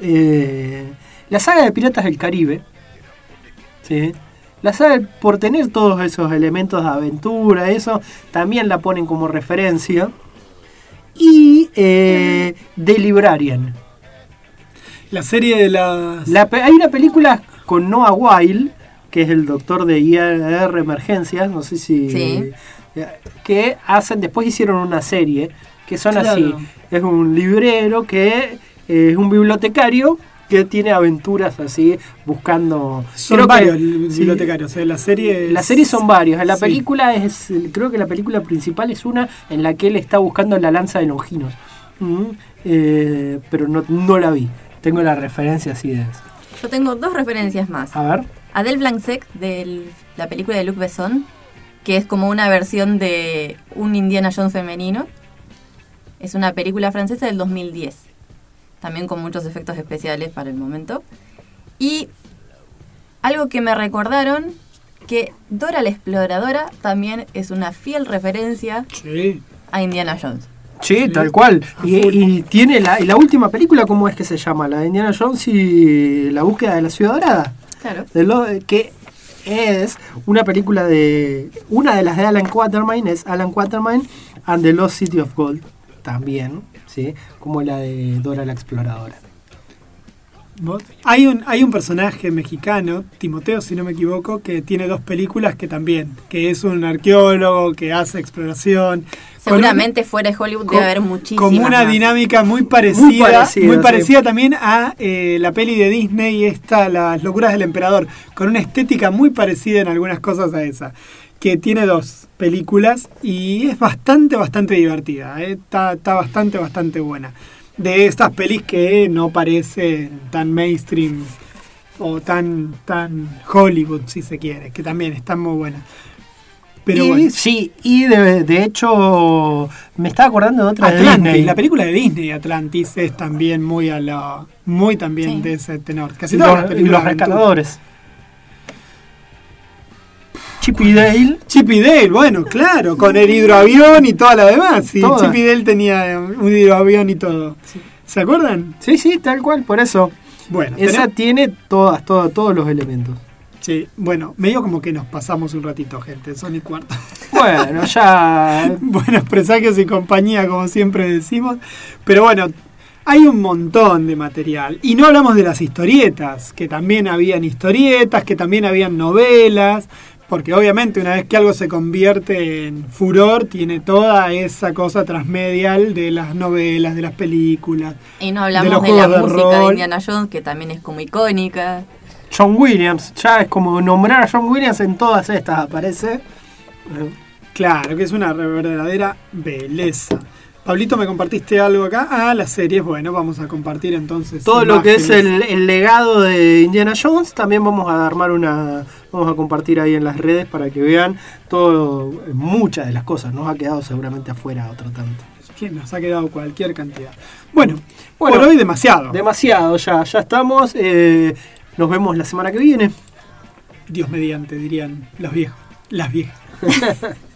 Eh, la saga de Piratas del Caribe. ¿sí? La saga, por tener todos esos elementos de aventura, eso, también la ponen como referencia. Y eh, The Librarian. La serie de las. La hay una película con Noah Weil, que es el doctor de IR Emergencias, no sé si... Sí. eh, Que hacen, después hicieron una serie, que son Claro. así. Es un librero que eh, es un bibliotecario que tiene aventuras así, buscando... Son creo que- varios sí, bibliotecarios. eh, La serie. es- las series son varios. La Sí. película es, creo que la película principal es una en la que él está buscando la lanza de Longinos. Mm, eh, pero no, no la vi. Tengo la referencia así de eso. Yo tengo dos referencias más. A ver. Adele Blanc-Sec de la película de Luc Besson, que es como una versión de un Indiana Jones femenino. Es una película francesa del 2010. También con muchos efectos especiales para el momento. Y algo que me recordaron, que Dora la Exploradora también es una fiel referencia Sí. a Indiana Jones. Sí, tal cual. Y, tiene la, y la última película, ¿cómo es que se llama? La de Indiana Jones y la búsqueda de la ciudad dorada. Claro. De lo, que es una película de... Una de las de Alan Quatermain es Alan Quatermain and the Lost City of Gold. También, ¿sí? Como la de Dora la Exploradora. ¿Vos? Hay un, hay un personaje mexicano, Timoteo, si no me equivoco, que tiene dos películas que también, que es un arqueólogo que hace exploración. con un- Seguramente fuera de Hollywood con- debe haber muchísimas Como una más. dinámica muy parecida, Muy muy parecida, parecida, sí. también a eh, la peli de Disney, esta, Las locuras del emperador, con una estética muy parecida en algunas cosas a esa, que tiene dos películas y es bastante, bastante divertida, eh, está, está bastante, bastante buena. De estas pelis que no parecen tan mainstream o tan, tan Hollywood, si se quiere, que también están muy buenas. Pero y, bueno. Sí, y de, de hecho me estaba acordando de otra de Atlantis, Disney. la película de Disney, Atlantis, es también muy a la, muy también Sí. de ese tenor. Casi y todas los, las y películas los de aventura. rescatadores. Chip y Dale. Chip y Dale, bueno, claro, con el hidroavión y toda la demás. Sí, Toda. Chip y Dale tenía un hidroavión y todo. ¿Se acuerdan? Sí, sí, tal cual, por eso. Bueno, Esa tiene todas, todas, todos los elementos. sí, bueno, medio como que nos pasamos un ratito, gente, son y cuarto. <laughs> Bueno, ya. <laughs> Buenos presagios y compañía, como siempre decimos. Pero bueno, hay un montón de material. Y no hablamos de las historietas, que también habían historietas, que también habían novelas. Porque obviamente una vez que algo se convierte en furor, tiene toda esa cosa transmedial de las novelas, de las películas. Y no De hablamos los de, la de música de. Indiana Jones, que también es como icónica. John Williams, ya es como nombrar a John Williams en todas estas aparece. Claro, que es una verdadera belleza. Pablito, ¿me compartiste algo acá? Ah, las series, bueno, vamos a compartir entonces. Todo lo que es el, el legado de Indiana Jones, también vamos a armar una. Vamos a compartir ahí en las redes para que vean todo, muchas de las cosas. Nos ha quedado seguramente afuera otro tanto. Que nos ha quedado cualquier cantidad. Bueno, Bueno, por hoy demasiado. Demasiado ya, ya estamos. eh, nos vemos la semana que viene. Dios mediante, dirían los viejos. Las viejas. <laughs>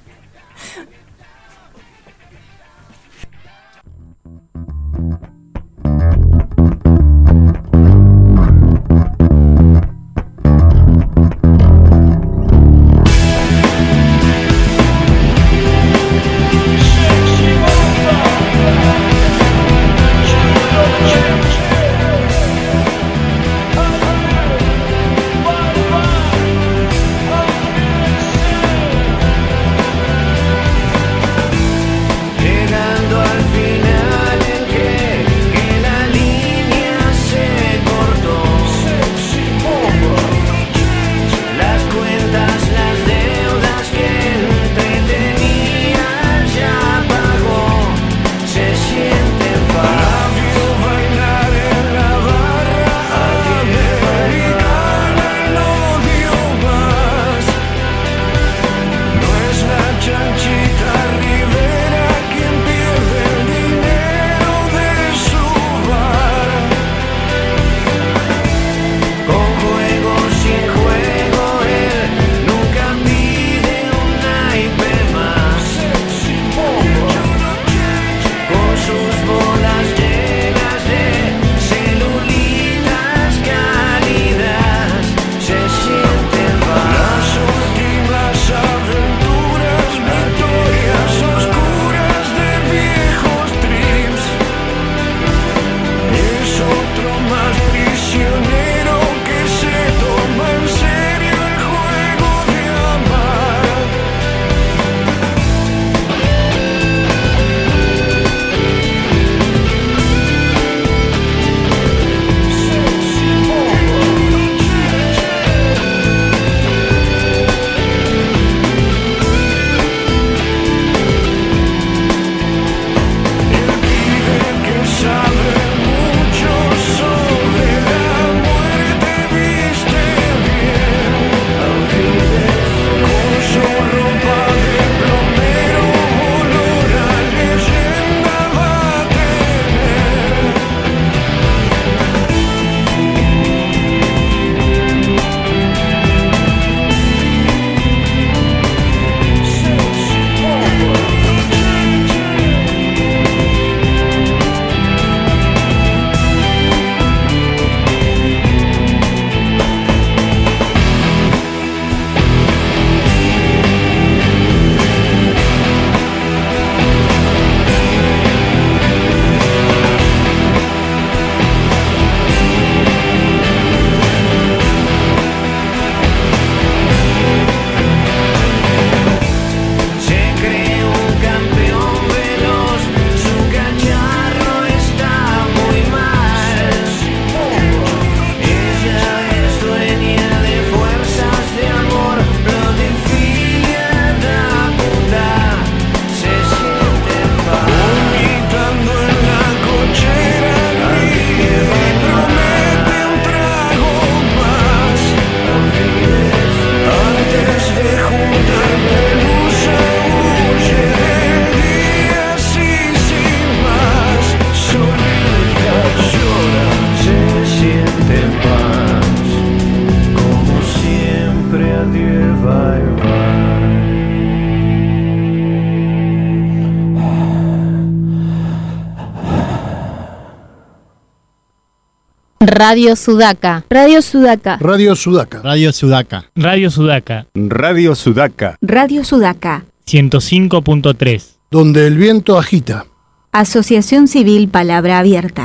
Radio Sudaca. Radio Sudaca. Radio Sudaca. Radio Sudaca. Radio Sudaca. Radio Sudaca. Radio Sudaca. 105.3. Donde el viento agita. Asociación Civil Palabra Abierta.